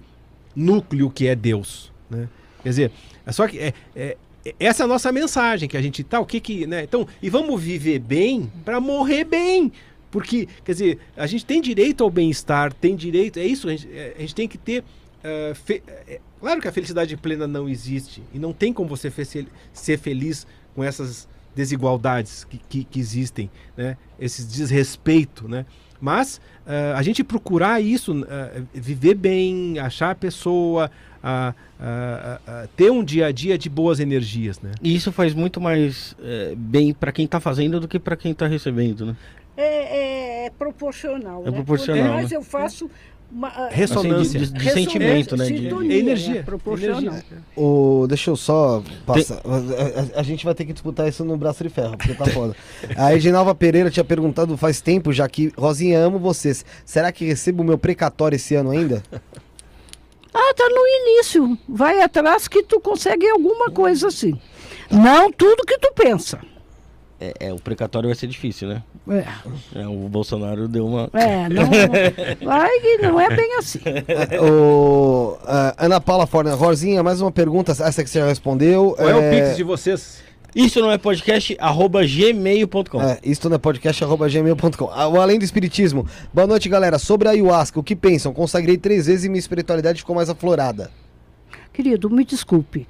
núcleo que é Deus. Né? Quer dizer, é só que é, é, essa é a nossa mensagem que a gente tá, o que que, né? Então, e vamos viver bem para morrer bem. Porque, quer dizer, a gente tem direito ao bem-estar, tem direito, é isso, a gente, é, a gente tem que ter eh, fe- é, claro que a felicidade plena não existe e não tem como você fe- ser feliz com essas desigualdades que, que, que existem, né? Esse desrespeito, né? Mas eh, a gente procurar isso, eh, viver bem, achar a pessoa, a ter um dia a dia de boas energias, né? E isso faz muito mais bem pra quem tá fazendo do que pra quem tá recebendo, né? É, é- é proporcional. É né? proporcional, Quanto mais né? eu faço. Uma, ah, Ressonância. Assim, de, de Ressonância, sentimento, né? De-. É energia. é proporcional. energia. O, deixa eu só passar. A, a- a gente vai ter que disputar isso no braço de ferro, porque tá foda. A Reginalva Pereira tinha perguntado faz tempo já que, Rosinha, amo vocês. Será que recebo o meu precatório esse ano ainda? Ah, tá no início. Vai atrás que tu consegue alguma coisa assim. Não tudo que tu pensa. É, é, o precatório vai ser difícil, né? É, É, o Bolsonaro deu uma. é não, vai que não é bem assim. o, a Ana Paula Forna, Rosinha, mais uma pergunta, essa que você já respondeu. Qual é, o Pix de vocês? Isso não é podcast, arroba gmail.com. É, isto não é podcast, arroba gmail.com. Ah, O Além do Espiritismo. Boa noite, galera. Sobre a ayahuasca, o que pensam? Consagrei três vezes e minha espiritualidade ficou mais aflorada. Querido, me desculpe.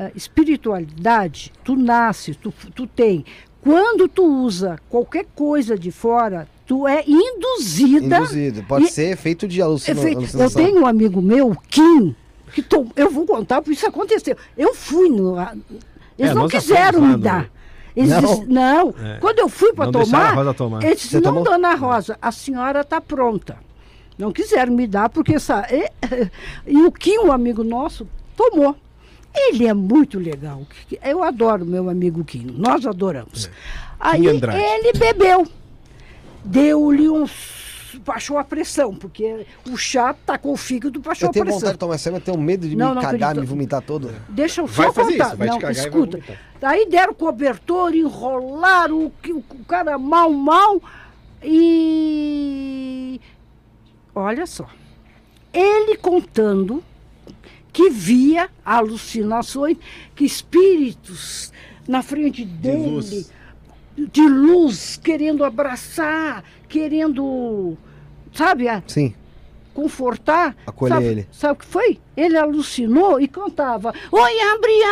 Ah, espiritualidade, tu nasce, tu, tu tem. Quando tu usa qualquer coisa de fora, tu é induzida. Induzido. Pode E- ser efeito de alucina, Efe- Eu alucinação. tenho um amigo meu, Kim, que to- eu vou contar, porque isso aconteceu. Eu fui no. Eles É, não quiseram me dar. Eles Não? disse- não. É. Quando eu fui para tomar, tomar. eles disse, Você não, tomou? dona Rosa, a senhora está pronta. Não quiseram me dar, porque essa. E, e o Kim, um amigo nosso, tomou. Ele é muito legal. Eu adoro meu amigo Kim. Nós adoramos. Aí Andrade. ele bebeu. Deu-lhe um. Baixou a pressão, porque o chá tacou o fígado, baixou Eu a tenho pressão. vontade de tomar mas eu tenho medo de Não, me não cagar, acredito. me vomitar todo. Deixa eu Vai só fazer contar. isso, não, escuta. Aí deram cobertor, enrolaram o, que- o cara mal, mal. E. Olha só. Ele contando que via alucinações, que espíritos na frente dele, luz. de luz, querendo abraçar, querendo, sabe, Sim. confortar. Acolher sabe, ele. Sabe o que foi? Ele alucinou e cantava: Oi, abre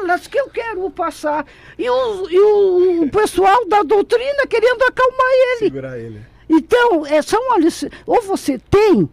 alas que eu quero passar. E o, e o, o pessoal da doutrina querendo acalmar ele. Segurar ele. Então, é, são aluci- Ou você tem.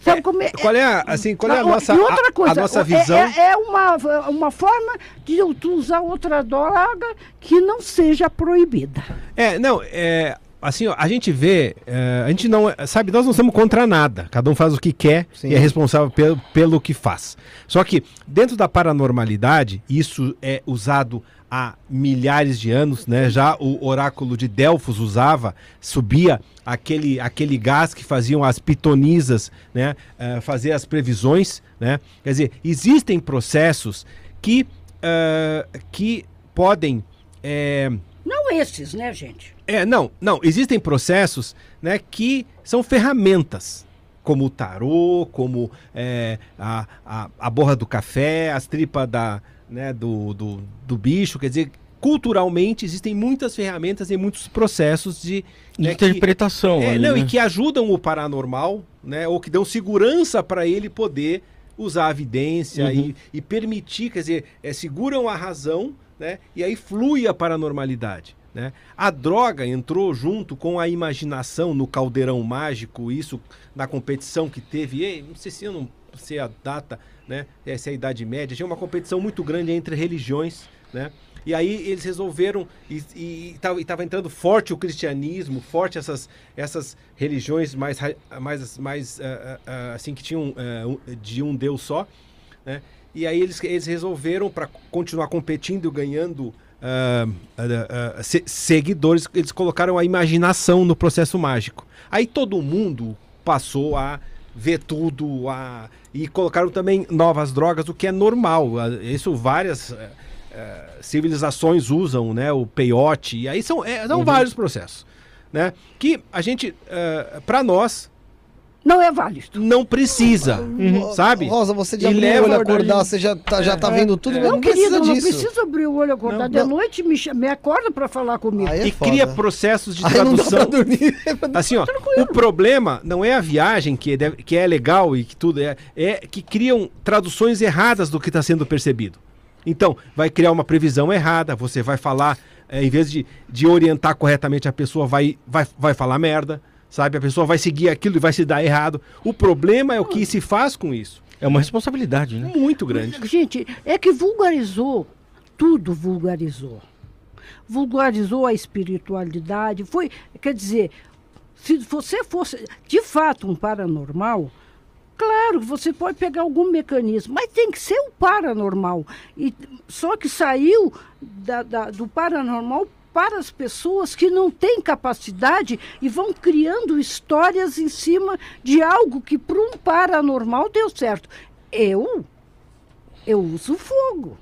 Sabe É, como é? Qual é a, assim, qual é a nossa, e outra a- coisa, a, nossa é- visão? É, é uma, uma forma de tu usar outra droga que não seja proibida. É, não, é. Assim, ó, a gente vê, é, a gente não, sabe, nós não estamos contra nada. Cada um faz o que quer Sim. e é responsável pelo, pelo que faz. Só que dentro da paranormalidade, isso é usado há milhares de anos, né? Já o oráculo de Delfos usava, subia aquele, aquele gás que faziam as pitonisas, né? eh, fazer as previsões, né? Quer dizer, existem processos que, eh, que podem eh, Não esses, né, gente? é, não, não. Existem processos né, que são ferramentas, como o tarô, como é, a, a, a borra do café, as tripas da, né, do, do, do bicho. Quer dizer, culturalmente existem muitas ferramentas e muitos processos de. né, que- Interpretação. é, ali, não, né? e que ajudam o paranormal, né? Ou que dão segurança para ele poder usar a evidência Uhum. e, e permitir, quer dizer, é, seguram a razão, né? E aí flui a paranormalidade. Né? A droga entrou junto com a imaginação no caldeirão mágico, isso na competição que teve, ei, não sei se eu não sei a data, né? Essa é a Idade Média, tinha uma competição muito grande entre religiões, né? E aí eles resolveram, e estava entrando forte o cristianismo, forte essas, essas religiões mais, mais, mais ah, ah, assim, que tinham um- de um Deus só, né? E aí eles, eles resolveram, para continuar competindo e ganhando se- seguidores, eles colocaram a imaginação no processo mágico. Aí todo mundo passou a ver tudo, a, e colocaram também novas drogas, o que é normal. Ah, Isso várias eh, eh, civilizações usam, né? O peiote, e aí são, é, são vários processos, né? Que a gente, para nós, Não é válido. Não precisa, sabe? Rosa, você de E abrir o olho acordar, você já tá, já tá vendo tudo, mas Não, não precisa querido, não disso. precisa abrir o olho acordar Não, de não. noite, me, me acorda para falar comigo. Aí é e foda. cria processos de Aí não dá tradução. pra dormir. Assim, ó, o problema não é a viagem que, deve- que é legal e que tudo é, é que criam traduções erradas do que está sendo percebido. Então, vai criar uma previsão errada, você vai falar, é, em vez de, de orientar corretamente a pessoa, vai, vai, vai falar merda, sabe? A pessoa vai seguir aquilo e vai se dar errado. O problema é o que se faz com isso. É uma responsabilidade, né? Muito grande. Gente, é que vulgarizou, tudo vulgarizou. Vulgarizou a espiritualidade, foi, quer dizer, se você fosse de fato um paranormal, claro, você pode pegar algum mecanismo, mas tem que ser o paranormal. E, só que saiu da- da- do paranormal para as pessoas que não têm capacidade e vão criando histórias em cima de algo que para um paranormal deu certo. Eu eu uso fogo.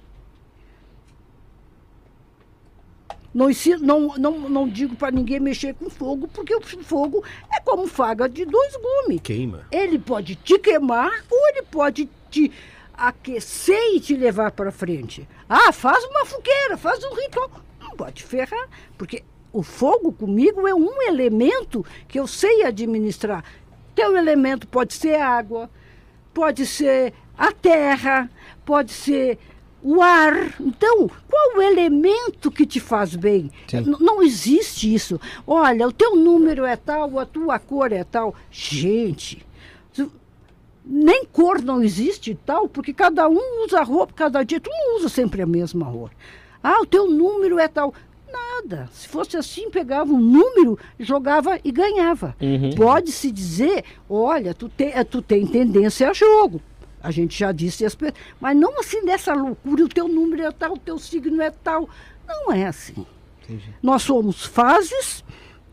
Não, não, não, não digo para ninguém mexer com fogo, porque o fogo é como faga de dois gumes. Queima. Ele pode te queimar ou ele pode te aquecer e te levar para frente. Ah, faz uma fogueira, faz um ritual. Pode ferrar, porque o fogo comigo é um elemento que eu sei administrar. Teu elemento pode ser água, pode ser a terra, pode ser o ar. Então, qual o elemento que te faz bem? Não existe isso. Olha, o teu número é tal, a tua cor é tal. Gente, nem cor não existe tal, porque cada um usa roupa cada dia. Tu não usa sempre a mesma roupa. Ah, o teu número é tal. Nada. Se fosse assim, pegava um número, jogava e ganhava. Uhum. Pode-se dizer, olha, tu, te, eh, tu tem tendência a jogo. A gente já disse, mas não assim dessa loucura, o teu número é tal, o teu signo é tal. Não é assim. Entendi. Nós somos fases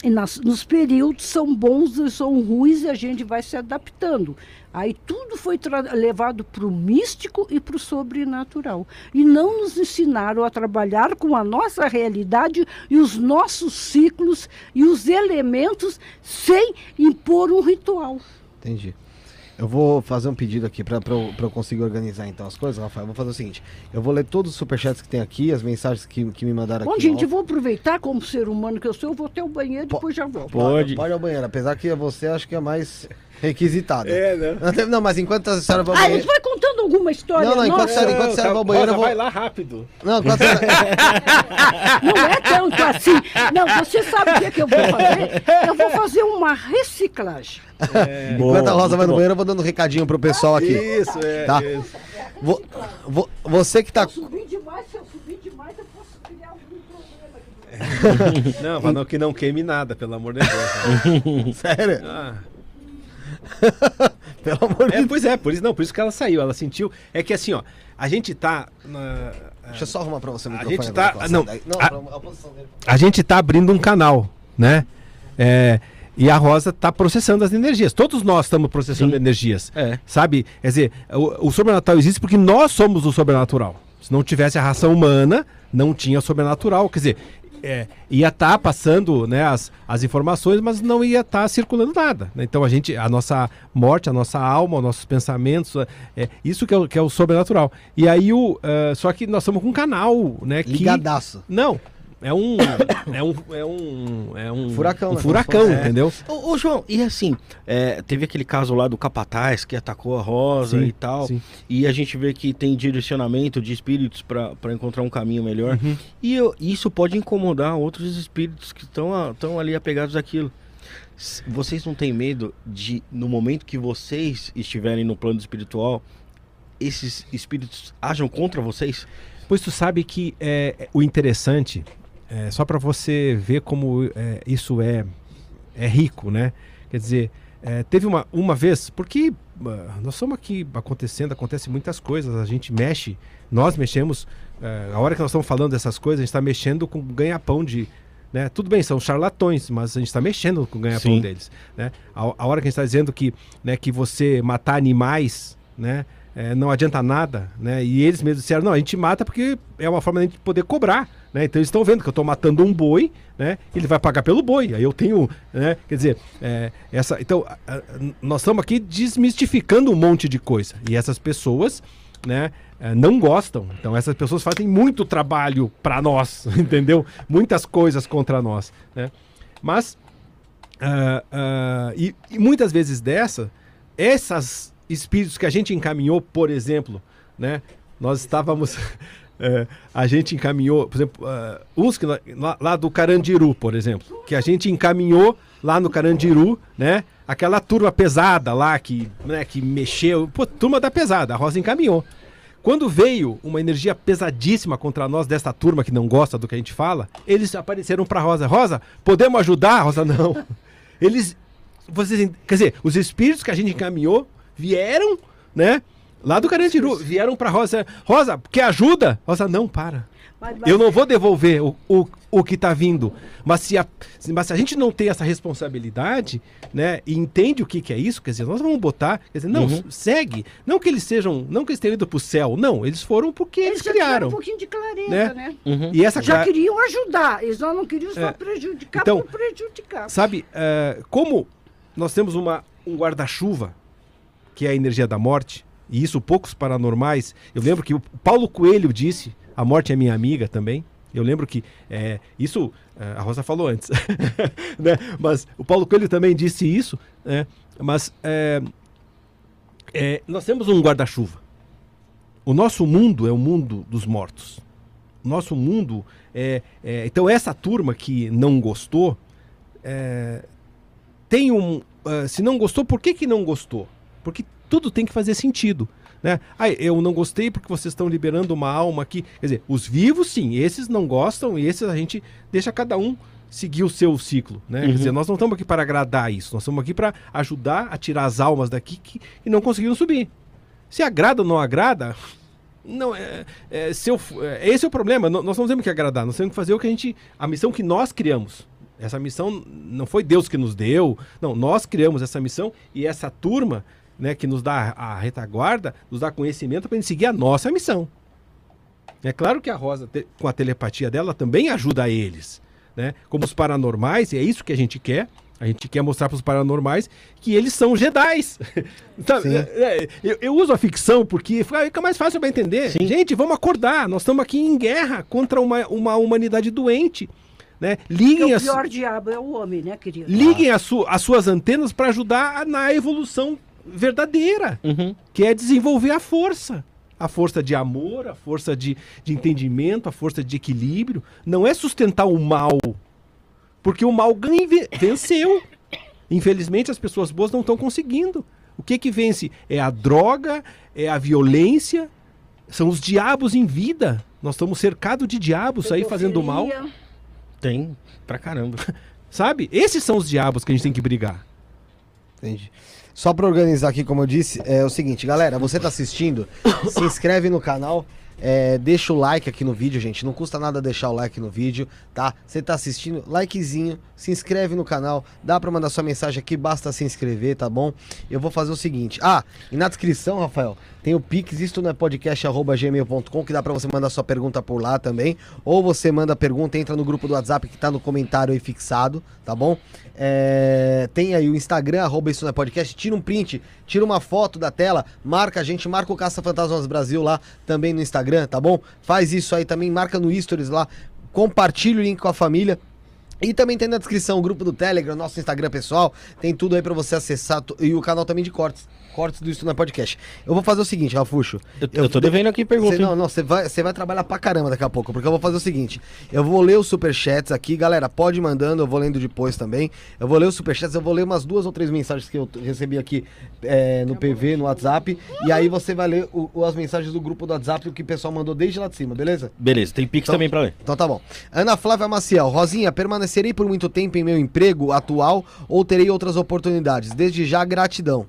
nas- nos períodos são bons e são ruins e a gente vai se adaptando. Aí tudo foi levado para o místico e para o sobrenatural. E não nos ensinaram a trabalhar com a nossa realidade e os nossos ciclos e os elementos sem impor um ritual. Entendi. Eu vou fazer um pedido aqui pra, pra, eu, eu conseguir organizar então as coisas, Rafael. Eu vou fazer o seguinte: eu vou ler todos os superchats que tem aqui, as mensagens que, que me mandaram Bom, aqui. gente, ó. eu vou aproveitar como ser humano que eu sou, eu vou até o banheiro e Po- depois já volto. Pode. Pode ir ao banheiro, apesar que você acho que é mais requisitada. É, né? Não, mas enquanto a senhora vai ao Ah, banheiro. ele vai contando alguma história Não, não, enquanto nossa? a senhora, enquanto a senhora vai ao banheiro, eu vou. vai lá rápido. Não, enquanto a senhora... Não é tanto assim. Não, você sabe o que, é que eu vou fazer? Eu vou fazer uma reciclagem. enquanto a Rosa vai no banheiro, eu vou dando um recadinho pro pessoal aqui. Isso, é. Tá. isso. Vo- vo- você que tá. Se eu subir demais, se eu subir demais, eu posso criar algum problema aqui. Não, mas não que não queime nada, pelo amor de Deus. Sério? Ah. Pelo amor de É, pois é, por isso não, por isso que ela saiu, ela sentiu. É que assim, ó, a gente tá. na- Deixa eu só arrumar pra você o A microfone. gente tá- agora, não, não a- a posição dele. a gente tá abrindo um canal, né? É, e a Rosa tá processando as energias. Todos nós estamos processando Sim. energias. É. Sabe? Quer dizer, o, o sobrenatural existe porque nós somos o sobrenatural. Se não tivesse a raça humana, não tinha sobrenatural. Quer dizer, é, ia estar passando né, as, as informações, mas não ia estar circulando nada. né? Então a gente, a nossa morte, a nossa alma, os nossos pensamentos, é, isso que é, o, que é o sobrenatural. E aí o. eh, só que nós estamos com um canal, né? Que, Ligadaço. não. É um. É um. É um. É um Furacão, Um né? furacão, É. entendeu? Ô, ô, João, e assim, é, teve aquele caso lá do Capataz que atacou a Rosa Sim, e tal. sim. E a gente vê que tem direcionamento de espíritos para encontrar um caminho melhor. Uhum. E eu- isso pode incomodar outros espíritos que estão ali apegados àquilo. Vocês não têm medo de, no momento que vocês estiverem no plano espiritual, esses espíritos ajam contra vocês? Pois tu sabe que é, o interessante, é, só para você ver como é, isso é, é rico, né? Quer dizer, é, teve uma, uma vez, porque ah, nós somos aqui acontecendo, acontece muitas coisas, a gente mexe, nós mexemos, é, a hora que nós estamos falando dessas coisas, a gente está mexendo com ganha-pão de. Né? Tudo bem, são charlatões, mas a gente está mexendo com o ganha-pão deles. Né? A, a hora que a gente está dizendo que, né, que você matar animais, né? é, não adianta nada, né? E eles mesmos disseram, não, a gente mata porque é uma forma de a gente poder cobrar, Né? Então eles estão vendo que eu estou matando um boi, né? Ele vai pagar pelo boi. Aí eu tenho, né? Quer dizer, é, essa. Então a, a, nós estamos aqui desmistificando um monte de coisa e essas pessoas, né? é, Não gostam. Então essas pessoas fazem muito trabalho para nós, entendeu? Muitas coisas contra nós, né? Mas ah, ah, e, e muitas vezes dessa, essas espíritos que a gente encaminhou, por exemplo, né? Nós estávamos. é, a gente encaminhou, por exemplo, ah, uns que, lá, lá do Carandiru, por exemplo, que a gente encaminhou lá no Carandiru, né? Aquela turma pesada lá que, né, que mexeu. Pô, turma da pesada, a Rosa encaminhou. Quando veio uma energia pesadíssima contra nós dessa turma que não gosta do que a gente fala, eles apareceram para Rosa. Rosa, podemos ajudar? Rosa, não. Eles, vocês, quer dizer, os espíritos que a gente encaminhou vieram, né? Lá do Carandiru, vieram para Rosa. Rosa, quer ajuda? Rosa, não, para. Mas- Eu não vou devolver o, o, o que está vindo. Mas se, a, mas se a gente não tem essa responsabilidade, né, e entende o que, que é isso, quer dizer, nós vamos botar, quer dizer, não, Uhum. segue. Não que eles sejam, não que eles tenham ido pro céu, não, eles foram porque eles, já tiveram criaram. um pouquinho de clareza, né? né? Uhum. E essa Já queriam ajudar, eles só não queriam só É. prejudicar Então, por prejudicar. Sabe, eh, como nós temos uma, um guarda-chuva, que é a energia da morte, e isso poucos paranormais. Eu lembro que o Paulo Coelho disse: a morte é minha amiga também. Eu lembro que eh, isso eh, a Rosa falou antes, né? Mas o Paulo Coelho também disse isso, né? Mas eh, eh, nós temos um guarda-chuva. O nosso mundo é o mundo dos mortos. O nosso mundo é, é- então essa turma que não gostou é, tem um ah, se não gostou por que que não gostou porque tudo tem que fazer sentido né ah, eu não gostei porque vocês estão liberando uma alma aqui quer dizer os vivos sim esses não gostam e esses a gente deixa cada um seguir o seu ciclo né quer Uhum. dizer nós não estamos aqui para agradar isso nós estamos aqui para ajudar a tirar as almas daqui que, que não conseguiram subir se agrada ou não agrada não, é, é, se eu, fu- é, esse é o problema. Nó- Nós não temos que agradar, nós temos que fazer o que a gente. A missão que nós criamos. Essa missão não foi Deus que nos deu. Não, nós criamos essa missão e essa turma, né, que nos dá a retaguarda, nos dá conhecimento para a gente seguir a nossa missão. É claro que a Rosa, com a telepatia dela, também ajuda eles. Né? Como os paranormais, e é isso que a gente quer. A gente quer mostrar para os paranormais que eles são Jedis. Sim. é, é, eu, eu uso a ficção porque fica mais fácil para entender. Sim. Gente, vamos acordar. Nós estamos aqui em guerra contra uma, uma humanidade doente. Né? Liguem, Porque o as, pior diabo é o homem, né, querido? liguem as, su- as suas antenas para ajudar na evolução verdadeira Uhum. que é desenvolver a força. A força de amor, a força de, de entendimento, a força de equilíbrio. Não é sustentar o mal. Porque o mal ganha, e ve- venceu. Infelizmente, as pessoas boas não estão conseguindo. O que que vence? É a droga, é a violência, são os diabos em vida. Nós estamos cercados de diabos aí fazendo mal. Tem pra caramba. Sabe? Esses são os diabos que a gente tem que brigar. Entendi. Só pra organizar aqui, como eu disse, é o seguinte, galera, você tá assistindo, se inscreve no canal, é, deixa o like aqui no vídeo, gente. Não custa nada deixar o like no vídeo, tá? Você tá assistindo, likezinho, se inscreve no canal, dá pra mandar sua mensagem aqui, basta se inscrever, tá bom? Eu vou fazer o seguinte. Ah, e na descrição, Rafael, tem o Pix, isto não é podcast.gmail.com, que dá pra você mandar sua pergunta por lá também. Ou você manda a pergunta, entra no grupo do WhatsApp que tá no comentário aí fixado, tá bom? É, tem aí o Instagram, arroba isso não é podcast, tira um print, tira uma foto da tela, marca a gente, marca o Caça Fantasmas Brasil lá também no Instagram, tá bom? Faz isso aí também, marca no Stories lá, compartilha o link com a família. E também tem na descrição o grupo do Telegram, nosso Instagram pessoal, tem tudo aí pra você acessar e o canal também de cortes, cortes do é Podcast. Eu vou fazer o seguinte, Rafuxo. Eu, eu tô devendo aqui pergunta. Cê, não, não, você vai, vai trabalhar pra caramba daqui a pouco, porque eu vou fazer o seguinte: eu vou ler os superchats aqui, galera. Pode ir mandando, eu vou lendo depois também. Eu vou ler os superchats, eu vou ler umas duas ou três mensagens que eu recebi aqui é, no PV, no WhatsApp. E aí você vai ler o- o- as mensagens do grupo do WhatsApp, o que o pessoal mandou desde lá de cima, beleza? Beleza, tem Pix Então- também pra ler. Então tá bom. Ana Flávia Maciel, Rosinha, permanecerei por muito tempo em meu emprego atual ou terei outras oportunidades? Desde já, gratidão.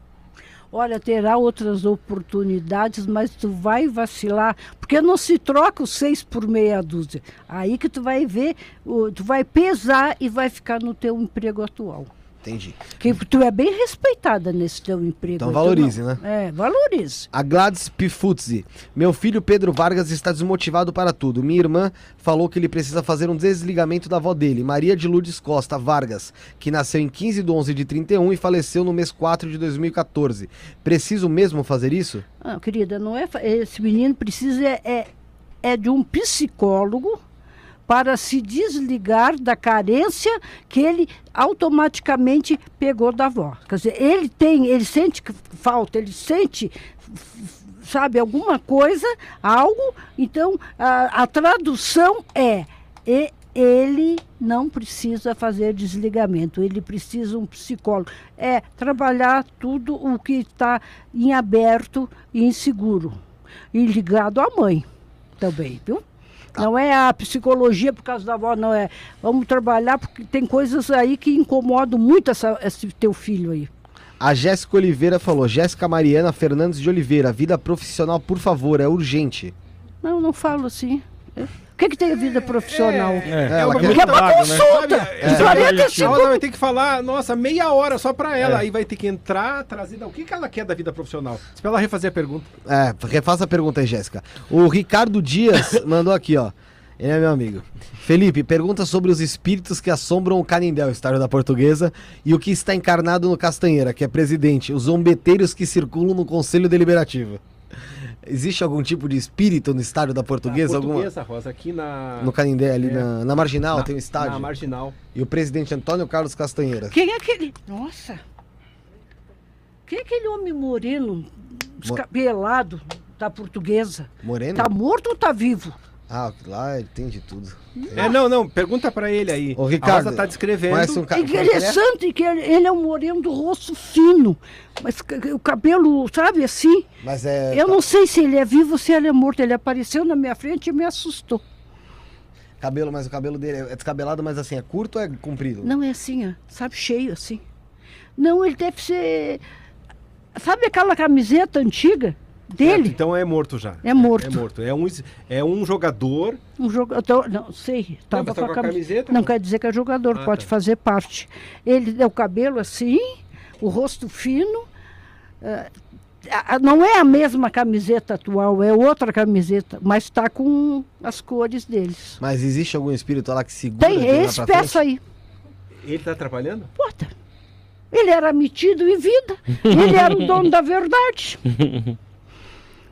Olha, terá outras oportunidades, mas tu vai vacilar, porque não se troca os seis por meia dúzia. Aí que tu vai ver, tu vai pesar e vai ficar no teu emprego atual. Entendi. Que tu é bem respeitada nesse teu emprego. Então valorize, não- né? É, valorize. A Gladys Pifuzzi. Meu filho Pedro Vargas está desmotivado para tudo. Minha irmã falou que ele precisa fazer um desligamento da avó dele, Maria de Lourdes Costa Vargas, que nasceu em 15 de 11 de 31 e faleceu no mês 4 de 2014. Preciso mesmo fazer isso? Ah, querida, não é. Esse menino precisa é, é, é de um psicólogo para se desligar da carência que ele automaticamente pegou da avó. Quer dizer, ele tem, ele sente falta, ele sente, sabe, alguma coisa, algo. Então, a, a tradução é. e- ele não precisa fazer desligamento, ele precisa um psicólogo. É trabalhar tudo o que está em aberto e inseguro. E ligado à mãe também, viu? Não é a psicologia por causa da avó, não é. Vamos trabalhar porque tem coisas aí que incomodam muito essa- esse teu filho aí. A Jéssica Oliveira falou: Jéssica Mariana Fernandes de Oliveira, vida profissional, por favor, é urgente. Não, não falo assim. É. O que, que tem a vida profissional? É, ela uma quer- pergunta Que é uma vaga, né? consulta! Sabe, De é, 40 Ela vai ter que falar, nossa, meia hora só pra ela. É. Aí vai ter que entrar, trazer. O que, que ela quer da vida profissional? Espera ela refazer a pergunta. É, refaça a pergunta aí, Jéssica. O Ricardo Dias mandou aqui, ó. Ele é meu amigo. Felipe, pergunta sobre os espíritos que assombram o Canindé, o estádio da portuguesa, e o que está encarnado no Castanheira, que é presidente, os zombeteiros que circulam no Conselho Deliberativo. Existe algum tipo de espírito no estádio da portuguesa? A Alguma... portuguesa, Rosa, aqui na. No Canindé, ali É. na, na Marginal, na- tem um estádio. Na marginal. E o presidente Antônio Carlos Castanheira. Quem é aquele. Nossa! Quem é aquele homem moreno, descabelado, da portuguesa? Moreno? Tá morto ou tá vivo? Ah, lá ele tem de tudo. É, não, não, pergunta pra ele aí. Ô, Ricardo, a Rosa tá descrevendo. Um ca... é é? Interessante que ele, ele é um moreno do rosto fino, mas o cabelo, sabe, assim. Mas é. Eu não sei se ele é vivo ou se ele é morto. Ele apareceu na minha frente e me assustou. Cabelo, mas o cabelo dele é descabelado, mas assim, é curto ou é comprido? Não é assim, ó, sabe, cheio assim. Não, ele deve ser. Sabe aquela camiseta antiga É, dele? então é morto já. É morto. É morto. É um, é um jogador. Um jogador. Não, sei. Tava mas tá com a com a cami- camiseta, Não pô. quer dizer que é jogador, Ah, pode tá. fazer parte. Ele tem o cabelo assim, o rosto fino. a- não é a mesma camiseta atual, é outra camiseta, mas está com as cores deles. Mas existe algum espírito lá que segura Tem lá esse peça frente? aí. Ele tá atrapalhando? Puta. Ele era metido em vida. Ele era o dono da verdade.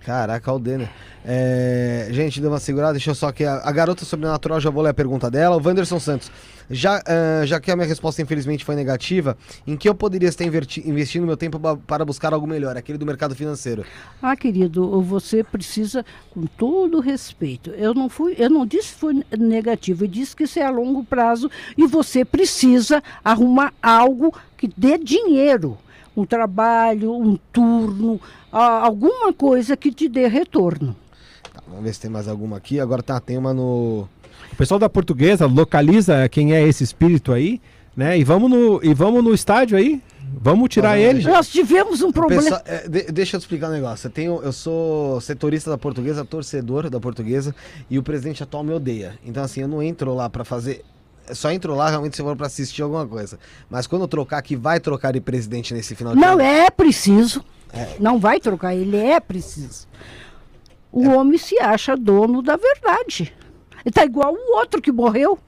Caraca, Denner. É, gente, deu uma segurada, deixa eu só que a, a garota sobrenatural, já vou ler a pergunta dela. O Wanderson Santos, já, ah, já que a minha resposta infelizmente foi negativa, em que eu poderia estar investindo meu tempo para buscar algo melhor? Aquele do mercado financeiro. Ah, querido, você precisa, com todo respeito, eu não fui, eu não disse que foi negativo, eu disse que isso é a longo prazo e você precisa arrumar algo que dê dinheiro, um trabalho, um turno, ah, alguma coisa que te dê retorno. Tá, vamos ver se tem mais alguma aqui. Agora tá, tem uma no. O pessoal da portuguesa localiza quem é esse espírito aí, né? E vamos no, e vamos no estádio aí. Vamos tirar Vamos ele. Nós tivemos um problema. pessoal- é, de- deixa eu te explicar um negócio. Eu, tenho, eu sou setorista da portuguesa, torcedor da portuguesa, e o presidente atual me odeia. Então, assim, eu não entro lá pra fazer. eu Só entro lá realmente se for pra assistir alguma coisa. Mas quando eu trocar, que vai trocar de presidente nesse final de Não ano. é preciso. Não vai trocar, ele é preciso. O homem se acha dono da verdade. Ele tá igual o outro que morreu.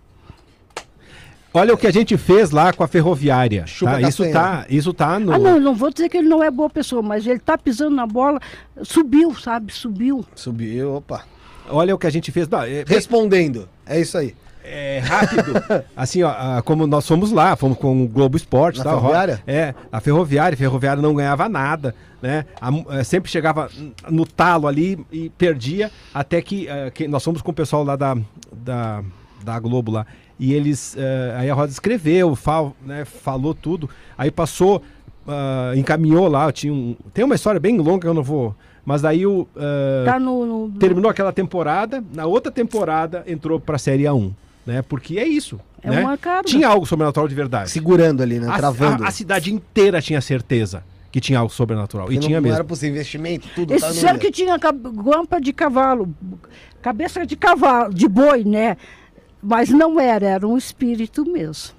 Olha o que a gente fez lá com a ferroviária. Tá? Isso tá, isso tá no. Ah, não, eu não vou dizer que ele não é boa pessoa, mas ele tá pisando na bola, subiu, sabe? Subiu. Subiu, opa. Olha o que a gente fez. Não, é, Respondendo. É isso aí. É rápido. assim, ó, ah, como nós fomos lá, fomos com o Globo Esporte. Na tal, ferroviária? É, a ferroviária. A ferroviária não ganhava nada, né? A eh, sempre chegava no talo ali e perdia, até que, eh, que nós fomos com o pessoal lá da, da, da Globo lá. E eles. eh, aí a Rosa escreveu, fal, né, falou tudo. Aí passou, ah, encaminhou lá. Tinha um, tem uma história bem longa que eu não vou. Mas daí o. ah, Tá no. no- terminou aquela temporada, na outra temporada entrou pra Série A1, né? Porque é isso. É né? uma carga. Tinha algo sobrenatural de verdade. Segurando ali, né? A, Travando. a- a cidade inteira tinha certeza que tinha algo sobrenatural. Porque E não, tinha não mesmo. era possível investimento, tudo. Esse tá no disseram que tinha guampa de cavalo, cabeça de cavalo, de boi, né? Mas não era, era um espírito mesmo.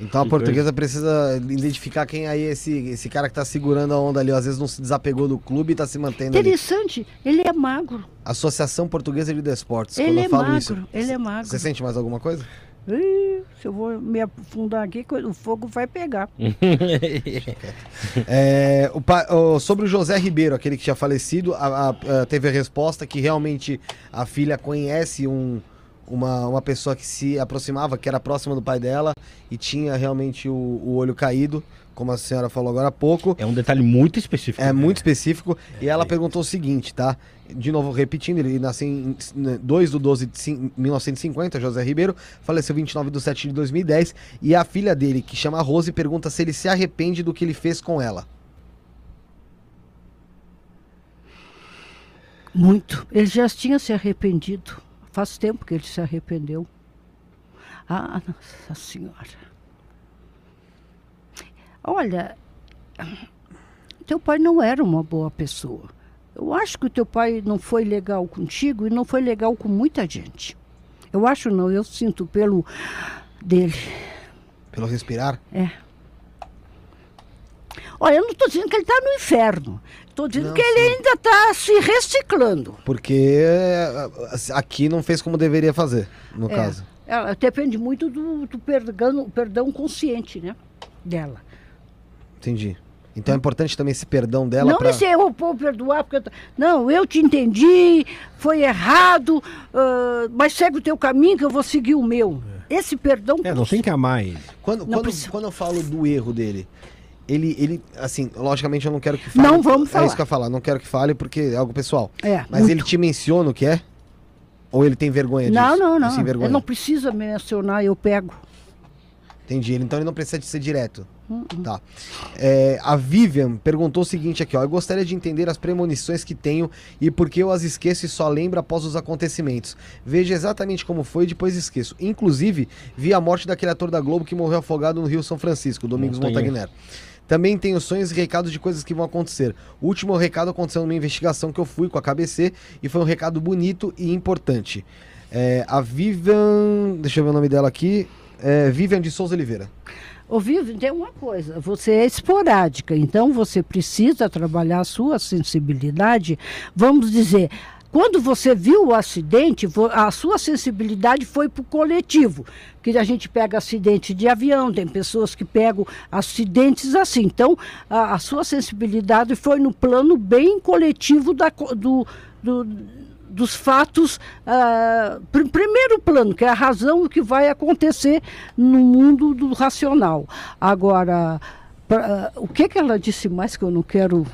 Então a portuguesa precisa identificar quem aí é esse, esse cara que tá segurando a onda ali. Às vezes não se desapegou do clube e tá se mantendo ali. Interessante, ele é magro. Associação Portuguesa de Desportos. Ele Quando é eu falo magro, isso. ele é magro. Você sente mais alguma coisa? Ih, se eu vou me afundar aqui, o fogo vai pegar. É, o pa- o- sobre o José Ribeiro, aquele que tinha falecido, a- a- a- teve a resposta que realmente a filha conhece um- uma, uma pessoa que se aproximava, que era próxima do pai dela e tinha realmente o, o olho caído, como a senhora falou agora há pouco. É um detalhe muito específico. É muito específico. E ela perguntou o seguinte, tá? De novo, repetindo, ele nasceu em 2 de 12 de cin- 1950, José Ribeiro, faleceu 29 de 7 de 2010. E a filha dele, que chama Rose, pergunta se ele se arrepende do que ele fez com ela. Muito. Ele já tinha se arrependido. Faz tempo que ele se arrependeu. Ah, Nossa Senhora. Olha, teu pai não era uma boa pessoa. Eu acho que o teu pai não foi legal contigo e não foi legal com muita gente. Eu acho não, eu sinto pelo dele. Pelo respirar? É. Olha, eu não estou dizendo que ele está no inferno. Estou dizendo Não, que ele sim. ainda está se reciclando. Porque é, aqui não fez como deveria fazer, no É. caso. Ela depende muito do, do perdão, perdão consciente, né? Dela. Entendi. Então é importante também esse perdão dela não pra... dizer, eu vou perdoar, porque. eu Não, eu te entendi, foi errado, ah, mas segue o teu caminho que eu vou seguir o meu. Esse perdão. É, não tem que amar ele. Quando, quando, precisa. quando eu falo do erro dele, ele, ele, assim, logicamente eu não quero que fale. Não vamos É falar. isso que eu ia falar, não quero que fale porque é algo pessoal. É, Mas muito. ele te menciona o que é? Ou ele tem vergonha Não, disso? não, não. envergonha? Ele não precisa mencionar, eu pego. Entendi. Então ele não precisa de ser direto. Hum, Tá. É, a Vivian perguntou o seguinte aqui, ó. Eu gostaria de entender as premonições que tenho e por que eu as esqueço e só lembro após os acontecimentos. Veja exatamente como foi e depois esqueço. Inclusive, vi a morte daquele ator da Globo que morreu afogado no Rio São Francisco, Domingos Montanhero. Montagnero. Também tenho sonhos e recados de coisas que vão acontecer. O último recado aconteceu numa investigação que eu fui com a KBC e foi um recado bonito e importante. É, a Vivian. Deixa eu ver o nome dela aqui. É, Vivian de Souza Oliveira. Ô, Vivi, tem uma coisa, você é esporádica, então você precisa trabalhar a sua sensibilidade. Vamos dizer, quando você viu o acidente, a sua sensibilidade foi para o coletivo. Que a gente pega acidente de avião, tem pessoas que pegam acidentes assim. Então, a, a sua sensibilidade foi no plano bem coletivo da, do, do- dos fatos, ah, pr- primeiro plano, que é a razão do que vai acontecer no mundo do racional. Agora, pra- ah, o que, que ela disse mais que eu não quero.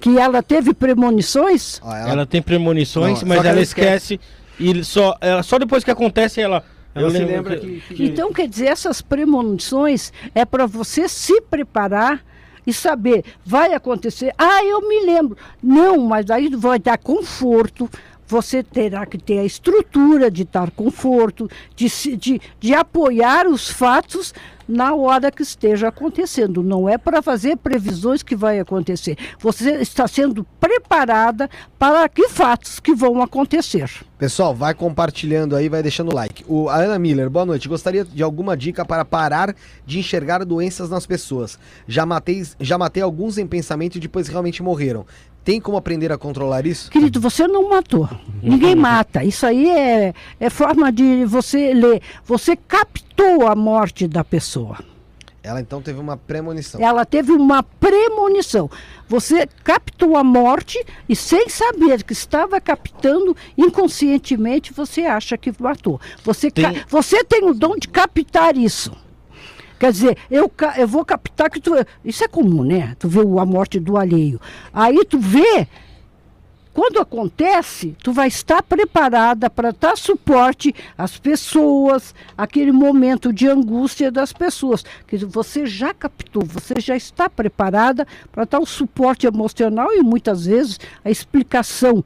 Que ela teve premonições? Ó, Ela, tem premonições, Não, mas que ela ela esquece. E só, ela, só depois que acontece, ela. Ela eu se lembra que- Então, quer dizer, essas premonições é para você se preparar e saber, vai acontecer. Ah, eu me lembro. Não, mas aí vai dar conforto. Você terá que ter a estrutura de dar conforto, de, de, de apoiar os fatos na hora que esteja acontecendo. Não é para fazer previsões que vai acontecer. Você está sendo preparada para que fatos que vão acontecer. Pessoal, vai compartilhando aí, vai deixando o like. O, a Ana Miller, boa noite. Gostaria de alguma dica para parar de enxergar doenças nas pessoas. Já matei, já matei alguns em pensamento e depois realmente morreram. Tem como aprender a controlar isso? Querido, você não matou. Ninguém mata. Isso aí é, é forma de você ler. Você captou a morte da pessoa. Ela então teve uma premonição. Ela teve uma premonição. Você captou a morte e, sem saber que estava captando, inconscientemente você acha que matou. Você, Tem- ca- você tem o dom de captar isso. Quer dizer, eu, eu vou captar que tu. Isso é comum, né? Tu vê a morte do alheio. Aí tu vê quando acontece, tu vai estar preparada para dar suporte às pessoas, aquele momento de angústia das pessoas. Que você já captou, você já está preparada para dar o suporte emocional e muitas vezes a explicação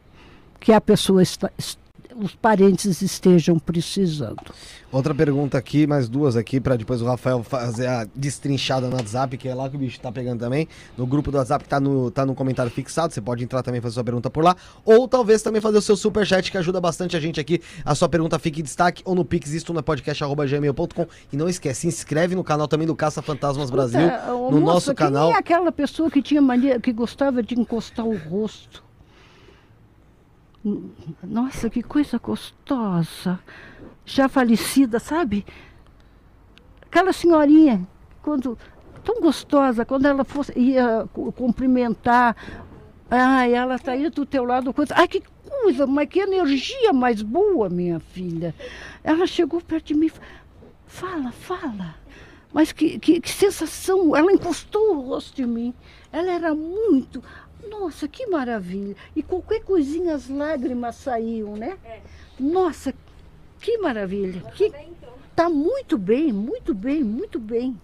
que a pessoa está, es- os parentes estejam precisando. Outra pergunta aqui, mais duas aqui, para depois o Rafael fazer a destrinchada no WhatsApp, que é lá que o bicho tá pegando também. No grupo do WhatsApp tá no, tá no comentário fixado, você pode entrar também e fazer sua pergunta por lá. Ou talvez também fazer o seu superchat, que ajuda bastante a gente aqui. A sua pergunta fique em destaque, ou no Pix, isto no podcast.gmail.com. E não esquece, se inscreve no canal também do Caça Fantasmas Brasil, no moça, nosso canal. é aquela pessoa que tinha mania, que gostava de encostar o rosto? Nossa, que coisa gostosa. Já falecida, sabe? Aquela senhorinha, quando tão gostosa, quando ela fosse, ia cu- cumprimentar, ai, ela está aí do teu lado, coisa. Ai, que coisa, mas que energia mais boa, minha filha. Ela chegou perto de mim, e fa- fala, fala. Mas que, que, que sensação! Ela encostou o rosto em mim. Ela era muito. Nossa, que maravilha! E qualquer coisinha as lágrimas saíam, né? Nossa, que maravilha! Que... Tá muito bem, muito bem, muito bem.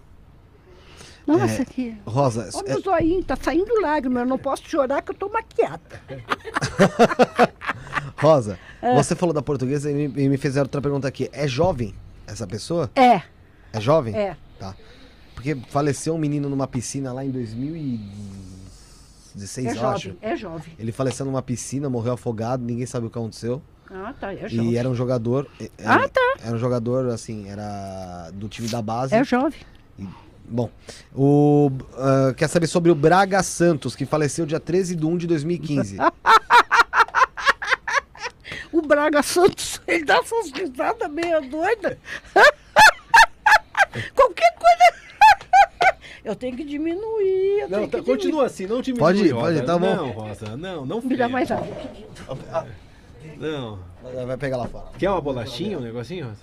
Nossa, É, que. Rosa, Olha é- o zoinho, tá saindo lágrima. Eu não posso chorar que eu tô maquiada. Rosa, você falou da portuguesa e me, e me fizeram outra pergunta aqui. É jovem essa pessoa? É, É jovem? é. Tá. Porque faleceu um menino numa piscina lá em 2016, É jovem, acho. é jovem. Ele faleceu numa piscina, morreu afogado, ninguém sabe o que aconteceu. Ah, tá, é e jovem. era um jogador. é- Ah, Era, tá. era um jogador, assim, era do time da base. É jovem. Bom, o, ah, quer saber sobre o Braga Santos, que faleceu dia 13 de 1 de 2015. O Braga Santos, ele dá essas risadas meio doidas. Qualquer coisa. Eu tenho que diminuir. Eu Não, tenho tá, que diminuir. continua assim, não diminui. Pode ir, pode ir, tá bom. Não, Rosa, não, não Me dá mais água. Não. Vai pegar lá fora. Quer uma bolachinha, um negocinho, Rosa?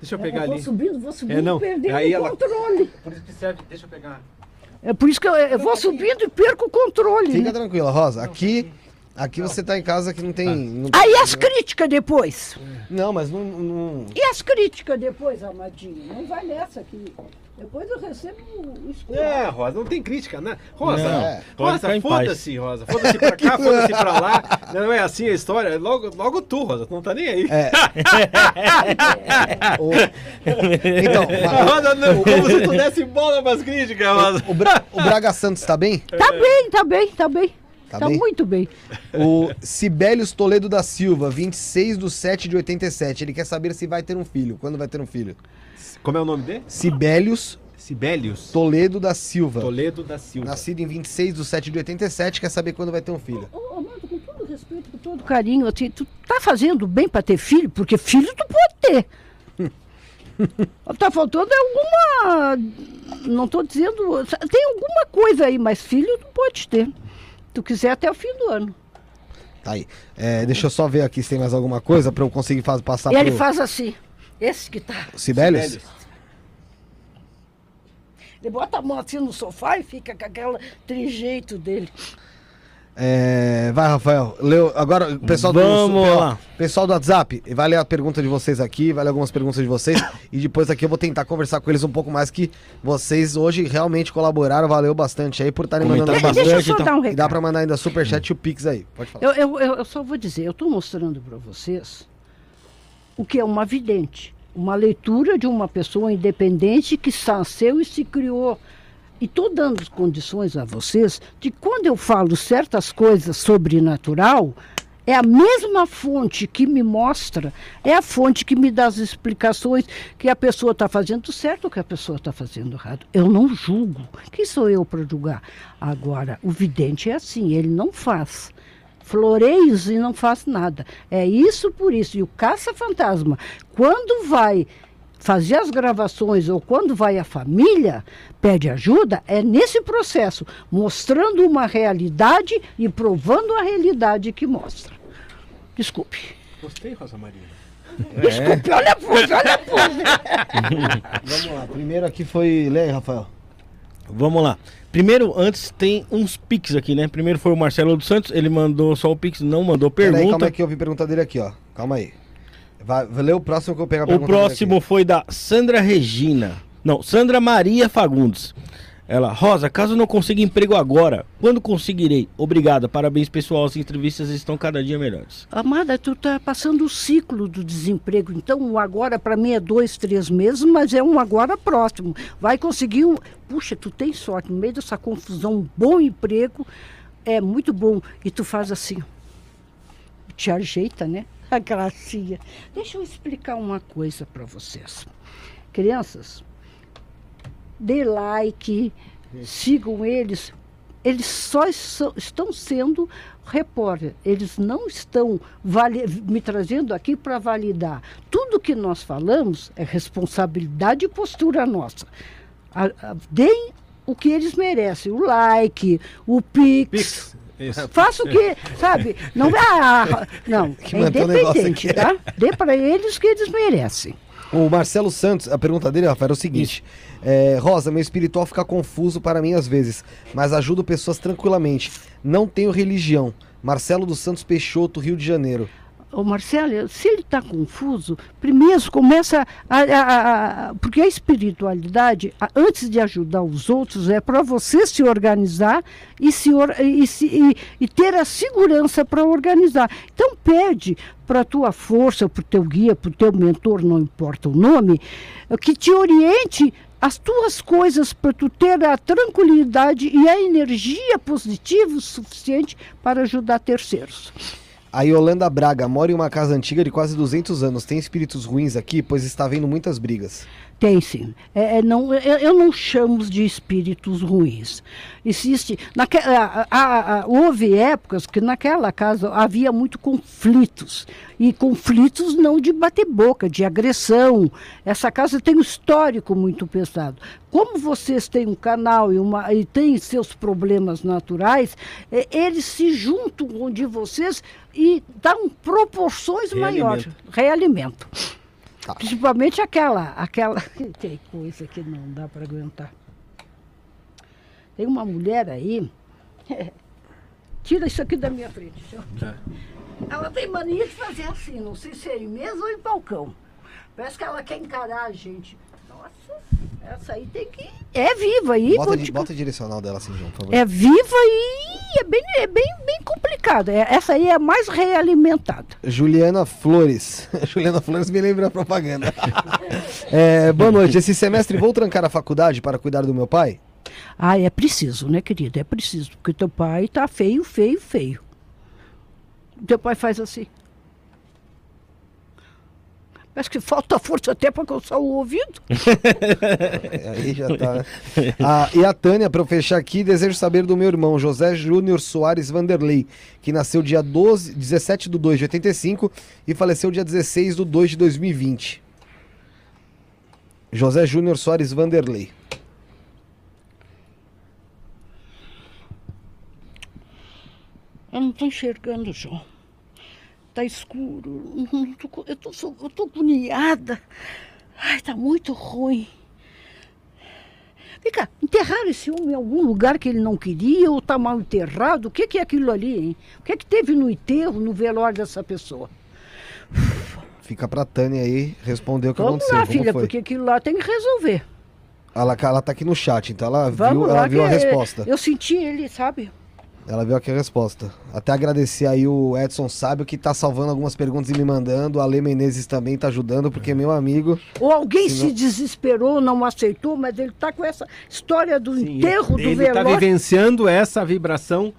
Deixa eu pegar eu vou ali. subindo, vou subindo, É, não. perdendo Aí o ela- controle. Por isso que serve, deixa eu pegar. É por isso que eu, eu vou subindo e perco o controle. Fica né? tranquila, Rosa. Aqui, aqui você tá em casa que não tem. Não, Aí as críticas depois. não mas não, não- E as críticas depois, Amadinho? Não vai nessa aqui. Depois eu recebo o escuro. É, Rosa, não tem crítica, né? Rosa, Não, é. Rosa, foda-se, Rosa. Foda-se pra cá, foda-se pra lá. Não é assim a história. Logo, logo tu, Rosa, tu não tá nem aí. É. O- então, A Rosa, não, como se tu desse bola pras críticas, Rosa. o, Bra- o Braga Santos tá bem? Tá bem, tá bem, tá bem. Tá Tá, bem? muito bem. O Sibelius Toledo da Silva, 26 de 7 de 87. Ele quer saber se vai ter um filho. Quando vai ter um filho? Como é o nome dele? Sibelius Sibelius Toledo da Silva. Toledo da Silva. Nascido em 26 de 7 de 87, quer saber quando vai ter um filho. Ô, Amanda, com todo respeito, com todo carinho, assim, tu tá fazendo bem pra ter filho? Porque filho tu pode ter. tá faltando alguma. Não tô dizendo. Tem alguma coisa aí, mas filho tu pode ter. Tu quiser até o fim do ano. Tá aí. É, deixa eu só ver aqui se tem mais alguma coisa pra eu conseguir faz- passar Ele pro faz assim. Esse que tá. Sibelius. Ele bota a mão assim no sofá e fica com aquele trejeito dele. É, vai, Rafael. Leu, agora, o pessoal do, Vamos lá. pessoal do WhatsApp, vai ler a pergunta de vocês aqui, vai ler algumas perguntas de vocês. e depois aqui eu vou tentar conversar com eles um pouco mais, que vocês hoje realmente colaboraram, valeu bastante aí por estarem mandando bastante. Deixa eu só então. dar um E dá recado. pra mandar ainda superchat e o Pix aí. Pode falar. Eu, eu, eu- eu só vou dizer, eu estou mostrando para vocês o que é uma vidente. Uma leitura de uma pessoa independente que nasceu e se criou. E estou dando condições a vocês de quando eu falo certas coisas sobrenatural, é a mesma fonte que me mostra, é a fonte que me dá as explicações que a pessoa está fazendo certo ou que a pessoa está fazendo errado. Eu não julgo. Quem sou eu para julgar? Agora, o vidente é assim, ele não faz floreios e não faz nada. É isso por isso. E o caça-fantasma, quando vai fazer as gravações ou quando vai a família, pede ajuda, é nesse processo, mostrando uma realidade e provando a realidade que mostra. Desculpe. Gostei, Rosa Maria. Desculpe, olha a pose, olha a pose. Vamos lá. Primeiro aqui foi. Lê aí, Rafael. Vamos lá. Primeiro, antes tem uns Pix aqui, né? Primeiro foi o Marcelo dos Santos, ele mandou só o Pix, não mandou Peraí, calma pergunta. aí que eu vi pergunta dele aqui, ó. Calma aí. Vai, vai ler o próximo que eu pegar a O pergunta próximo foi da Sandra Regina. Não, Sandra Maria Fagundes. Ela, Rosa, caso não consiga emprego agora, quando conseguirei? Obrigada, parabéns pessoal, as entrevistas estão cada dia melhores. Amada, tu tá passando o ciclo do desemprego, então o agora para mim é dois, três meses, mas é um agora próximo. Vai conseguir um. Puxa, tu tem sorte, no meio dessa confusão, um bom emprego é muito bom. E tu faz assim, te ajeita, né? A gracinha. Deixa eu explicar uma coisa para vocês. Crianças, dê like, sigam eles. Eles só so- estão sendo repórter, eles não estão me trazendo aqui para validar. Tudo que nós falamos é responsabilidade e postura nossa. A- a- deem o que eles merecem, o like, o pix. Pix. Isso. Faça o que, sabe? Não, ah, não é independente, tá? Dê para eles o que eles merecem. O Marcelo Santos, a pergunta dele, Rafael, era o seguinte: é, Rosa, meu espiritual fica confuso para mim às vezes, mas ajudo pessoas tranquilamente. Não tenho religião. Marcelo dos Santos Peixoto, Rio de Janeiro. Ô Marcelo, se ele está confuso, primeiro começa a, a- a- porque a espiritualidade, a- antes de ajudar os outros, é para você se organizar e, se, e, se- e- e ter a segurança para organizar. Então pede para a tua força, para o teu guia, para o teu mentor, não importa o nome, que te oriente as tuas coisas para tu ter a tranquilidade e a energia positiva o suficiente para ajudar terceiros. A Yolanda Braga mora em uma casa antiga de quase 200 anos. Tem espíritos ruins aqui, pois está havendo muitas brigas. Tem sim. É, é, não, eu, eu não chamo de espíritos ruins. Existe. Naque, a- a- a- houve épocas que naquela casa havia muito conflitos. E conflitos não de bater boca, de agressão. Essa casa tem um histórico muito pesado. Como vocês têm um canal e, uma, e têm seus problemas naturais, eh, eles se juntam com de vocês e dão proporções Realimento. maiores. Realimento. Tá. Principalmente aquela, aquela. Tem coisa que não dá para aguentar. Tem uma mulher aí. Tira isso aqui da minha frente. senhor. Ela tem mania de fazer assim, não sei se é em mesa ou em balcão. Parece que ela quer encarar a gente. Nossa, essa aí tem que. É viva aí. Bota, te- bota a direcional dela assim, João, por favor. É viva e é bem, é bem, bem complicado. É- essa aí é a mais realimentada. Juliana Flores. Juliana Flores me lembra a propaganda. É, boa noite. Esse semestre vou trancar a faculdade para cuidar do meu pai? Ah, é preciso, né, querida? É preciso, porque teu pai tá feio, feio, feio. Teu pai faz assim. Parece que falta força até para coçar o ouvido. Aí já tá. né? Ah, e a Tânia, para eu fechar aqui, desejo saber do meu irmão José Júnior Soares Vanderlei, que nasceu dia 12, 17 de 2 de 85 e faleceu dia 16 de 2 de 2020. José Júnior Soares Vanderlei. Eu não estou enxergando, João. Tá escuro. Eu tô Eu tô, agoniada. Ai, tá muito ruim. Fica, enterraram esse homem em algum lugar que ele não queria ou tá mal enterrado? O que, que é aquilo ali, hein? O que é que teve no enterro, no velório dessa pessoa? Fica pra Tânia aí responder o que Vamos aconteceu. lá, como filha, foi. porque aquilo lá tem que resolver. Ela, ela tá aqui no chat, então ela Vamos viu, lá, ela viu a que resposta. Eu senti ele, sabe? Ela viu aqui a resposta. Até agradecer aí o Edson Sábio que tá salvando algumas perguntas e me mandando. O Ale Menezes também tá ajudando, porque é meu amigo. Ou alguém Se não- se desesperou, não aceitou, mas ele tá com essa história do enterro do ele está velório. vivenciando essa vibração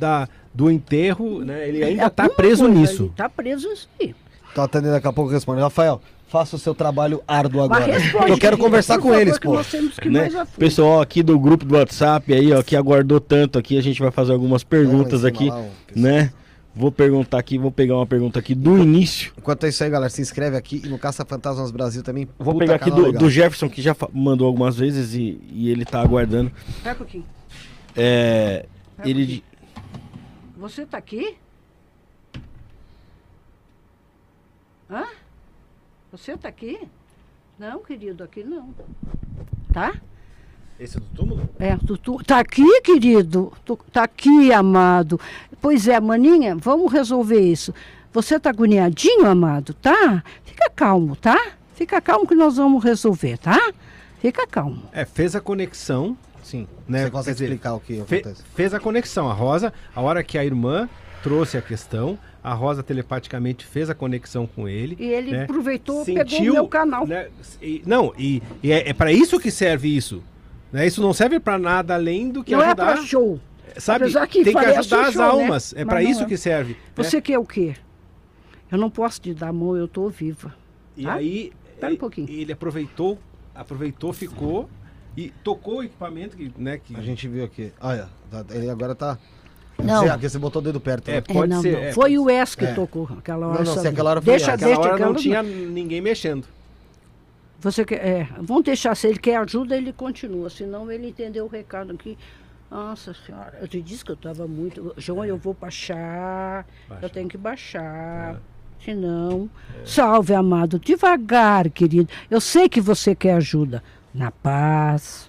da, do enterro, né? Ele ainda está Alguma preso coisa, nisso. Ele tá preso nisso aí. Então a Tânia daqui a pouco responde. Rafael, faça o seu trabalho árduo agora. responde, Eu quero conversar com eles, pô. Né? Pessoal aqui do grupo do WhatsApp aí, ó, que aguardou tanto aqui, a gente vai fazer algumas perguntas aqui, lá, né? Vou perguntar aqui, vou pegar uma pergunta aqui do início. Enquanto é isso aí, galera, se inscreve aqui e no Caça Fantasmas Brasil também. Vou pegar aqui do, do Jefferson, que já mandou algumas vezes e, e ele tá aguardando. Um pouquinho. É, um ele. Você tá aqui? Hã? Você tá aqui? Não, querido, aqui não. Tá? Esse é do túmulo? É, tu, tu- tá aqui, querido? Tu, tá aqui, amado. Pois é, maninha, vamos resolver isso. Você tá agoniadinho, amado, tá? Fica calmo, tá? Fica calmo que nós vamos resolver, tá? Fica calmo. É, fez a conexão, Sim. Né? Você consegue explicar o que Fe- acontece? fez a conexão. A Rosa, a hora que a irmã trouxe a questão, a Rosa telepaticamente fez a conexão com ele. E ele né? aproveitou, Sentiu, pegou o meu canal. né? E- não, e, e é, é para isso que serve isso. Né? Isso não serve para nada além do que não é ajudar. para show. sabe? apesar que Tem que ajudar as show, né? almas. É Mas para não isso é. que serve. né? Você quer o quê? Eu não posso te dar a mão, eu estou viva. E Tá? aí Espera um pouquinho. ele aproveitou, aproveitou, ficou e tocou o equipamento que, né, que A gente viu aqui. Olha, ele agora tá. Não. Você, você botou o dedo perto. É, né? É, Pode não, ser, não. é, Foi o Wes que é. tocou aquela Não, hora. não, se sabe? aquela hora foi deixa. Aquela deixa, hora não tinha ninguém mexendo. Você quer, é, vamos deixar, se ele quer ajuda, ele continua. Senão ele entendeu o recado aqui. Nossa senhora, eu te disse que eu estava muito. João, eu vou baixar. Baixa. Eu tenho que baixar. Senão. Salve, amado. Devagar, querido. Eu sei que você quer ajuda. Na paz.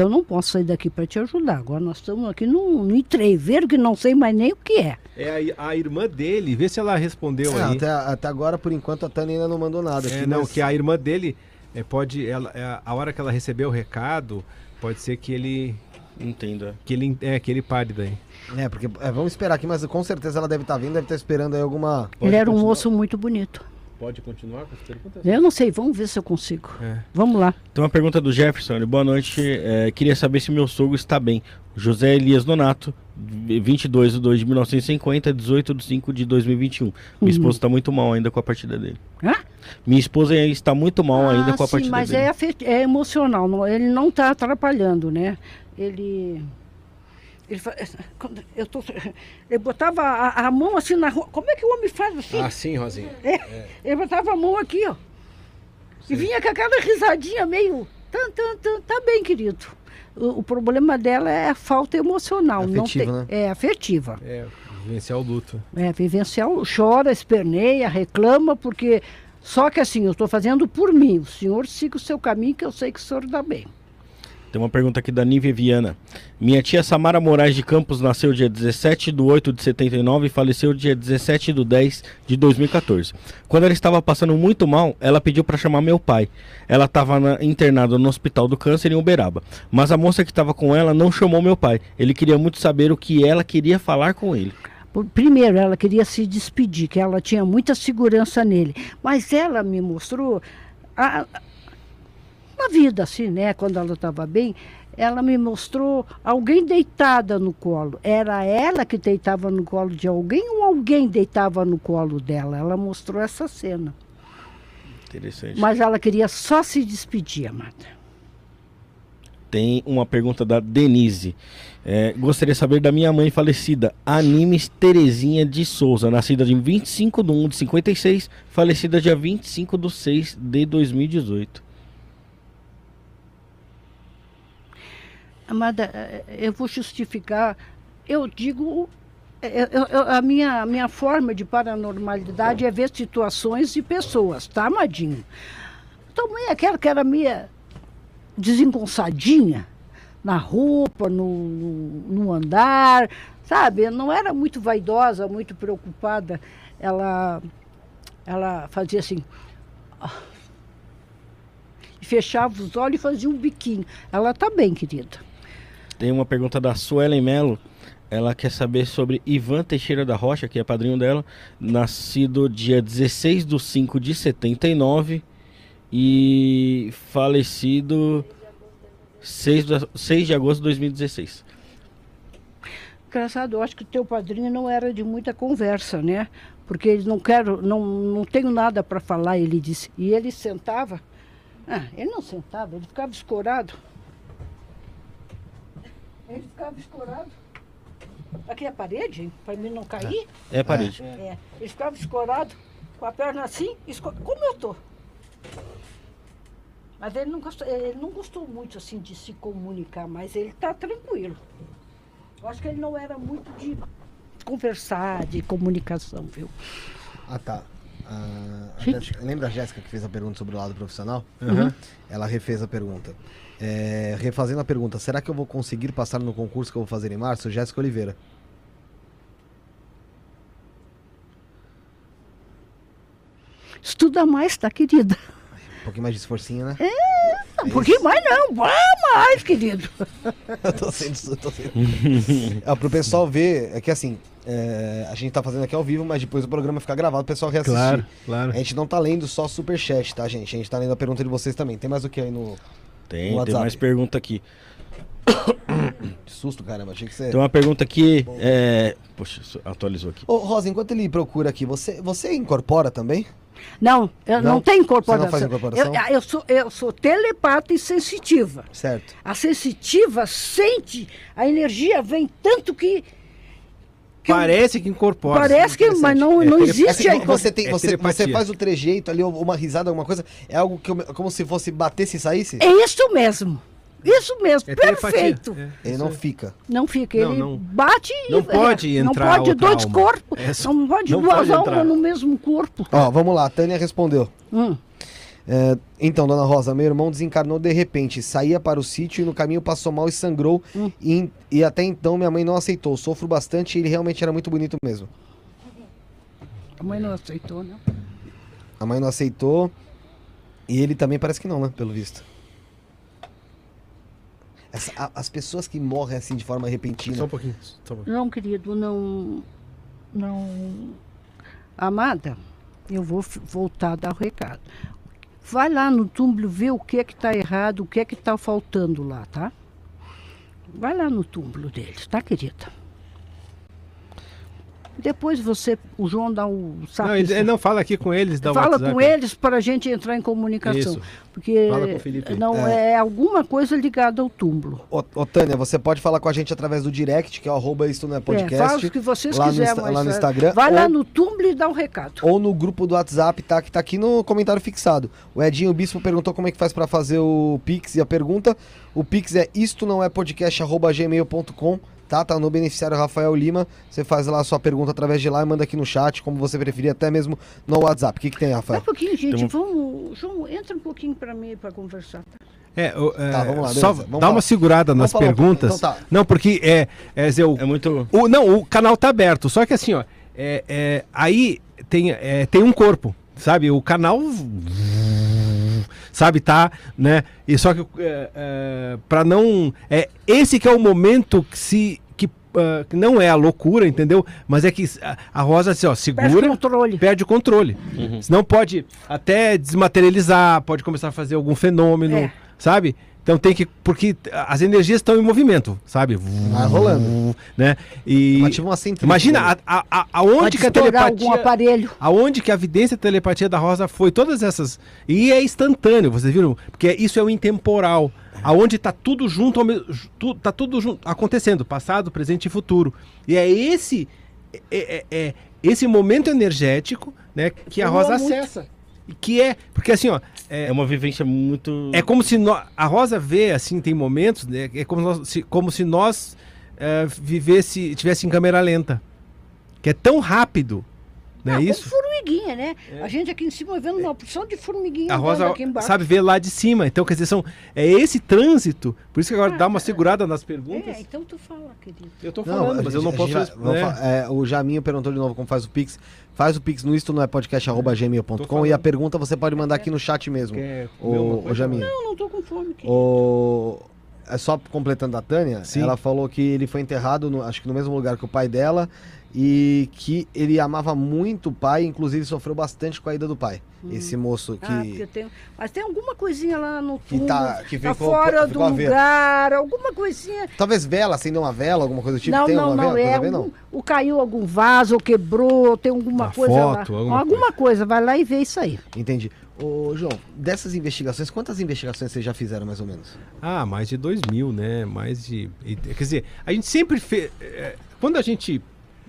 Eu não posso sair daqui para te ajudar. Agora nós estamos aqui num, num entreveiro que não sei mais nem o que é. É a, a irmã dele, vê se ela respondeu É, aí. até, até agora, por enquanto, a Tânia ainda não mandou nada. É, aqui, não, mas- que a irmã dele é, pode, ela, é, a hora que ela recebeu o recado, pode ser que ele, Entenda. que ele, é, que ele pare daí. É, porque é, vamos esperar aqui, mas com certeza ela deve estar vindo, deve estar esperando aí alguma. Pode ele era um moço muito bonito. Pode continuar com as perguntas? Eu não sei, vamos ver se eu consigo. É. Vamos lá. Tem uma pergunta do Jefferson. ele, Boa noite. é, queria saber se meu sogro está bem. José Elias Donato, 22 de 2 de 1950, 18 de 5 de 2021. Minha Uhum. esposa está muito mal ainda com a partida dele. Hã? Minha esposa está muito mal ainda Ah, com a sim, partida mas dele. é, afet- é emocional, não- ele não está atrapalhando, né? Ele. Ele, fa- quando eu tô, ele botava a, a mão assim na rua. Como é que o homem faz assim? Ah, sim, Rosinha. Ele botava a mão aqui, ó. E vinha com aquela risadinha meio. Tan, tan, tan, tá bem, querido. O, o problema dela é a falta emocional. não Afetiva, tem, né? É afetiva. É, vivenciar o luto. É, vivencial, chora, esperneia, reclama, porque. Só que assim, eu estou fazendo por mim. O senhor siga o seu caminho, que eu sei que o senhor dá bem. Tem uma pergunta aqui da Nívia Viana. Minha tia Samara Moraes de Campos nasceu dia 17 de 8 de 79 e faleceu dia 17 de 10 de 2014. Quando ela estava passando muito mal, ela pediu para chamar meu pai. Ela estava na- internada no Hospital do Câncer em Uberaba. Mas a moça que estava com ela não chamou meu pai. Ele queria muito saber o que ela queria falar com ele. Primeiro, ela queria se despedir, que ela tinha muita segurança nele. Mas ela me mostrou, a, na vida, assim, né? Quando ela estava bem, ela me mostrou alguém deitada no colo. Era ela que deitava no colo de alguém ou alguém deitava no colo dela? Ela mostrou essa cena. Interessante. Mas ela queria só se despedir, amada. Tem uma pergunta da Denise. É, gostaria de saber da minha mãe falecida, Animes Terezinha de Souza, nascida em 25 de 1 de 56, falecida dia 25 de 6 de 2018. Amada, eh, eu vou justificar. Eu digo. eh, eu- eu- a minha, minha forma de paranormalidade é ver situações e pessoas, tá, amadinho? Tua mãe é aquela que era meia desengonçadinha, na roupa, no, no, andar, sabe? Não era muito vaidosa, muito preocupada. Ela, ela fazia assim. ah, fechava os olhos e fazia um biquinho. Ela tá bem, querida. Tem uma pergunta da Suelen Melo. Ela quer saber sobre Ivan Teixeira da Rocha, que é padrinho dela, nascido dia 16 de 5 de 79 e falecido 6 de, 6 de agosto de 2016. Engraçado, eu acho que teu padrinho não era de muita conversa, né? Porque ele não quero, não, não tenho nada para falar, ele disse. E ele sentava. Ah, ele não sentava, ele ficava escorado. Ele ficava escorado. Aqui é a parede, para mim não cair. É a parede. É, ele ficava escorado, com a perna assim, esco- como eu tô. Mas ele não, gostou, ele não gostou muito assim de se comunicar, mas ele está tranquilo. Eu acho que ele não era muito de conversar, de comunicação, viu? Ah, tá. Ah, a lembra a Jéssica que fez a pergunta sobre o lado profissional? Aham. Ela refez a pergunta. É, refazendo a pergunta, será que eu vou conseguir passar no concurso que eu vou fazer em março? Jéssica Oliveira. Estuda mais, tá, querida? Um pouquinho mais de esforcinho, né? Não, um pouquinho mais não, vá mais, querido. Eu tô sendo. Eu tô sendo... é, pro pessoal ver, é que assim, é, a gente tá fazendo aqui ao vivo, mas depois o programa fica gravado, o pessoal reassistir. Claro, claro. A gente não tá lendo só superchat, tá, gente? A gente tá lendo a pergunta de vocês também. Tem mais o que aí no. Tem, tem mais pergunta aqui. Que susto, caramba. Achei que você. Tem uma pergunta aqui. É... Poxa, atualizou aqui. Ô, Rosa, enquanto ele procura aqui, você, você incorpora também? Não, eu Não? não, tenho Você não incorporação. faz incorporação? Eu, eu sou, eu sou telepata e sensitiva. Certo. A sensitiva sente, a energia vem tanto que. Que eu- Parece que incorpora. parece que, mas não, É não existe Assim, aí. você, tem, é você, você faz o trejeito ali, uma risada, alguma coisa, é algo que, eu- como se fosse batesse e saísse? É isso mesmo. Isso mesmo, É perfeito. É, Ele isso não é. fica. Não fica, Não, ele não. bate e. Não pode é, entrar Não pode outra dois alma. corpos. É só- não pode não duas pode almas entrar. no mesmo corpo. Ó, vamos lá, a Tânia respondeu. Hum. É, então, dona Rosa, meu irmão desencarnou de repente, saía para o sítio e no caminho passou mal e sangrou. Hum. E, e até então minha mãe não aceitou. Sofro bastante e ele realmente era muito bonito mesmo. A mãe não aceitou, né? A mãe não aceitou e ele também parece que não, né? Pelo visto. Essa- a- as pessoas que morrem assim de forma repentina. Só um pouquinho. Só um pouquinho. Não, querido, não. Não. Amada, eu vou voltar a dar o recado. Vai lá no túmulo ver o que é que está errado, o que é que está faltando lá, tá? Vai lá no túmulo deles, tá, querida? Depois você, o João dá o Não, ele, não fala aqui com eles, dá o Fala WhatsApp. com eles para a gente entrar em comunicação. Isso. Porque Fala com o Felipe. não é. alguma coisa ligada ao túmulo. Ô, ô, Tânia, você pode falar com a gente através do direct, que é o arroba isto não é É, podcast. fala o que vocês lá no quiserem. Lá no é, Instagram, Vai lá ou- no túmulo e dá o recado. ou no grupo do WhatsApp, tá? Que tá aqui no comentário fixado. O Edinho Bispo perguntou como é que faz pra fazer o Pix e a pergunta. O Pix é isto não é podcast arroba gmail.com, tá? Tá no beneficiário Rafael Lima. Você faz lá a sua pergunta através de lá e manda aqui no chat, como você preferir, até mesmo no WhatsApp. O que, que tem, Dá Rafael? um pouquinho, gente. Um- Vamos. João, entra um pouquinho para mim para conversar. tá? É, o- é, Tá, vamos lá, só. Vamos dá falar. uma segurada nas falar perguntas. então tá. Não, porque é, é, o, É muito. o- não, o canal tá aberto, só que assim, ó, é, é, aí tem, é, tem um corpo, sabe? O canal sabe, tá, né? E só que é, é, para não é esse que é o momento que se que, ah, que não é a loucura, entendeu? Mas é que a, a Rosa assim, ó, Perde segura, controle. perde o controle. Senão pode até desmaterializar, pode começar a fazer algum fenômeno, É. sabe? Então tem que. Porque as energias estão em movimento, sabe? Vai rolando. Né? E. Imagina a, a, a- aonde Pode que a estourar algum telepatia. aparelho. Aonde que a vidência e a telepatia da Rosa foi, todas essas. E é instantâneo, vocês viram? Porque isso é o intemporal. Aonde tá tudo junto, ao mesmo, tu, tá tudo junto, acontecendo, passado, presente e futuro. E é esse é, é- é esse momento energético, né, que a Rosa muito. acessa. Que é, porque assim, ó, É uma vivência muito. é como se nó- a Rosa vê, assim, tem momentos, né? É como, nós- se, como se nós eh, vivesse, tivesse em câmera lenta. Que é tão rápido, não é isso? Como formiguinha, né? A gente aqui em cima vendo uma porção de formiguinha A Rosa aqui embaixo. sabe ver lá de cima. Então, quer dizer, são, é esse trânsito. Por isso que agora dá uma segurada nas perguntas. É, então tu fala, querido. Eu tô Não, falando, a mas eu gente- não a posso. vai- né? é, o Jaminho perguntou de novo como faz o Pix. Faz o Pix no isto não é podcast Tô arroba gmail.com falando. e a pergunta você pode mandar aqui no chat mesmo. Quer O, o? Jaminho. Não, não tô com fome, querido. O... É só completando a Tânia, Sim. ela falou que ele foi enterrado, no- acho que no mesmo lugar que o pai dela, e que ele amava muito o pai, inclusive sofreu bastante com a ida do pai. Esse moço que. Ah, tem... Mas tem alguma coisinha lá no Que túmulo, tá- que tá ficou- fora do ficou ver. lugar, alguma coisinha. Talvez vela, acender uma vela, alguma coisa do tipo. não, tem não, uma não, vela, coisa é não? algum, o caiu algum vaso, ou quebrou, tem alguma Uma coisa foto, lá. alguma alguma coisa, vai lá e vê isso aí. Entendi. Ô, João, dessas investigações, quantas investigações vocês já fizeram mais ou menos? Ah, mais de dois mil, né? Mais de. Quer dizer, a gente sempre fez. Quando a gente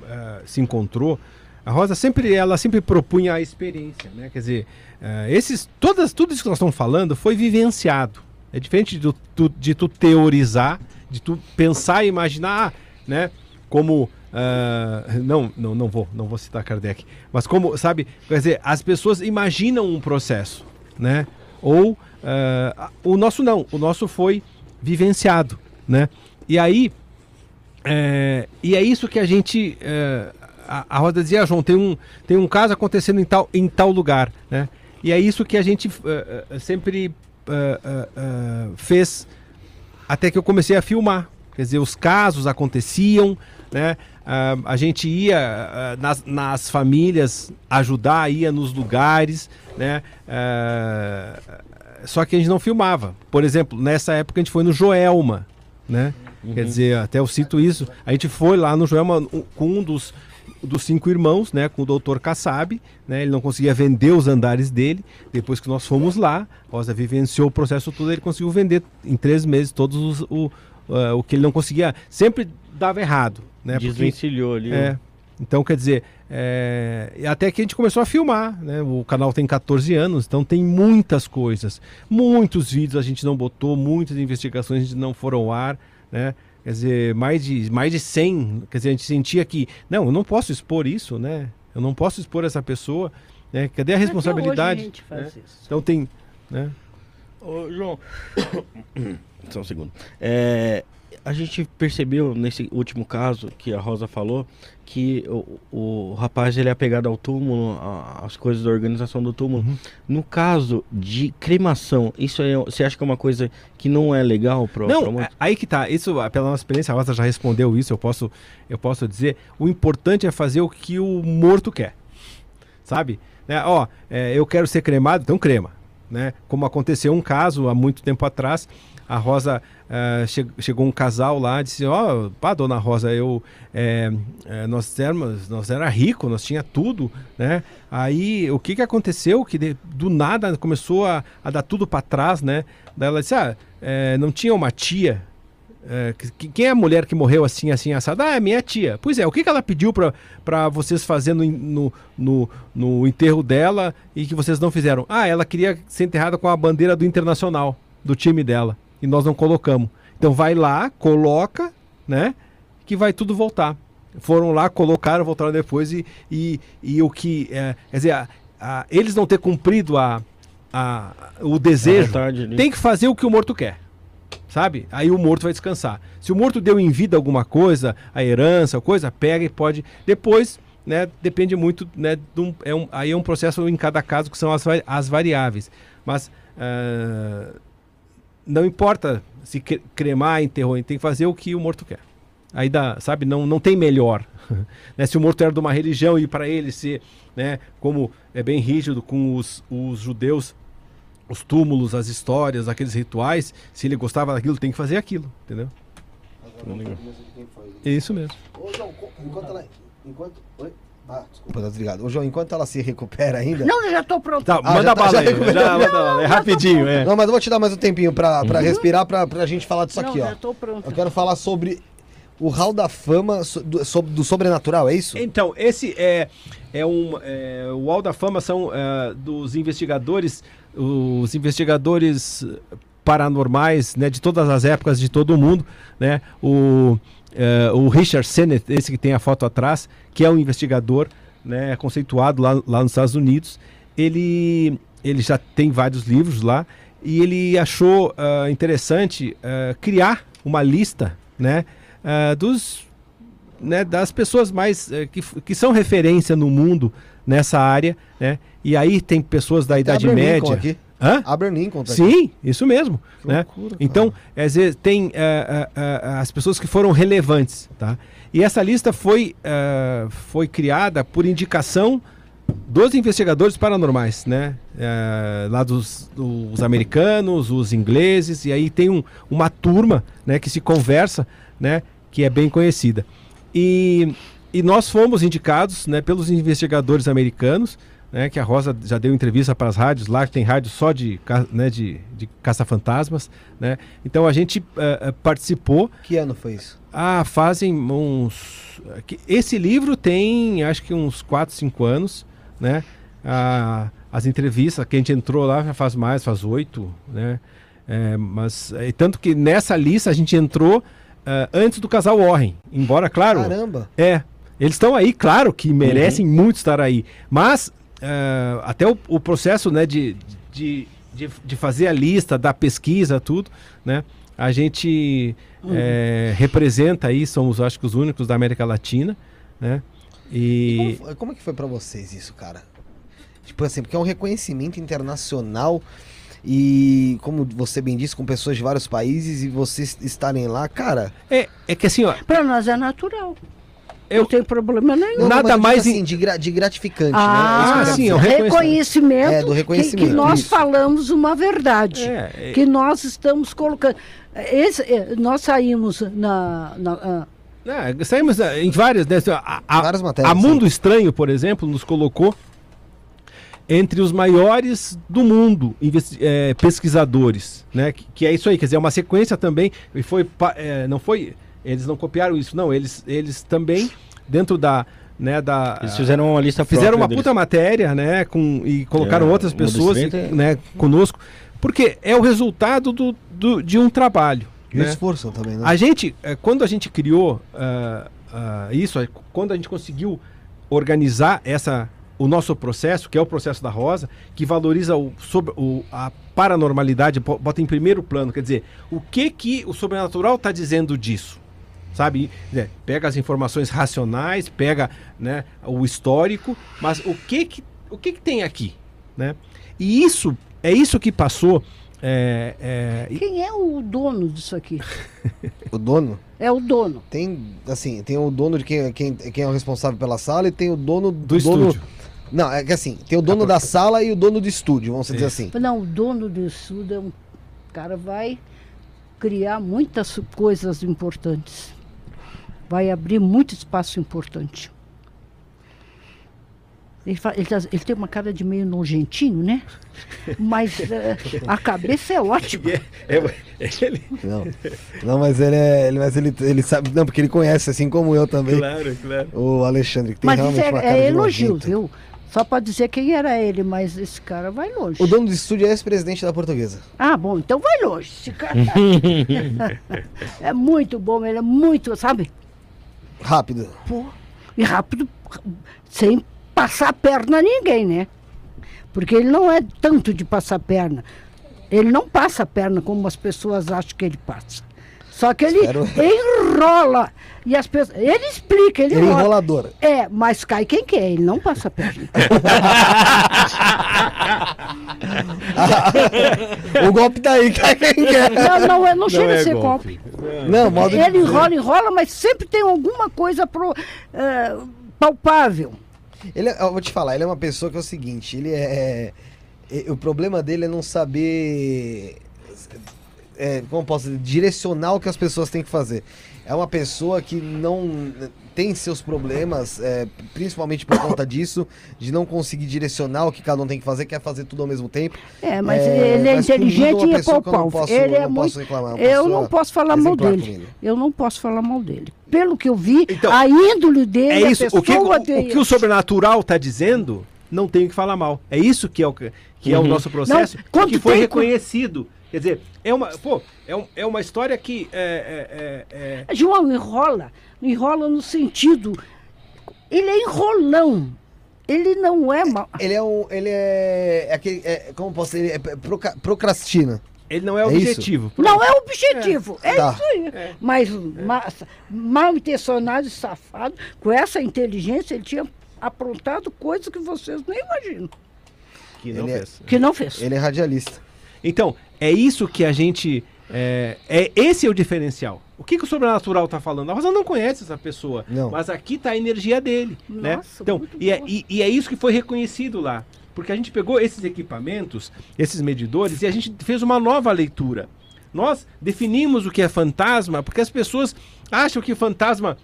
eh, se encontrou, a Rosa sempre, ela sempre propunha a experiência, né? Quer dizer, eh, esses, todas, tudo isso que nós estamos falando foi vivenciado. É diferente de tu, de tu teorizar, de tu pensar e imaginar, né? Como. ah, não, não, não vou, não vou citar Kardec. Mas como, sabe, quer dizer, as pessoas imaginam um processo, né? Ou ah, o nosso não, o nosso foi vivenciado, né? E aí, é, e é isso que a gente, é, a, a Roda dizia, ah, João, tem um, tem um caso acontecendo em tal, em tal lugar, né? E é isso que a gente é, sempre ah, ah, fez até que eu comecei a filmar. Quer dizer, os casos aconteciam, né? A gente ia nas, nas famílias ajudar, ia nos lugares, né? Só que a gente não filmava. Por exemplo, nessa época a gente foi no Joelma, né? Quer dizer, até eu cito isso. A gente foi lá no Joelma com um dos, dos cinco irmãos, né? Com o doutor Kassab, né? Ele não conseguia vender os andares dele. Depois que nós fomos lá, Rosa vivenciou o processo todo, ele conseguiu vender em três meses todos os, o, ah, o que ele não conseguia. Sempre dava errado, né? Porque- Desvencilhou ali. é. Então, quer dizer, é, até que a gente começou a filmar, né? O canal tem 14 anos, então tem muitas coisas. Muitos vídeos a gente não botou, muitas investigações a gente não foram ao ar, né? Quer dizer, mais de, mais de 100, quer dizer, a gente sentia que, não, eu não posso expor isso, né? Eu não posso expor essa pessoa, né? Cadê a Até responsabilidade? hoje a gente faz né? isso. Então tem, né? Ô, João. Só um segundo. É, a gente percebeu nesse último caso que a Rosa falou que o, o rapaz ele é apegado ao túmulo, às coisas da organização do túmulo. Uhum. No caso de cremação, isso é, você acha que é uma coisa que não é legal para Não, é- aí que tá. Isso, pela nossa experiência, a Rosa já respondeu isso, eu posso, eu posso dizer. O importante é fazer o que o morto quer. Sabe? Né? Ó, é, eu quero ser cremado, então crema. Né? Como aconteceu um caso há muito tempo atrás, a Rosa eh, che- chegou um casal lá, disse, ó, pá, dona Rosa, eu é, é, nós éramos, nós era rico, nós tinha tudo, né? Aí o que que aconteceu? Que de- do nada começou a, a dar tudo para trás, né? Daí ela disse, ah, é, não tinha uma tia é, que- que- quem é a mulher que morreu assim, assim, assada? Ah, é minha tia. Pois é, o que, que ela pediu pra vocês fazer no, no, no, no enterro dela e que vocês não fizeram? Ah, ela queria ser enterrada com a bandeira do Internacional, do time dela. E nós não colocamos. Então vai lá, coloca, né? Que vai tudo voltar. Foram lá, colocaram, voltaram depois e, e, e o que. é, quer dizer, a- a- eles não ter cumprido a, a, o desejo, tem que fazer o que o morto quer sabe? Aí o morto vai descansar. Se o morto deu em vida alguma coisa, a herança, coisa, pega e pode. Depois, né, depende muito, né, de um- é um- aí é um processo em cada caso que são as, as variáveis. Mas ah, não importa se cre- cremar, enterrar, tem que fazer o que o morto quer. Aí dá, sabe, não, não tem melhor. né, se o morto era de uma religião e para ele ser, né, como é bem rígido com os, os judeus, os túmulos, as histórias, aqueles rituais, se ele gostava daquilo, tem que fazer aquilo, entendeu? É isso mesmo. Ô, João, enquanto ela. Enquanto. Oi? Ah, desculpa, tá desligado. Ô, João, enquanto ela se recupera ainda. Não, eu já estou pronto. Tá, Ah, manda já tá- bala já aí, já, manda bala, é rapidinho, é. Não, mas eu vou te dar mais um tempinho pra, pra respirar, pra, pra gente falar disso não, aqui, ó. já estou pronto. Eu quero falar sobre o Hall da Fama do, do sobrenatural, é isso? Então, esse é, é um. é, o Hall da Fama são é, dos investigadores, os investigadores paranormais, né, de todas as épocas, de todo o mundo, né? O, é, o Richard Sennett, esse que tem a foto atrás, que é um investigador, né, conceituado lá, lá nos Estados Unidos, ele, ele já tem vários livros lá e ele achou ah, interessante ah, criar uma lista, né, dos né, das pessoas mais que, que são referência no mundo nessa área, né? E aí tem pessoas da Idade Abraham Lincoln Média. aqui. Hã? Abraham Lincoln tá aqui. Sim, isso mesmo, Que né? loucura. Então, às vezes tem eh, eh, eh, as pessoas que foram relevantes, tá? E essa lista foi foi criada por indicação dos investigadores paranormais, né? Lá dos, dos americanos, os ingleses, e aí tem um- uma turma, né, que se conversa, né, que é bem conhecida. E, e nós fomos indicados, né, pelos investigadores americanos, né, que a Rosa já deu entrevista para as rádios lá, que tem rádio só de, né, de, de caça-fantasmas, né? Então a gente eh, eh, participou Que ano foi isso? ah, fazem uns. Esse livro tem acho que uns 4, 5 anos, né? Ah, as entrevistas, que a gente entrou lá já faz mais, faz oito, né? É, mas é, tanto que nessa lista a gente entrou ah, antes do casal Warren. Embora, claro. Caramba. É, eles estão aí, claro que merecem muito estar aí. Mas ah, até o, o processo né, de, de, de, de fazer a lista, da pesquisa, tudo, né? A gente eh, representa aí, somos acho que os únicos da América Latina, né? E Como, foi- como que foi pra vocês isso, cara? Tipo assim, porque é um reconhecimento internacional e, como você bem disse, com pessoas de vários países e vocês estarem lá, cara. É, é que assim, ó. Para nós é natural. Eu- Não tem problema nenhum. Não, Nada digo mais assim, em- de, gra- de gratificante, Ah, né? É que sim, é o reconhecimento. É, do que- reconhecimento, Que, nós isso. falamos uma verdade. É, é- Que nós estamos colocando. Esse, é, nós saímos na. na- ah, É, saímos eh, em várias, né, a, a- Várias matérias, A Mundo Estranho, por exemplo, nos colocou entre os maiores do mundo eh, pesquisadores, né? Que, que é isso aí, quer dizer, é uma sequência também e foi, eh, não foi, eles não copiaram isso, não, eles, eles também dentro da, né, da Eles fizeram uma lista fizeram uma deles. puta matéria, né, com e colocaram É, outras pessoas, Estranho tem- né, conosco, porque é o resultado do, do- de um trabalho, E né? esforço também, né? A gente, eh, quando a gente criou ah, ah, isso, quando a gente conseguiu organizar essa, o nosso processo, que é o processo da Rosa, que valoriza o, sobre, o, a paranormalidade, bo- bota em primeiro plano, quer dizer, o que que o sobrenatural está dizendo disso? Sabe? É, pega as informações racionais, pega né, o histórico, mas o que que, o que que tem aqui? Né? E isso, é isso que passou. é, é, quem é o dono disso aqui? O dono É o dono. tem, assim, tem o dono de quem, quem, quem é o responsável pela sala e tem o dono do dono, estúdio. Não, é que assim, tem o dono da sala e o dono do estúdio, vamos dizer assim. Não, o dono do estudo é um cara vai criar muitas coisas importantes. Vai abrir muito espaço importante. Ele, fa- ele tá- ele tem uma cara de meio nojentinho, né? Mas eh, a cabeça é ótima. É, é, ele, Não, não mas ele é. Ele, mas ele, ele sabe. Não, porque ele conhece, assim como eu também, claro, claro. o Alexandre, que tem Mas isso realmente uma é, cara é elogio, viu? Só para dizer quem era ele, mas esse cara vai longe. O dono do estúdio é ex-presidente da portuguesa. Ah, bom, então vai longe. Esse cara é muito bom, ele é muito, sabe? Rápido. Pô, e rápido, sem passar a perna a ninguém, né? Porque ele não é tanto de passar a perna. Ele não passa a perna como as pessoas acham que ele passa. Só que ele Espero- enrola. E as pessoas. Ele explica, ele, Ele é enrola. enrolador. É, mas cai quem quer, ele não passa a perna. o golpe tá aí, cara, quem quer? Não, não, é- não, chega é a ser golpe. golpe. Não, modo Ele enrola, enrola, mas sempre tem alguma coisa pro, eh, palpável. Ele, é- eu vou te falar, ele é uma pessoa que é o seguinte, ele é- o problema dele é não saber. É, como posso dizer, direcionar o que as pessoas têm que fazer. É uma pessoa que não tem seus problemas, é, principalmente por conta disso, de não conseguir direcionar o que cada um tem que fazer, quer fazer tudo ao mesmo tempo. É, mas É, ele é mas inteligente e é não palpável. posso- Ele eu é não muito. posso reclamar, uma eu não posso falar mal dele. Eu não posso falar mal dele. Pelo que eu vi, Então, a índole dele, É isso, a o que, o, o que o sobrenatural está dizendo, não tem o que falar mal. É isso que é o, que que é o Uhum. nosso processo, Não, que foi tem- reconhecido. Quer dizer, é uma, pô, é, um- é uma história que é, é- é- é- João enrola, enrola no sentido. Ele é enrolão. Ele não é mal. Ele é um. Ele é. é aquele, é, como posso dizer? É proca- procrastina. ele não é É objetivo. Não é objetivo. É, Tá. isso aí. Mas ma- mal intencionado e safado, com essa inteligência, ele tinha aprontado coisas que vocês nem imaginam. Que não Ele é- fez. Que não fez. Ele é radialista. Então, é isso que a gente. É, é esse é o diferencial. O que, que o sobrenatural está falando? A Rosa não conhece essa pessoa, Não. mas aqui está a energia dele. né? Nossa, Então, muito e é, e- e é isso que foi reconhecido lá. Porque a gente pegou esses equipamentos, esses medidores, e a gente fez uma nova leitura. Nós definimos o que é fantasma, porque as pessoas acham que fantasma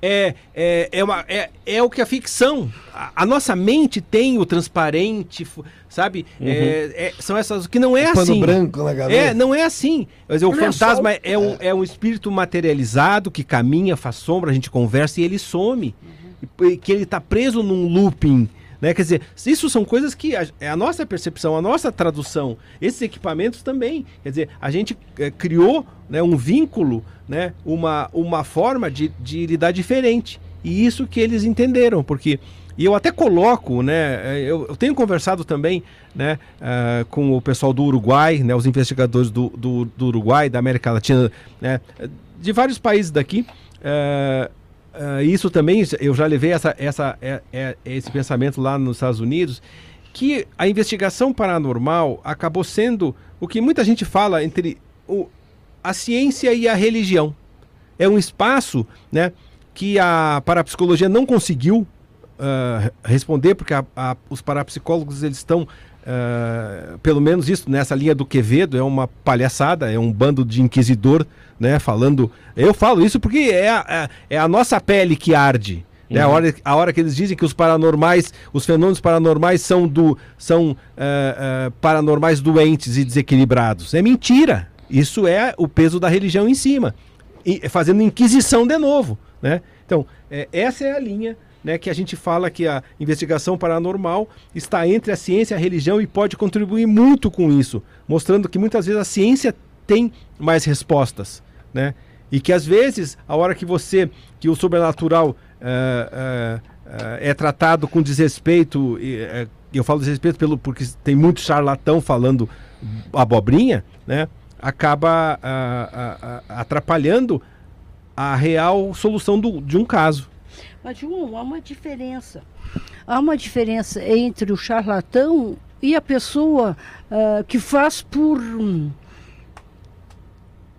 é, é, é, uma, é, é o que a ficção. A, a nossa mente tem o transparente, sabe? É, é- são essas que não é Pano assim. branco na cabeça. É, não é assim. Quer dizer, o Não é fantasma só- é, um, é um espírito materializado que caminha, faz sombra, a gente conversa e ele some. E- Que ele está preso num looping. Né? Quer dizer, isso são coisas que a, é a nossa percepção, a nossa tradução. Esses equipamentos também. Quer dizer, a gente eh, criou né, um vínculo, né, uma, uma forma de, de lidar diferente. E isso que eles entenderam, porque. E eu até coloco, né? eh, Eu, eu tenho conversado também né, ah, com o pessoal do Uruguai, né, os investigadores do, do, do Uruguai, da América Latina, né, de vários países daqui. eh, ah, isso também, eu já levei essa, essa, é- é- esse pensamento lá nos Estados Unidos, que a investigação paranormal acabou sendo o que muita gente fala entre o, a ciência e a religião. É um espaço né, que a parapsicologia não conseguiu uh, responder, porque a, a, os parapsicólogos eles estão, uh, pelo menos isso, nessa linha do Quevedo, é uma palhaçada, é um bando de inquisidor né, falando. Eu falo isso porque é a, é a nossa pele que arde. Né? A, uhum. hora, a hora que eles dizem que os paranormais, os fenômenos paranormais são, do, são uh, uh, paranormais doentes e desequilibrados. É mentira. Isso é o peso da religião em cima. E, fazendo inquisição de novo. Né? Então, é, essa é a linha né, que a gente fala que a investigação paranormal está entre a ciência e a religião e pode contribuir muito com isso, mostrando que muitas vezes a ciência tem mais respostas. Né? E que às vezes, a hora que você, que o sobrenatural é, é, é tratado com desrespeito, eu falo desrespeito pelo, porque tem muito charlatão falando abobrinha, né? acaba a, a, a, atrapalhando a real solução do, de um caso. Mas, João, há uma diferença. Há uma diferença entre o charlatão e a pessoa uh, que faz por. Um,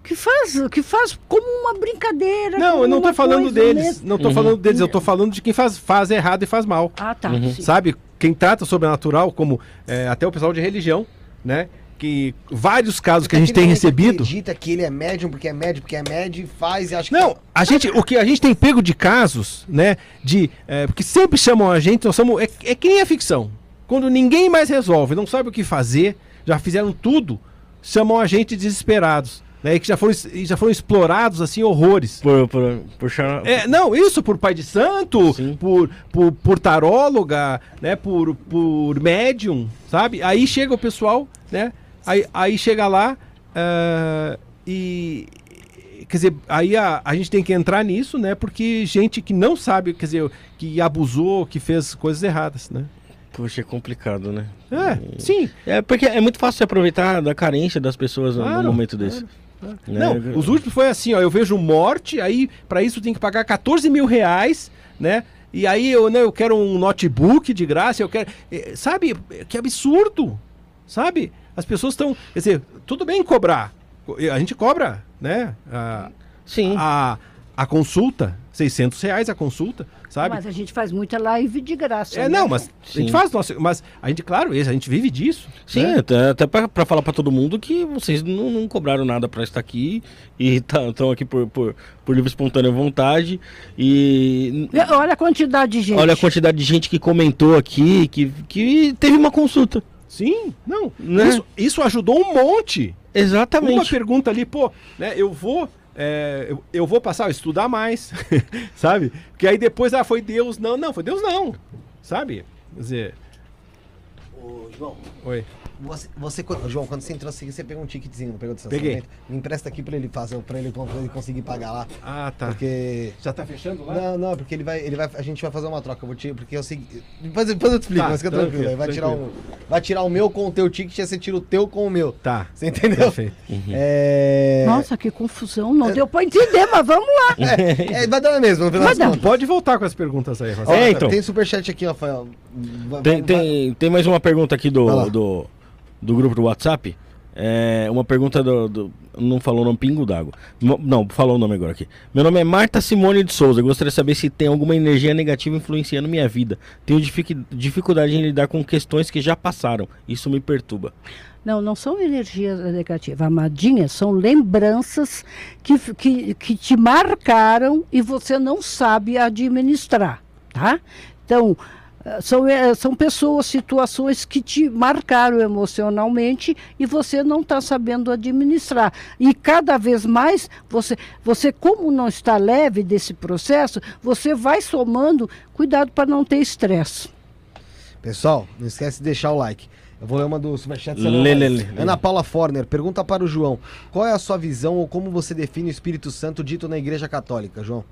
que faz, que faz como uma brincadeira. Não, eu não estou falando deles. Mesmo. Não estou uhum. falando deles, eu estou falando de quem faz, faz errado e faz mal. Ah, tá. Uhum. Sabe? Quem trata o sobrenatural, como é, até o pessoal de religião, né? Que vários casos que a gente tem recebido. acredita que ele é médium porque é médium, porque é médium e faz e acha Não, que... a gente, o que a gente tem pego de casos, né? De. É, porque sempre chamam a gente, nós somos. É, é que nem a ficção. Quando ninguém mais resolve, não sabe o que fazer, já fizeram tudo, chamam a gente desesperados né, que já foram, já foram explorados assim horrores. Por, por, por é, não, isso por pai de santo, por, por, por taróloga, né, por, por médium, sabe? Aí chega o pessoal, né? Aí, aí chega lá uh, e quer dizer, aí a, a gente tem que entrar nisso, né? Porque gente que não sabe, quer dizer, que abusou, que fez coisas erradas, né? Poxa, é complicado, né? É, sim. É porque é muito fácil se aproveitar da carência das pessoas claro, no momento desse. Claro. Né? Não, os últimos foi assim, ó, eu vejo morte, aí para isso tem que pagar 14 mil reais, né? E aí eu, né, eu quero um notebook de graça, eu quero. Eh, sabe, que absurdo! Sabe? As pessoas estão. Quer dizer, tudo bem cobrar. A gente cobra, né? A, Sim. A, a consulta, 600 reais a consulta sabe? Mas a gente faz muita live de graça. É, né? não, mas Sim. a gente faz, nossa, mas a gente, claro, a gente vive disso. Sim, né? até, até para falar para todo mundo que vocês não, não cobraram nada para estar aqui e estão tá, aqui por, por, por livre espontânea vontade. E. Olha a quantidade de gente. Olha a quantidade de gente que comentou aqui, que, que teve uma consulta. Sim, não. Né? Isso, isso ajudou um monte. Exatamente. Uma pergunta ali, pô, né, eu vou é, eu, eu, vou passar a estudar mais, sabe? Porque aí depois, ah, foi Deus. Não, não, foi Deus não, sabe? Quer dizer... Ô, João. Oi. Você, você, João, quando você entrou assim, você pegou um ticketzinho, não pegou de Peguei. Me empresta aqui pra ele fazer, pra ele, pra ele conseguir pagar lá. Ah, tá. Porque. Já tá fechando lá? Não, não, porque ele vai, ele vai. A gente vai fazer uma troca. Eu vou te, porque eu sei. Depois, depois eu te explico, tá, mas fica tranquilo. tranquilo. Vai, tirar um, vai tirar o meu com o teu ticket e você tira o teu com o meu. Tá. Você entendeu? Perfeito. Uhum. É... Nossa, que confusão. Não é... deu pra entender, mas vamos lá. É, é, vai dar mesmo, no final Pode voltar com as perguntas aí, Rafael. É, então. Tem superchat aqui, Rafael. Tem, tem, tem mais uma pergunta aqui do. Do grupo do WhatsApp. É, uma pergunta do, do, Não falou o nome Pingo d'Água. Não, falou o nome agora aqui. Meu nome é Marta Simone de Souza. Gostaria de saber se tem alguma energia negativa influenciando minha vida. Tenho dificuldade em lidar com questões que já passaram. Isso me perturba. Não, não são energias negativas. Amadinhas são lembranças que, que, que te marcaram e você não sabe administrar, tá? Então, são, é, são pessoas, situações que te marcaram emocionalmente e você não está sabendo administrar. E cada vez mais, você, você, como não está leve desse processo, você vai somando, cuidado para não ter estresse. Pessoal, não esquece de deixar o like. Eu vou ler uma do Superchat. Ana Paula Forner pergunta para o João: qual é a sua visão ou como você define o Espírito Santo dito na Igreja Católica, João?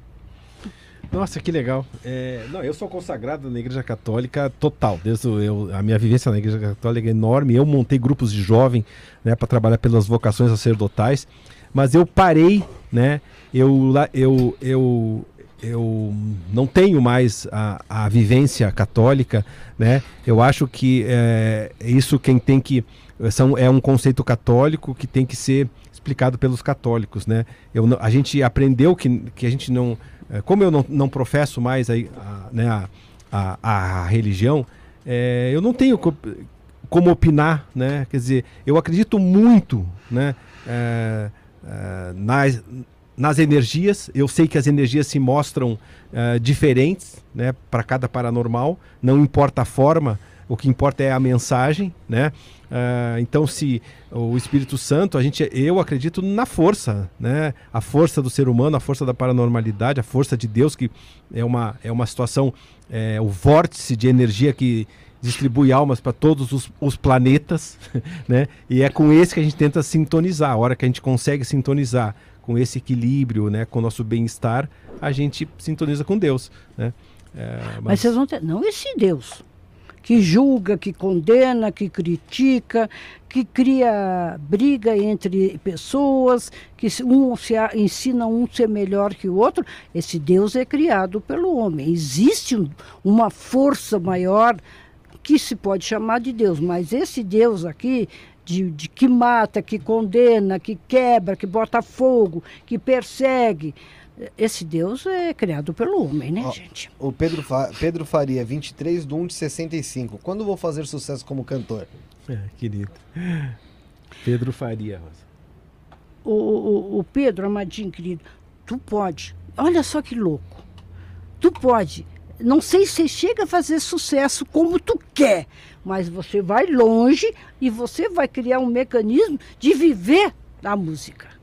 Nossa, que legal. É, não, eu sou consagrado na Igreja Católica total. Desde eu, a minha vivência na Igreja Católica é enorme. Eu montei grupos de jovem né, para trabalhar pelas vocações sacerdotais. Mas eu parei, né? Eu, eu, eu, eu não tenho mais a, a vivência católica, né? Eu acho que é, isso quem tem que são, é um conceito católico que tem que ser explicado pelos católicos, né? Eu, a gente aprendeu que, que a gente não, é, como eu não, não professo mais a, a, né, a, a, religião, é, eu não tenho co como opinar, né? Quer dizer, eu acredito muito, né? É, é, nas, nas energias. Eu sei que as energias se mostram uh, diferentes né, para cada paranormal, não importa a forma, o que importa é a mensagem, né? Uh, então, se o Espírito Santo, a gente, eu acredito na força, né? A força do ser humano, a força da paranormalidade, a força de Deus, que é uma, é uma situação, é, o vórtice de energia que distribui almas para todos os, os, planetas, né? E é com esse que a gente tenta sintonizar. A hora que a gente consegue sintonizar com esse equilíbrio, né, com o nosso bem-estar, a gente sintoniza com Deus, né? É, mas... mas... vocês vão ter, não esse Deus que julga, que condena, que critica, que cria briga entre pessoas, que um se ensina um ser melhor que o outro. Esse Deus é criado pelo homem. Existe um, uma força maior que se pode chamar de Deus, mas esse Deus aqui de, de, que mata, que condena, que quebra, que bota fogo, que persegue. Esse Deus é criado pelo homem, né, Ó, gente? O Pedro, Fa Pedro Faria, 23 de 1 de 65. Quando vou fazer sucesso como cantor? É, querido. Pedro Faria, Rosa. O, o, o Pedro, amadinho querido, tu pode. Olha só que louco. Tu pode. Não sei se chega a fazer sucesso como tu quer, mas você vai longe e você vai criar um mecanismo de viver a música.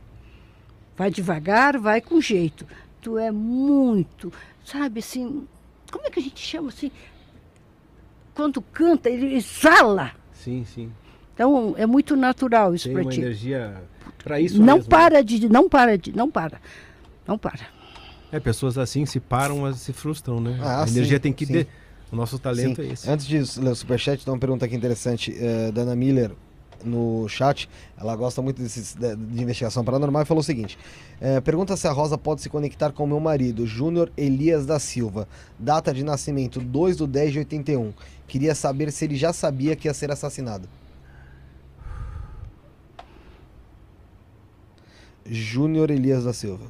Vai devagar, vai com jeito. Tu é muito, sabe assim, como é que a gente chama assim? Quando canta, ele exala. Sim, sim. Então é muito natural isso para ti. Tem uma energia para isso Não mesmo, né? para de, não para de, não para, não para. É, pessoas assim se param, mas se frustram, né? Ah, a energia tem que de, o nosso talento Sim. é esse. Antes de ler o superchat, tem uma pergunta aqui interessante uh, da Ana Miller no chat. Ela gosta muito desse, de, de, investigação paranormal e falou o seguinte: uh, pergunta se a Rosa pode se conectar com meu marido, Júnior Elias da Silva. Data de nascimento 2 do 10 de 81. Queria saber se ele já sabia que ia ser assassinado. Júnior Elias da Silva.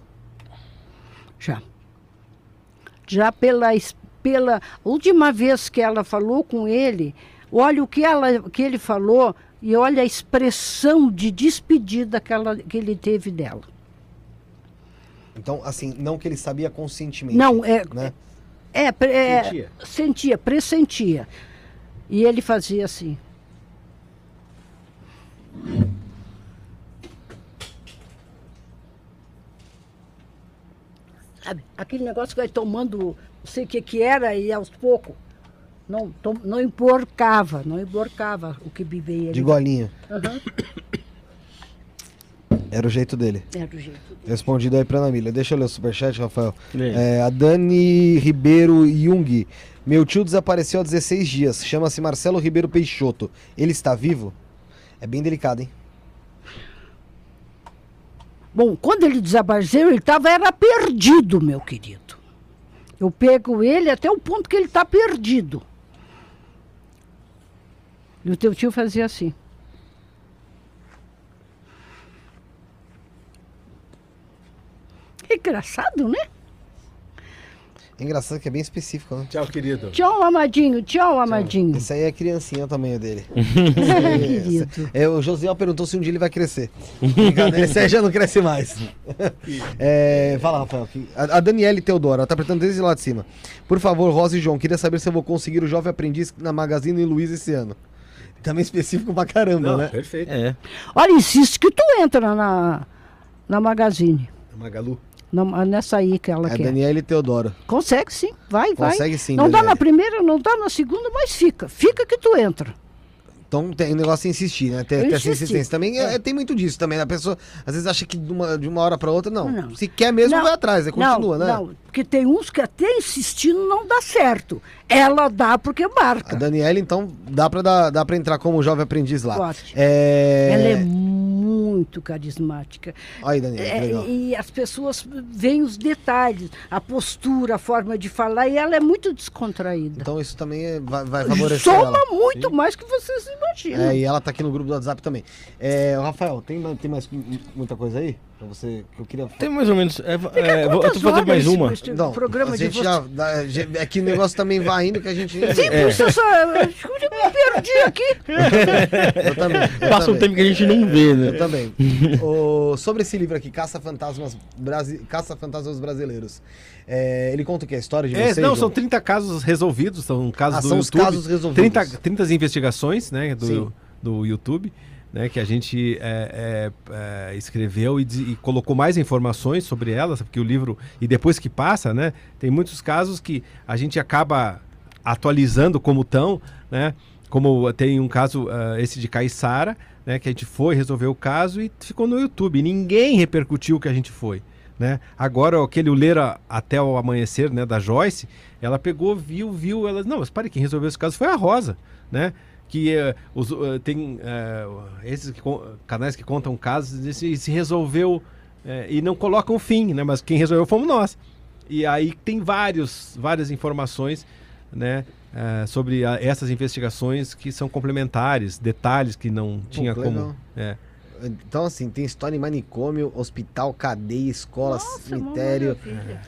Já. Já pela pela última vez que ela falou com ele, olha o que, ela, que ele falou e olha a expressão de despedida que, ela, que ele teve dela. Então, assim, não que ele sabia conscientemente. Não, é. Né? É, é, sentia. sentia, pressentia. E ele fazia assim. Sabe? Aquele negócio que vai tomando não sei o que, que era, e aos poucos. Não, tom, não emporcava, não emporcava o que bebia. De golinho. Uhum. Era o jeito dele. Era o jeito dele. Respondido aí pra Ana Mila. Deixa eu ler o superchat, Rafael. É, a Dani Ribeiro Jung. Meu tio desapareceu há 16 dias. Chama-se Marcelo Ribeiro Peixoto. Ele está vivo? É bem delicado, hein? Bom, quando ele desapareceu, ele estava era perdido, meu querido. Eu pego ele até o ponto que ele está perdido. E o teu tio fazia assim. engraçado, né? É engraçado que é bem específico, né? Tchau, querido. Tchau, amadinho. Tchau, amadinho. Esse aí é criancinha o tamanho dele. é, querido. É, o Josiel perguntou se um dia ele vai crescer. Esse aí já não cresce mais. é, fala, Rafael. A, a Daniele Teodoro, ela tá apertando desde lá de cima. Por favor, Rosa e João, queria saber se eu vou conseguir o Jovem Aprendiz na Magazine Luiz esse ano. Também específico pra caramba, não, né? Perfeito. É. Olha, insiste que tu entra na, na Magazine. Magalu. Não, nessa aí que ela é quer. É Daniela Teodoro. Consegue sim, vai, vai. Consegue sim. Não Daniela. dá na primeira, não dá na segunda, mas fica. Fica que tu entra. Então tem um negócio de insistir, né? Ter, ter essa insistência. Também é. É, tem muito disso também. A pessoa às vezes acha que de uma, de uma hora para outra, não. não. Se quer mesmo, não, vai atrás, né? continua, não, né? Não, porque tem uns que até insistindo não dá certo. Ela dá porque marca. A Daniela, então, dá para dar, dá pra entrar como jovem aprendiz lá. Pode. É... Ela é muito carismática. Aí, Daniel, que É, legal. e as pessoas veem os detalhes, a postura, a forma de falar, e ela é muito descontraída. Então isso também é- vai, vai favorecer Soma ela. muito mais que vocês imaginam. É, e ela tá aqui no grupo do WhatsApp também. É, Rafael, tem, tem mais mu- muita coisa aí? Pra você, que eu queria... Tem mais ou menos. É, é, vou- eu tô fazendo horas mais uma. Não, programa a gente já... dá- É que o negócio também vai indo que a gente... Sim, isso eu só. Eu me perdi aqui. Eu também. eu Passa um também. tempo que a gente nem vê, né? Eu também. O- sobre esse livro aqui, Caça Fantasmas, Brasi... Caça Fantasmas Brasileiros. É, ele conta o que? A história de É, vocês? não, João? são 30 casos resolvidos, são casos Ah, do são os YouTube. casos resolvidos. 30, 30 investigações, né, Sim. do, do YouTube, né, que a gente é, é, é, escreveu e, e colocou mais informações sobre elas, porque o livro, e depois que passa, né, tem muitos casos que a gente acaba atualizando como estão, né, como tem um caso, ah, esse de Caiçara, né, que a gente foi, resolveu o caso e ficou no YouTube, ninguém repercutiu que a gente foi. Né? Agora, aquele o ler a- até o amanhecer né, da Joyce, ela pegou, viu, viu, ela. Não, mas pare, quem resolveu esse caso foi a Rosa, né? Que eh, os, eh, tem eh, esses que canais que contam casos, e se, se resolveu e não colocam fim, né? Mas quem resolveu fomos nós. E aí tem vários, várias informações, né? eh, sobre a- essas investigações que são complementares, detalhes que não tinha como. é. Então, assim, tem história em manicômio, hospital, cadeia, escola, Nossa, cemitério.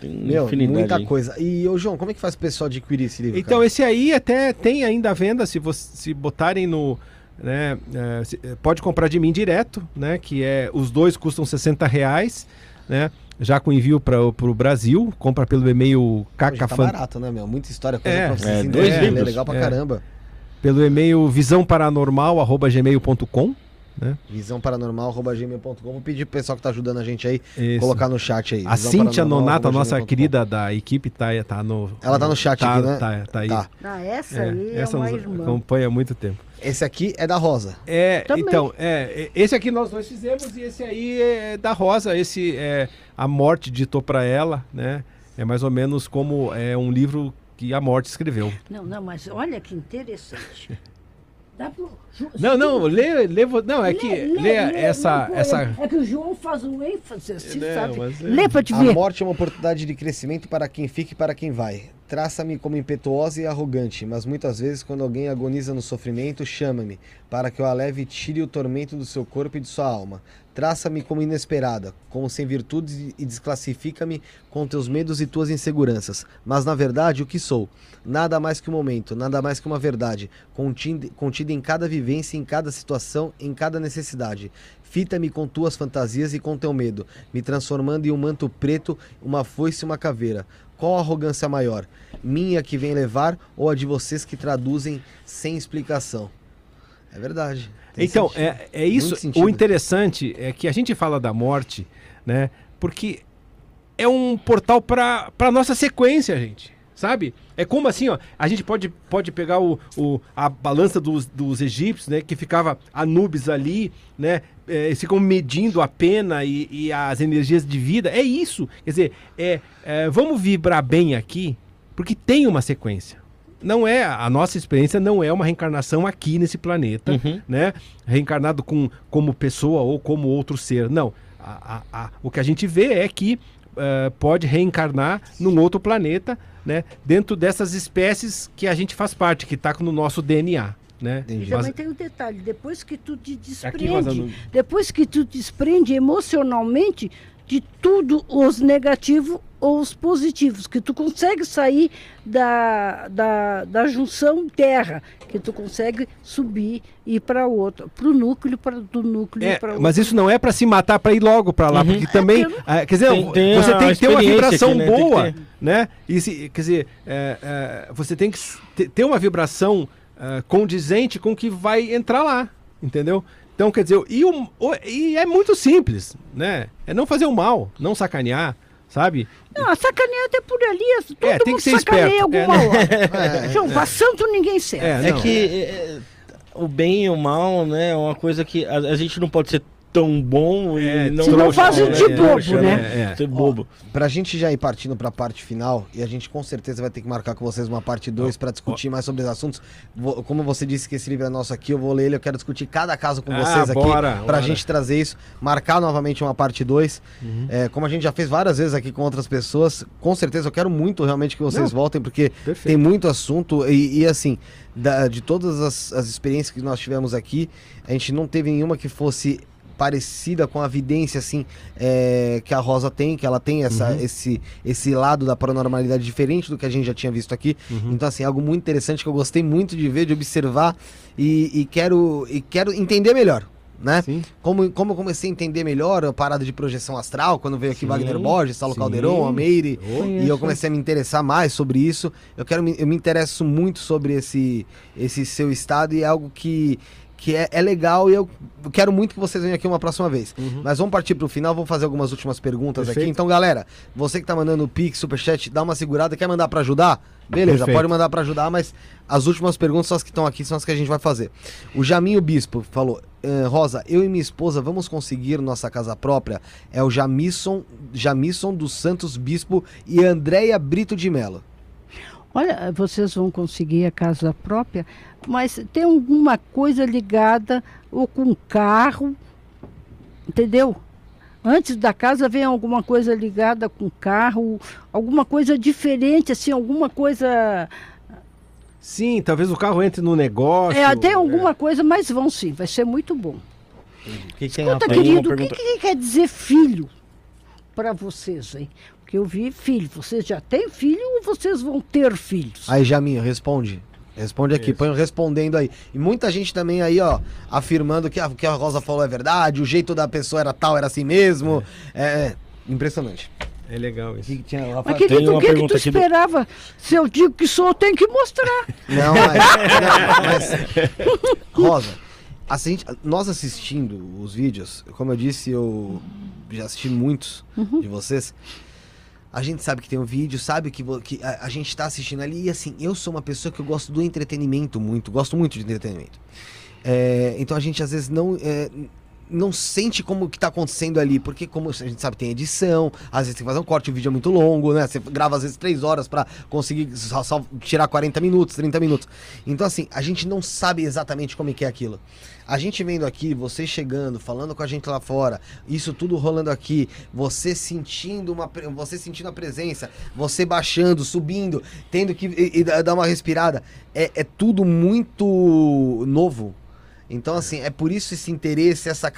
Tem Meu, muita aí. coisa. E, ô João, como é que faz o pessoal adquirir esse livro? Então, cara? esse aí até tem ainda à venda, se, você, se botarem no. Né, é, se- pode comprar de mim direto, né? Que é. Os dois custam 60 reais, né? Já com envio para o Brasil. Compra pelo e-mail tá cacafan, barato, né, meu? Muita história, coisa É, pra você é, dois é, livros. legal pra É. caramba. pelo e-mail visãoparanormal.gmail.com. Visãoparanormal.gmail.com. Vou pedir pro pessoal que tá ajudando a gente aí, Isso. colocar no chat aí. A Cíntia Nonato, a nossa querida da equipe, tá, tá no. Ela tá no chat tá, aqui, né? Tá, tá aí. Tá. Ah, essa É, aí é uma nos irmã. acompanha há muito tempo. Esse aqui é da Rosa. É, Também. então, é, é, esse aqui nós dois fizemos e esse aí é da Rosa, esse é a Morte ditou para ela, né? É mais ou menos como é um livro que a Morte escreveu. Não, não, mas olha que interessante. Dá pro... Não, não, lê, lê, não, é que Lê, lê, lê, lê, essa não, essa É que o João faz um ênfase, assim, Não, sabe? mas é- Lê pra te A ver. morte é uma oportunidade de crescimento para quem fica e para quem vai. Traça-me como impetuosa e arrogante, mas muitas vezes, quando alguém agoniza no sofrimento, chama-me, para que eu a leve e tire o tormento do seu corpo e de sua alma. Traça-me como inesperada, como sem virtudes e desclassifica-me com teus medos e tuas inseguranças. Mas na verdade, o que sou? Nada mais que um momento, nada mais que uma verdade, contida, contida em cada vivência, em cada situação, em cada necessidade. Fita-me com tuas fantasias e com teu medo, me transformando em um manto preto, uma foice e uma caveira. Qual a arrogância maior? Minha que vem levar ou a de vocês que traduzem sem explicação? É verdade. Então, sentido. é, é isso. O interessante é que a gente fala da morte, né? Porque é um portal para a nossa sequência, gente. Sabe? É como assim, ó. A gente pode, pode pegar o, o, a balança dos, dos egípcios, né? Que ficava Anubis ali, né? É, eles ficam medindo a pena e, e as energias de vida. É isso. Quer dizer, é, é, vamos vibrar bem aqui, porque tem uma sequência. Não é, a nossa experiência não é uma reencarnação aqui nesse planeta, Uhum. né? Reencarnado com, como pessoa ou como outro ser. Não. A- a- a- o que a gente vê é que eh, pode reencarnar num outro planeta, né? Dentro dessas espécies que a gente faz parte, que está no nosso DNA, né? Entendi. E Mas- também tem um detalhe, depois que tu te Aqui, desprende, no- depois que tu te desprende emocionalmente de tudo os negativos ou os positivos, que tu consegue sair da, da, da junção terra, que tu consegue subir e ir para outro, para o núcleo, para do núcleo É, para outro. mas isso não é para se matar para ir logo para lá, Uhum. porque também, É, ah, quer dizer, Tem- tem você tem que ter uma vibração aqui, né? Boa, ter. né? E se, quer dizer, é, é, você tem que ter uma vibração ah, condizente com o que vai entrar lá, entendeu? Então, quer dizer, e, o- o- e é muito simples, né? É não fazer o mal, não sacanear, sabe? Não, a sacaneia até por ali, todo É, tem mundo que ser sacaneia esperto, é, alguma né? hora. João, pra santo ninguém serve. É, É não. que é, o bem e o mal, né, é uma coisa que a, a gente não pode ser tão bom É, e não não trouxa, fazem de bobo, trouxa, né? É, Ser bobo. Pra gente já ir partindo pra parte final, e a gente com certeza vai ter que marcar com vocês uma parte 2 pra discutir mais sobre os assuntos. Vou- como você disse que esse livro é nosso aqui, eu vou ler ele, eu quero discutir cada caso com Ah, vocês aqui. bora, pra bora. gente trazer isso, marcar novamente uma parte 2. É, como a gente já fez várias vezes aqui com outras pessoas, com certeza eu quero muito realmente que vocês voltem, porque Perfeito. tem muito assunto e, e, assim, da- de todas as, as experiências que nós tivemos aqui, a gente não teve nenhuma que fosse parecida com a evidência assim é, que a Rosa tem, que ela tem essa, esse, esse lado da paranormalidade diferente do que a gente já tinha visto aqui. Então assim, algo muito interessante que eu gostei muito de ver, de observar e, e quero e quero entender melhor. Né? Sim. Como, como eu comecei a entender melhor a parada de projeção astral, quando veio aqui Sim, Wagner Borges, Saulo sim. Caldeirão, a Meire, Oh. e eu comecei a me interessar mais sobre isso. Eu quero me, eu me interesso muito sobre esse, esse seu estado e é algo que, que é, é legal e eu quero muito que vocês venham aqui uma próxima vez. Mas vamos partir pro final, vou fazer algumas últimas perguntas aqui. Perfeito. Então, galera, você que tá mandando o Pix, Superchat, dá uma segurada, quer mandar pra ajudar? Beleza, Perfeito. pode mandar pra ajudar, mas as últimas perguntas são as que estão aqui, são as que a gente vai fazer. O Jaminho Bispo falou: "Eh, Rosa, eu e minha esposa vamos conseguir nossa casa própria. É o Jamisson, Jamisson dos Santos Bispo e Andréia Brito de Mello. Olha, vocês vão conseguir a casa própria, mas tem alguma coisa ligada ou com carro, entendeu? Antes da casa vem alguma coisa ligada com carro, alguma coisa diferente, assim, alguma coisa. Sim, talvez o carro entre no negócio. É, tem alguma coisa, mas vão sim, vai ser muito bom. Que, que Escuta, querido, o que, que quer dizer filho para vocês, hein? Porque eu vi filho. Vocês já têm filho ou vocês vão ter filhos? Aí, Jaminho, responde. Responde aqui, Isso. põe um respondendo aí. E muita gente também aí, ó, afirmando que a- o que a Rosa falou é verdade, o jeito da pessoa era tal, era assim mesmo. É, é impressionante. É legal O isso. que, que tinha, Mas, Rafael? querido, uma o que, que tu aqui do- esperava? Se eu digo que sou, eu tenho que mostrar. Não, mas, não, mas- Rosa, assim, nós assistindo os vídeos, como eu disse, eu já assisti muitos de vocês. A gente sabe que tem um vídeo, sabe que, que a, a gente tá assistindo ali. E assim, eu sou uma pessoa que eu gosto do entretenimento muito, gosto muito de entretenimento. É, então a gente às vezes não. é, não sente como que tá acontecendo ali, porque como a gente sabe, tem edição, às vezes tem que fazer um corte, o vídeo é muito longo, né? Você grava às vezes três horas pra conseguir só, só tirar 40 minutos, 30 minutos. Então assim, a gente não sabe exatamente como é que é aquilo. A gente vendo aqui, você chegando, falando com a gente lá fora, isso tudo rolando aqui, você sentindo uma você sentindo a presença, você baixando, subindo, tendo que e- e dar uma respirada, é, é tudo muito novo. Então, assim, é por isso esse interesse, essa,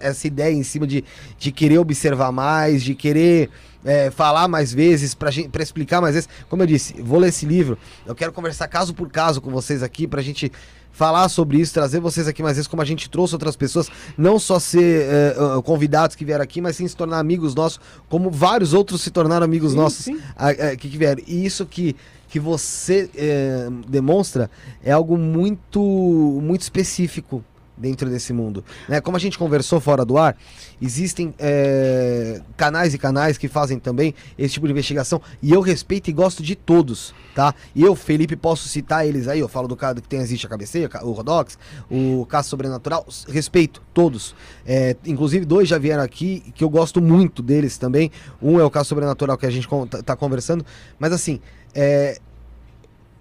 essa, ideia em cima de, de querer observar mais, de querer é, falar mais vezes, pra explicar mais vezes. Como eu disse, vou ler esse livro, eu quero conversar caso por caso com vocês aqui, pra gente falar sobre isso, trazer vocês aqui mais vezes, como a gente trouxe outras pessoas, não só ser é, ah, convidados que vieram aqui, mas sim se tornar amigos nossos, como vários outros se tornaram amigos Sim, nossos sim. a- a- que, que vieram. E isso que, que você é, demonstra é algo muito, muito específico dentro desse mundo. Né? Como a gente conversou fora do ar, existem é, canais e canais que fazem também esse tipo de investigação e eu respeito e gosto de todos, tá? E eu, Felipe, posso citar eles aí, eu falo do cara que tem Existe a Cabeceira, o Rodox, o Caso Sobrenatural, respeito todos. É, inclusive, dois já vieram aqui que eu gosto muito deles também. Um é o Caso Sobrenatural que a gente con- tá, tá conversando, mas assim, é,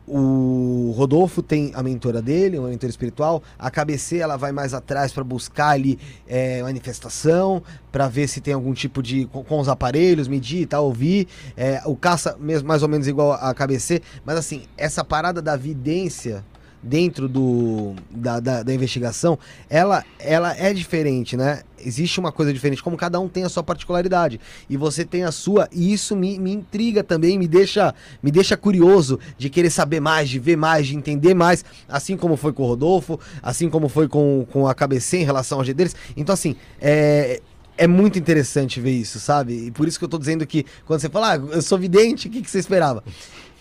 o Rodolfo tem a mentora dele, uma mentora espiritual. A KBC ela vai mais atrás para buscar ali é, manifestação, para ver se tem algum tipo de. Com, com os aparelhos, medir e tal, ouvir. É, o caça, mais ou menos igual a KBC. Mas assim, essa parada da vidência dentro do, da, da, da investigação, ela, ela é diferente, né? Existe uma coisa diferente, como cada um tem a sua particularidade. E você tem a sua, e isso me, me intriga também, me deixa, me deixa curioso de querer saber mais, de ver mais, de entender mais, assim como foi com o Rodolfo, assim como foi com, com a KBC em relação ao G deles. Então, assim, é. É muito interessante ver isso, sabe? E por isso que eu tô dizendo que quando você fala, ah, eu sou vidente, o que, que você esperava?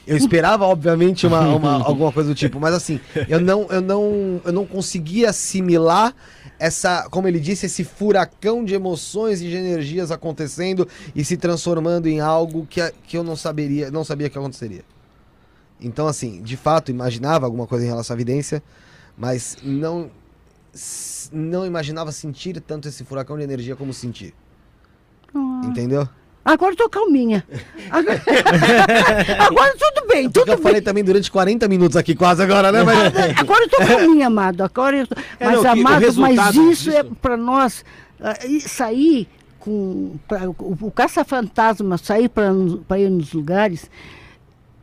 Eu esperava, obviamente, uma, uma- alguma coisa do tipo, mas assim, eu não, eu não, eu não conseguia assimilar essa, como ele disse, esse furacão de emoções e de energias acontecendo e se transformando em algo que, que eu não saberia, não sabia que aconteceria. Então, assim, de fato, imaginava alguma coisa em relação à evidência, mas não não imaginava sentir tanto esse furacão de energia como senti. Ah. Entendeu? Agora eu tô calminha. Agora, Agora tudo bem, Porque tudo eu falei bem. também durante 40 minutos aqui, quase agora, né? Mas... Agora eu tô calminha, amado. Agora eu tô... É, Mas, não, amado, mas isso é disso- para nós ah, sair com. pra- o o caça-fantasma sair para ir nos lugares.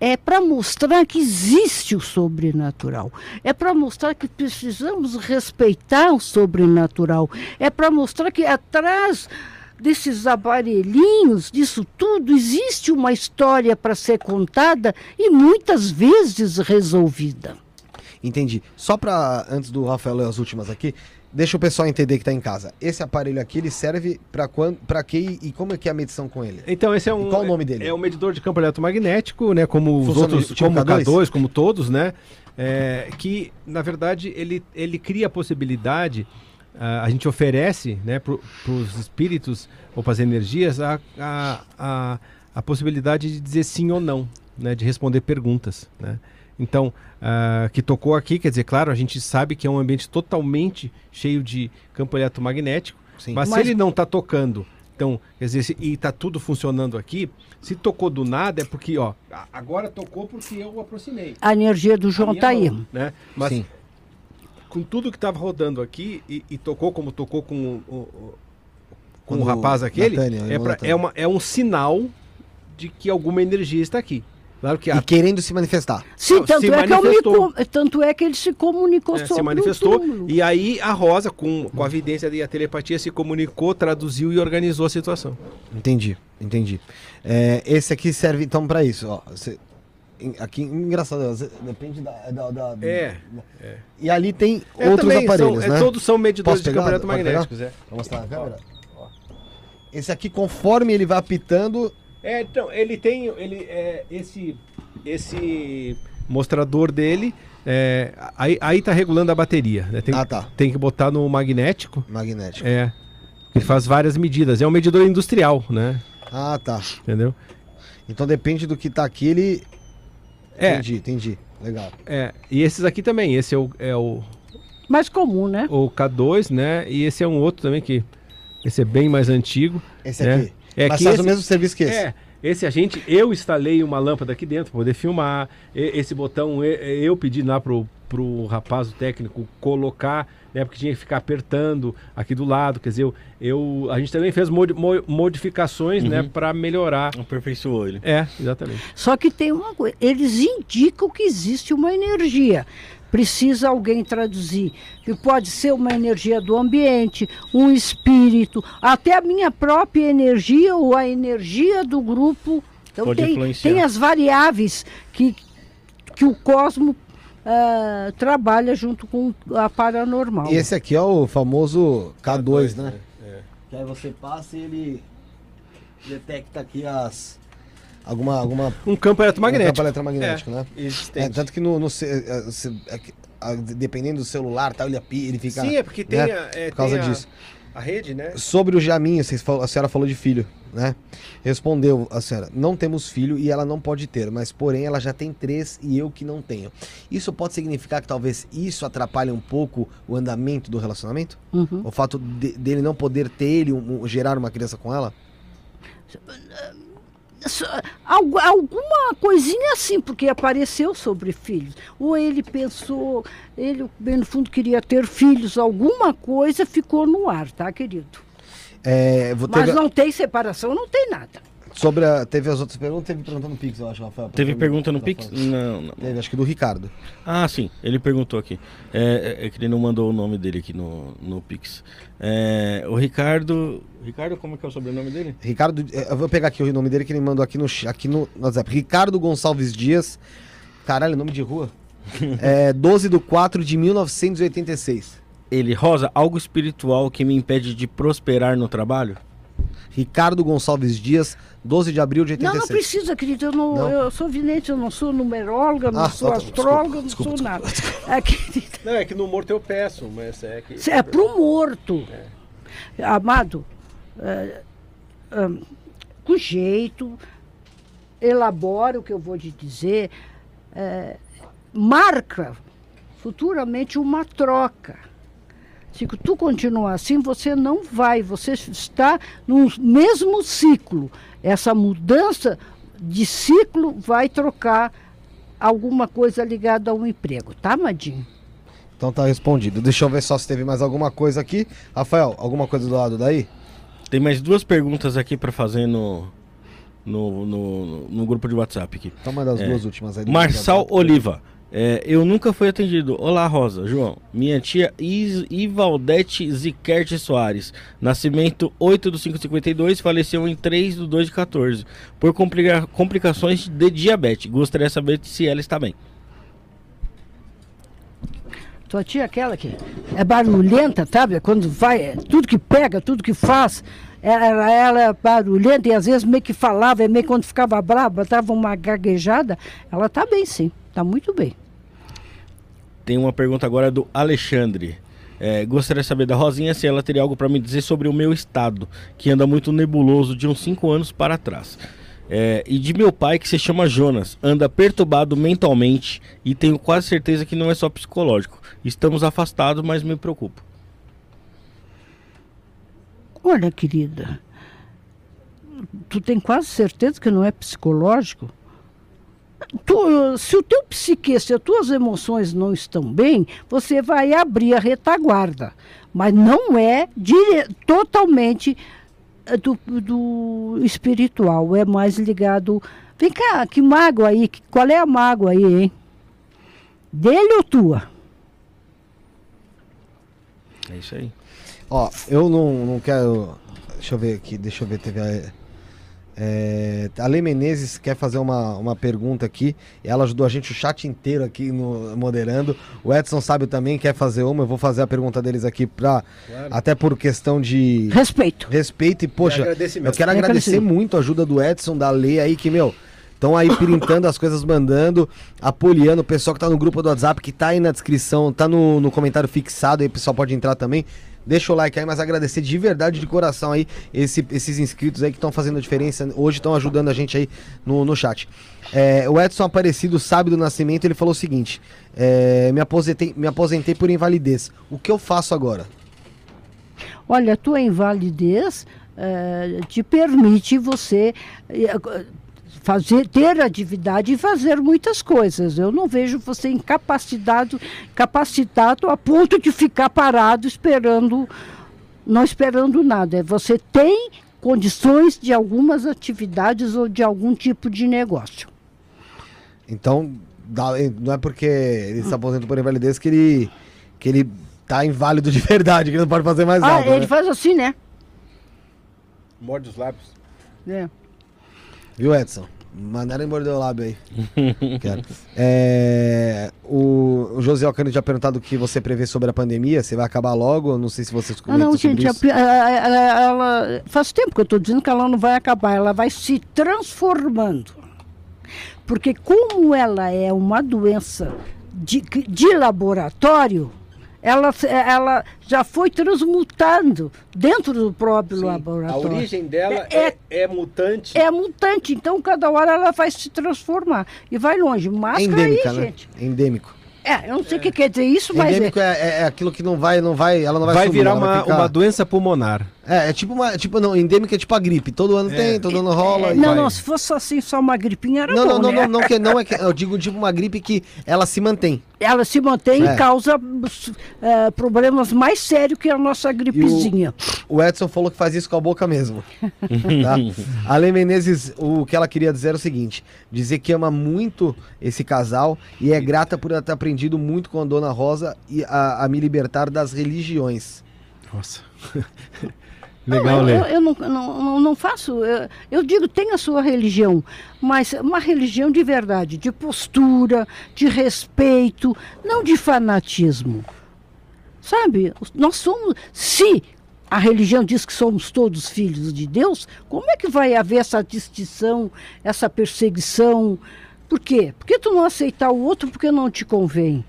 É para mostrar que existe o sobrenatural. É para mostrar que precisamos respeitar o sobrenatural. É para mostrar que atrás desses aparelhinhos, disso tudo, existe uma história para ser contada e muitas vezes resolvida. Entendi. Só pra, antes do Rafael ler as últimas aqui, deixa o pessoal entender que tá em casa. Esse aparelho aqui, ele serve pra quando, para que e como é que é a medição com ele? Então, esse é um. E qual o nome dele? É um medidor de campo eletromagnético, né? Como os Funciona outros, tipo como o K2? K2, como todos, né? É, que, na verdade, ele, ele cria a possibilidade, a gente oferece né, para os espíritos ou para as energias a, a, a, a possibilidade de dizer sim ou não, né? De responder perguntas, né? Então, ah, que tocou aqui, quer dizer, claro, a gente sabe que é um ambiente totalmente cheio de campo eletromagnético, Sim. mas, Mas- se ele não está tocando, então, quer dizer, e está tudo funcionando aqui, se tocou do nada é porque, ó, agora tocou porque eu aproximei. A energia do João A minha tá aí. Né? Mas Sim. Com tudo que estava rodando aqui e, e tocou como tocou com o, o- com Quando o rapaz aquele, Natânia, o é, irmão pra- é, uma, é um sinal de que alguma energia está aqui. Claro que E a, querendo se manifestar. Sim, Não, tanto, se é que me manifestou. com- tanto é que ele se comunicou é, sobre se manifestou e aí a Rosa, com, com a evidência e a telepatia, se comunicou, traduziu e organizou a situação. Entendi, entendi. É, esse aqui serve então pra isso, ó. Aqui, engraçado, depende da. da- da- É, E ali tem É, outros aparelhos, são, né? é, todos são medidores Posso de campo pegar? eletromagnéticos. É. Vou mostrar na câmera. Esse aqui, conforme ele vai apitando, É, então, ele tem ele, é, esse, esse mostrador dele, é, aí, aí tá regulando a bateria. Né? Tem, Ah, tá. tem que botar no magnético. magnético. É, ele faz várias medidas. É um medidor industrial, né? Ah, tá. Entendeu? Então depende do que tá aqui, ele. É. Entendi, entendi. Legal. É, e esses aqui também. Esse é o, é o, Mais comum, né? o K2, né? E esse é um outro também que. Esse é bem mais antigo. Esse né? aqui. É Mas faz esse- o mesmo serviço que esse. É, esse a gente, eu instalei uma lâmpada aqui dentro para poder filmar. E- esse botão e- eu pedi lá pro, pro rapaz, o técnico, colocar, né? Porque tinha que ficar apertando aqui do lado. Quer dizer, eu, eu- a gente também fez modi- mo- modificações, né? Para melhorar. Aperfeiçoou ele. É, exatamente. Só que tem uma coisa, eles indicam que existe uma energia. Precisa alguém traduzir. Que pode ser uma energia do ambiente, um espírito, até a minha própria energia ou a energia do grupo. Então Pode tem, tem as variáveis que, que o cosmo ah, trabalha junto com a paranormal. E esse aqui é o famoso K2, né? Que aí você passa e ele detecta aqui as. Alguma. alguma Um campo eletromagnético. campo eletromagnético, né? É, Existente. tanto que no. no é, é a- dependendo do celular, tal, ele, ele fica. Sim, é porque tem, né? a, é, Por causa tem a- disso. a rede, né? Sobre o vocês fal- a senhora falou de filho, né? Respondeu a senhora: não temos filho e ela não pode ter, mas porém ela já tem três e eu que não tenho. Isso pode significar que talvez isso atrapalhe um pouco o andamento do relacionamento? Uhum. O fato de- dele não poder ter ele, um- um- gerar uma criança com ela? Alguma coisinha assim, porque apareceu sobre filhos. Ou ele pensou, ele bem no fundo queria ter filhos, alguma coisa ficou no ar, tá, querido? É, vou Mas não tem separação, não tem nada. Sobre a, teve as outras perguntas, teve pergunta no Pix, eu acho, Rafael. Teve pergunta no Pix? Não, não. Teve, acho que do Ricardo. Ah, sim, ele perguntou aqui. É, é- é que ele não mandou o nome dele aqui no, no Pix. É, o Ricardo. Ricardo, como é que é o sobrenome dele? Ricardo, é, eu vou pegar aqui o nome dele que ele mandou aqui no, aqui no, no WhatsApp. Ricardo Gonçalves Dias. Caralho, nome de rua. é 12 de 4 de 1986. Ele, Rosa, algo espiritual que me impede de prosperar no trabalho? Ricardo Gonçalves Dias, 12 de abril de Não, 86. não precisa, querido. Eu, não, Não? eu sou vidente, eu não sou numeróloga, não Ah, sou tá, astróloga, não desculpa, sou desculpa, nada. É, querido, Não, é que no morto eu peço, mas é que. É pro morto. Amado, é, é, com jeito, elabora o que eu vou te dizer, é, marca futuramente uma troca. Se tu continuar assim, você não vai, você está no mesmo ciclo. Essa mudança de ciclo vai trocar alguma coisa ligada ao emprego, tá, Madinho? Então tá respondido. Deixa eu ver só se teve mais alguma coisa aqui. Rafael, alguma coisa do lado daí? Tem mais duas perguntas aqui para fazer no, no, no, no, grupo de WhatsApp aqui. Então manda as é. duas últimas aí. Marçal Oliva. É, eu nunca fui atendido. Olá, Rosa, João. Minha tia Is Ivaldete Ziquerte Soares. Nascimento 8 do 552, faleceu em 3 do 2 de 14. Por complica complicações de diabetes. Gostaria de saber se ela está bem. Tua tia é aquela que é barulhenta, sabe? Quando vai, é tudo que pega, tudo que faz, ela, ela é barulhenta e às vezes meio que falava, meio quando ficava brava, dava uma gaguejada. Ela tá bem sim, tá muito bem. Tem uma pergunta agora do Alexandre. É, gostaria de saber da Rosinha se ela teria algo para me dizer sobre o meu estado, que anda muito nebuloso de uns 5 anos para trás. É, e de meu pai, que se chama Jonas, anda perturbado mentalmente e tenho quase certeza que não é só psicológico. Estamos afastados, mas me preocupo. Olha, querida, tu tem quase certeza que não é psicológico? Tu, se o teu psique, se as tuas emoções não estão bem, você vai abrir a retaguarda. Mas não é dire, totalmente eh, do, do espiritual, é mais ligado. Vem cá, que mágoa aí? Qual é a mágoa aí, hein? Dele ou tua? É isso aí. Ó, eu não, não quero. Deixa eu ver aqui, deixa eu ver, teve a é, a Lei Menezes quer fazer uma, uma pergunta aqui. Ela ajudou a gente o chat inteiro aqui no, moderando. O Edson sabe também, quer fazer uma. Eu vou fazer a pergunta deles aqui pra, claro. até por questão de respeito. Respeito e, poxa, eu quero agradecer muito a ajuda do Edson, da Lei aí, que, meu, estão aí printando as coisas, mandando, apoiando o pessoal que tá no grupo do WhatsApp, que tá aí na descrição, tá no, no comentário fixado, aí o pessoal pode entrar também. Deixa o like aí, mas agradecer de verdade, de coração aí, esse, esses inscritos aí que estão fazendo a diferença, hoje estão ajudando a gente aí no, no chat. É, o Edson Aparecido sabe do nascimento, ele falou o seguinte: é, me, aposentei, me aposentei por invalidez. O que eu faço agora? Olha, a tua invalidez é, te permite você é, fazer, ter atividade e fazer muitas coisas. Eu não vejo você incapacitado, capacitado a ponto de ficar parado esperando, não esperando nada. Você tem condições de algumas atividades ou de algum tipo de negócio. Então, não é porque ele está aposentando por invalidez que ele, que ele tá inválido de verdade, que ele não pode fazer mais ah, nada. Ele né? faz assim, né? Morde os lábios. É. Viu, Edson? Mandaram morder o lábio aí. Quero. É, o, o José Alcântara já perguntado o que você prevê sobre a pandemia. Se vai acabar logo? Não sei se vocês ah, Não, não, gente, a, ela, ela, faz tempo que eu estou dizendo que ela não vai acabar. Ela vai se transformando. Porque como ela é uma doença de, de laboratório, ela, ela já foi transmutando dentro do próprio Sim, laboratório. A origem dela é, é, é, mutante. É mutante, então cada hora ela vai se transformar e vai longe. Máscara Endêmica, aí, né? gente. Endêmico. É, eu não sei o é. que quer dizer isso, mas. Endêmico é... É, é aquilo que não vai, não vai, ela não vai Vai sumir, virar uma, vai ficar... uma doença pulmonar. É, é tipo uma. Tipo, não, endêmica é tipo a gripe. Todo ano é. tem, todo ano rola. É, não, vai. não, se fosse assim só uma gripinha era não, bom, não, né? não, não, que, não é que. Eu digo tipo uma gripe que ela se mantém. Ela se mantém é. e causa uh, problemas mais sérios que a nossa gripezinha. O, o, Edson falou que faz isso com a boca mesmo. tá? A Lê Menezes, o que ela queria dizer era o seguinte: dizer que ama muito esse casal e é grata por ter aprendido muito com a Dona Rosa e a, a me libertar das religiões. Nossa. Legal, não, eu, eu, não, não, não faço. Eu, eu, digo, tem a sua religião, mas uma religião de verdade, de postura, de respeito, não de fanatismo. Sabe? Nós somos. Se a religião diz que somos todos filhos de Deus, como é que vai haver essa distinção, essa perseguição? Por quê? Porque tu não aceitar o outro porque não te convém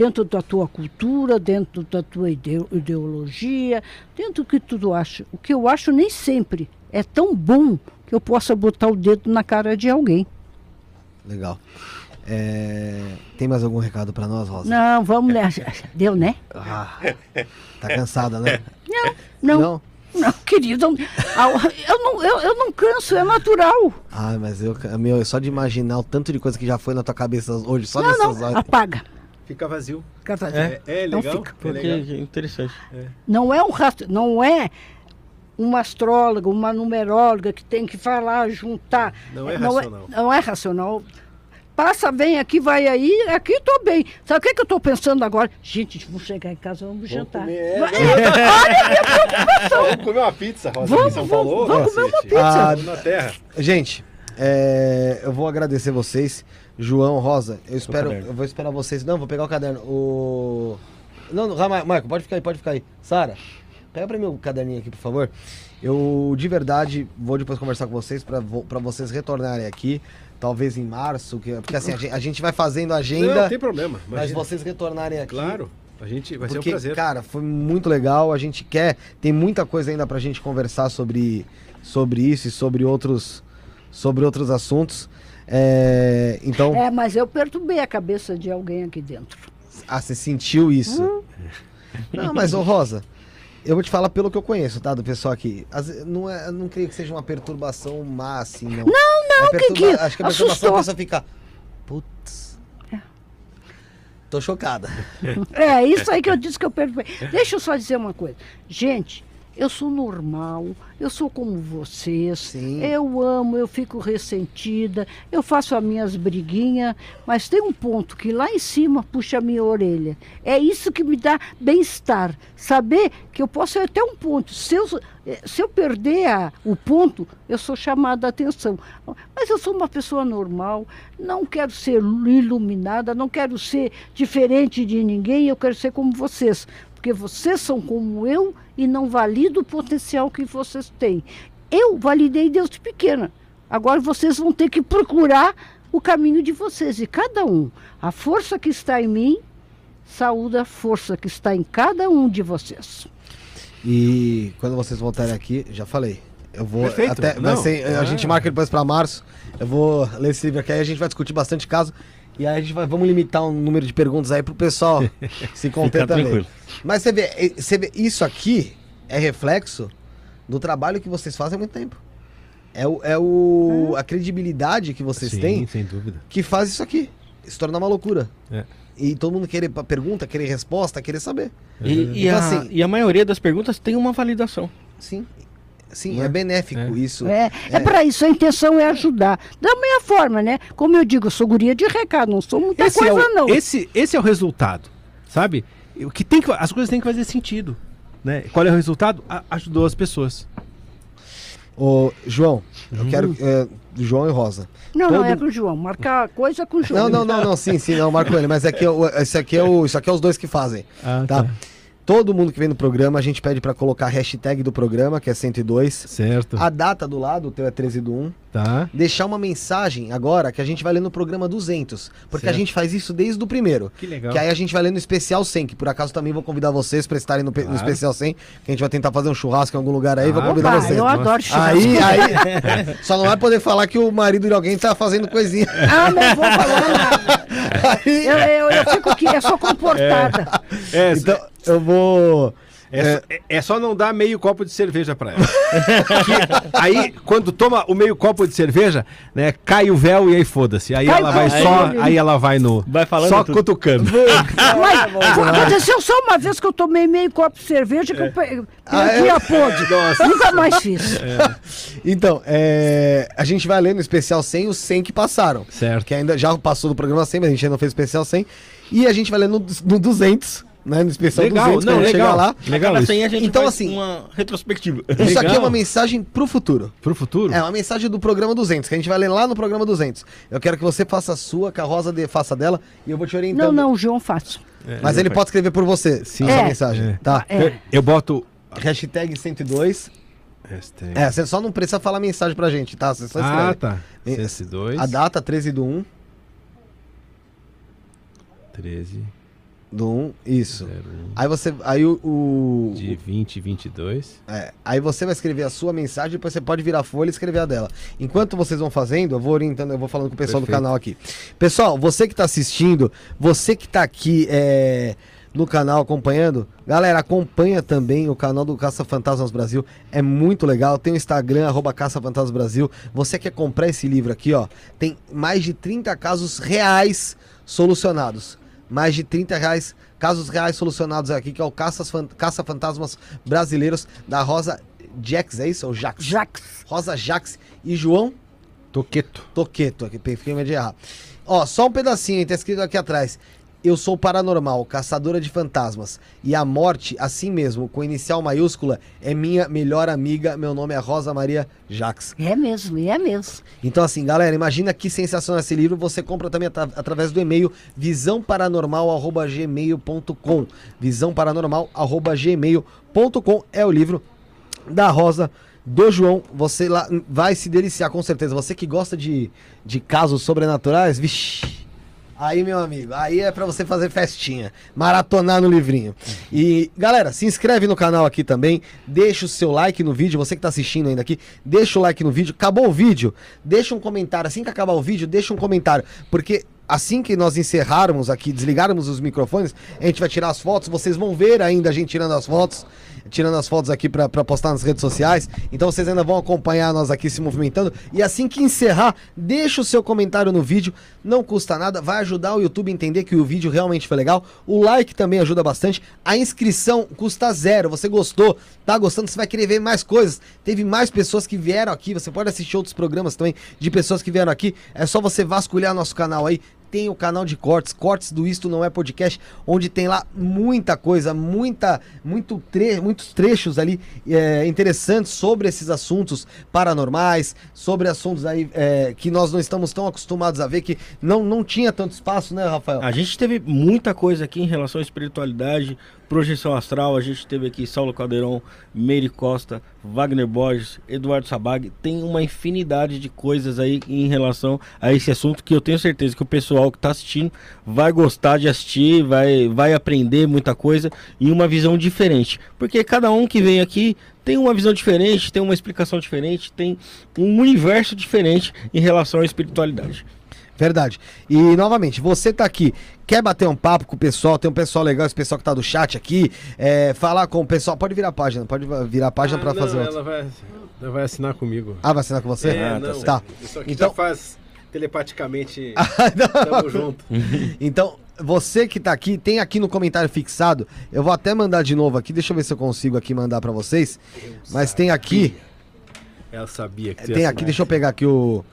dentro da tua cultura, dentro da tua ideologia, dentro do que tu acha. O que eu acho nem sempre é tão bom que eu possa botar o dedo na cara de alguém. Legal. É, Tem mais algum recado pra nós, Rosa? Não, vamos nessa. Deu, né? Ah, tá cansada, né? Não, não, Não? querido. ah, Eu não, eu, eu não canso, é natural. Ah, mas eu, meu, só de imaginar o tanto de coisa que já foi na tua cabeça hoje, só Não, nessas não, horas. apaga. Fica vazio. Fica vazio. É, é Não legal. fica. é Porque legal. é interessante. Não é um rastro, não é uma astróloga, uma numeróloga que tem que falar, juntar. Não é não racional. É, não é racional. Passa bem aqui, vai aí, aqui estou bem. Sabe o que, que eu estou pensando agora? Gente, vou chegar em casa, vamos jantar. comer, é, Vai- Vamos comer uma pizza, Rosa, Vamos, São vamos, Paulo. vamos comer uma pizza. Ah, na terra. Gente, é, eu vou agradecer vocês. João, Rosa, eu espero. caderno. Eu vou esperar vocês. Não, vou pegar o caderno. O. Não, não, Marco, pode ficar aí, pode ficar aí. Sara, pega pra mim o caderninho aqui, por favor. Eu, de verdade, vou depois conversar com vocês pra vocês retornarem aqui. Talvez em março, que, porque assim, a gente, a gente vai fazendo agenda, Não, tem problema. mas imagina. vocês retornarem aqui. Claro. A gente vai ser Porque, um prazer. cara, foi muito legal. A gente quer. Tem muita coisa ainda pra gente conversar sobre, sobre isso e sobre outros, sobre outros assuntos. É, então, É, mas eu perturbei a cabeça de alguém aqui dentro. ah, você sentiu isso? Hum. Não, mas, ô Rosa, eu vou te falar pelo que eu conheço, tá? Do pessoal aqui. Vezes, não, é, não creio que seja uma perturbação má, assim, não. Não, não, que que- Acho que a perturbação assustou. a pessoa fica. Putz. Tô chocada. É, isso aí que eu disse que eu perturbei. Deixa eu só dizer uma coisa. Gente, eu sou normal, eu sou como vocês. Sim. Eu amo, eu fico ressentida, eu faço as minhas briguinhas, mas tem um ponto que lá em cima puxa a minha orelha. É isso que me dá bem-estar. Saber que eu posso ir até um ponto. Se eu, eh, se eu perder a- o ponto, eu sou chamada a atenção. Mas eu sou uma pessoa normal, não quero ser iluminada, não quero ser diferente de ninguém, eu quero ser como vocês. Porque vocês são como eu e não valido o potencial que vocês têm. Eu validei Deus de pequena. Agora vocês vão ter que procurar o caminho de vocês. E cada um, a força que está em mim, saúda a força que está em cada um de vocês. E quando vocês voltarem aqui, já falei. Eu vou Perfeito. até. vai Não, ser- a gente marca depois pra março. Eu vou ler esse livro aqui, aí a gente vai discutir bastante caso. E aí a gente vai, vamos limitar um número de perguntas aí pro pessoal se tranquilo. Mas você vê, você vê, isso aqui é reflexo do trabalho que vocês fazem há muito tempo. É, o, é o, a credibilidade que vocês Sim, têm sem dúvida. que faz isso aqui se tornar uma loucura. É. E todo mundo querer pergunta, querer resposta, querer saber. E, e Então, a, assim- e a maioria das perguntas tem uma validação. Sim. Sim, Não é, é? benéfico É. isso. É, é, para isso, a intenção é ajudar. Da minha forma, né? Como eu digo, eu sou guria de recado, não sou muita Esse é, coisa, o, não. esse, esse é o resultado, sabe? O que tem que, as coisas têm que fazer sentido. Né? Qual é o resultado? A- ajudou as pessoas. Ô, João, eu quero. é, João e Rosa. Não, não, todo- é com o João. Marcar coisa com o João. Não, não, não, não, sim, sim, não, marco ele, mas é que eu, esse aqui é o, isso aqui é os dois que fazem. Ah, tá? tá. Todo mundo que vem no programa, a gente pede pra colocar a hashtag do programa, que é 102. Certo. A data do lado, o teu é 13 do 1. Tá. Deixar uma mensagem agora que a gente vai ler no programa 200. Porque a Certo. gente faz isso desde o primeiro. Que legal. Que aí a gente vai ler no especial 100, que por acaso também vou convidar vocês pra estarem no, pe- no Claro. especial 100, que a gente vai tentar fazer um churrasco em algum lugar aí, vou Ah, convidar Opa, vocês. eu adoro churrasco. Aí, aí, só não vai poder falar que o marido de alguém tá fazendo coisinha. Ah, não vou falar nada. Aí, Eu, eu, eu fico aqui, eu sou comportada. É, então, eu vou. É, só- é- é só não dar meio copo de cerveja pra ela. Que aí, quando toma o meio copo de cerveja, né, cai o véu e aí foda-se. Aí Cai ela vai só, Aí- aí ela vai no. Vai falando só tudo. cutucando. Mas aconteceu só uma vez que eu tomei meio copo de cerveja que eu pe- Ah, perdi é? a. Nossa. Nunca mais fiz. Então, é, a gente vai ler no especial 100 os 100 que passaram. Certo. Que ainda já passou do programa 100, mas a gente ainda não fez o especial 100. E a gente vai ler no, no 200, né? No especial Legal, 200, não, quando chegar legal. lá. Legal isso. 100 a gente Então, assim, uma retrospectiva. Isso aqui é Legal. uma mensagem pro futuro. Pro futuro? É uma mensagem do programa 200, que a gente vai ler lá no programa 200. Eu quero que você faça a sua, que a Rosa de- faça dela, e eu vou te orientando. Não, não, o João faz. Mas ele pode escrever por você, Sim. essa É. mensagem, É. tá? É. Eu, eu boto. Hashtag 102. Hashtag- É, você só não precisa falar mensagem pra gente, tá? Você só escreve. Ah, tá. E- CS2. A data 13 do 1. 13 Do 1, isso. 01 Aí você. Aí o. o- de 2022. é, aí você vai escrever a sua mensagem, depois você pode virar a folha e escrever a dela. Enquanto vocês vão fazendo, eu vou orientando, eu vou falando com o pessoal do Perfeito. canal aqui. Pessoal, você que tá assistindo, você que tá aqui é, no canal acompanhando, galera, acompanha também o canal do Caça Fantasmas Brasil. É muito legal. Tem o Instagram, arroba Caça Fantasmas Brasil. Você quer comprar esse livro aqui, ó? Tem mais de 30 casos reais solucionados. Mais de 30 reais, casos reais solucionados aqui, que é o Caças Fan- Caça Fantasmas Brasileiros da Rosa Jax, é isso? Ou Jax? Jax. Rosa Jax e João Toqueto. Toqueto, aqui, fiquei meio de errar. Ó, só um pedacinho, hein, tá escrito aqui atrás. Eu sou paranormal, caçadora de fantasmas. E a morte, assim mesmo, com inicial maiúscula, é minha melhor amiga. Meu nome é Rosa Maria Jax. É mesmo, e é mesmo. Então, assim, galera, imagina que sensacional esse livro. Você compra também atra- através do e-mail visãoparanormal.gmail.com. Visãoparanormal.gmail.com é o livro da Rosa do João. Você lá vai se deliciar com certeza. Você que gosta de, de casos sobrenaturais, vixi. Aí, meu amigo, aí é pra você fazer festinha, maratonar no livrinho. E, galera, se inscreve no canal aqui também, deixa o seu like no vídeo, você que tá assistindo ainda aqui, deixa o like no vídeo. Acabou o vídeo, deixa um comentário. Assim que acabar o vídeo, deixa um comentário, porque assim que nós encerrarmos aqui, desligarmos os microfones, a gente vai tirar as fotos, vocês vão ver ainda a gente tirando as fotos, tirando as fotos aqui pra postar nas redes sociais. Então vocês ainda vão acompanhar nós aqui se movimentando. E assim que encerrar, deixa o seu comentário no vídeo, não custa nada, vai ajudar o YouTube a entender que o vídeo realmente foi legal. O like também ajuda bastante. A inscrição custa zero. Você gostou, tá gostando, você vai querer ver mais coisas. Teve mais pessoas que vieram aqui, você pode assistir outros programas também de pessoas que vieram aqui. É só você vasculhar nosso canal aí tem o canal de cortes, cortes do Isto Não É Podcast, onde tem lá muita coisa, muita, muito tre muitos trechos ali é, interessantes sobre esses assuntos paranormais, sobre assuntos aí é, que nós não estamos tão acostumados a ver, que não, não tinha tanto espaço, né, Rafael? A gente teve muita coisa aqui em relação à espiritualidade, projeção astral. A gente teve aqui Saulo Caldeirão, Meire Costa, Wagner Borges, Eduardo Sabag. Tem uma infinidade de coisas aí em relação a esse assunto que eu tenho certeza que o pessoal que está assistindo vai gostar de assistir, vai, vai aprender muita coisa e uma visão diferente. Porque cada um que vem aqui tem uma visão diferente, tem uma explicação diferente, tem um universo diferente em relação à espiritualidade. Verdade. E novamente, você tá aqui, quer bater um papo com o pessoal, tem um pessoal legal, esse pessoal que tá do chat aqui, é, falar com o pessoal, pode virar a página, pode virar a página pra Ah, não, fazer ela vai, ela vai assinar comigo. Ah, vai assinar com você? É, Ah, tá não. Tá. Isso aqui Então- já faz telepaticamente. Ah. Tamo junto. Então, você que tá aqui, tem aqui no comentário fixado. Eu vou até mandar de novo aqui, deixa eu ver se eu consigo aqui mandar pra vocês. Mas tem aqui, Ela sabia que tem aqui, deixa eu pegar aqui o,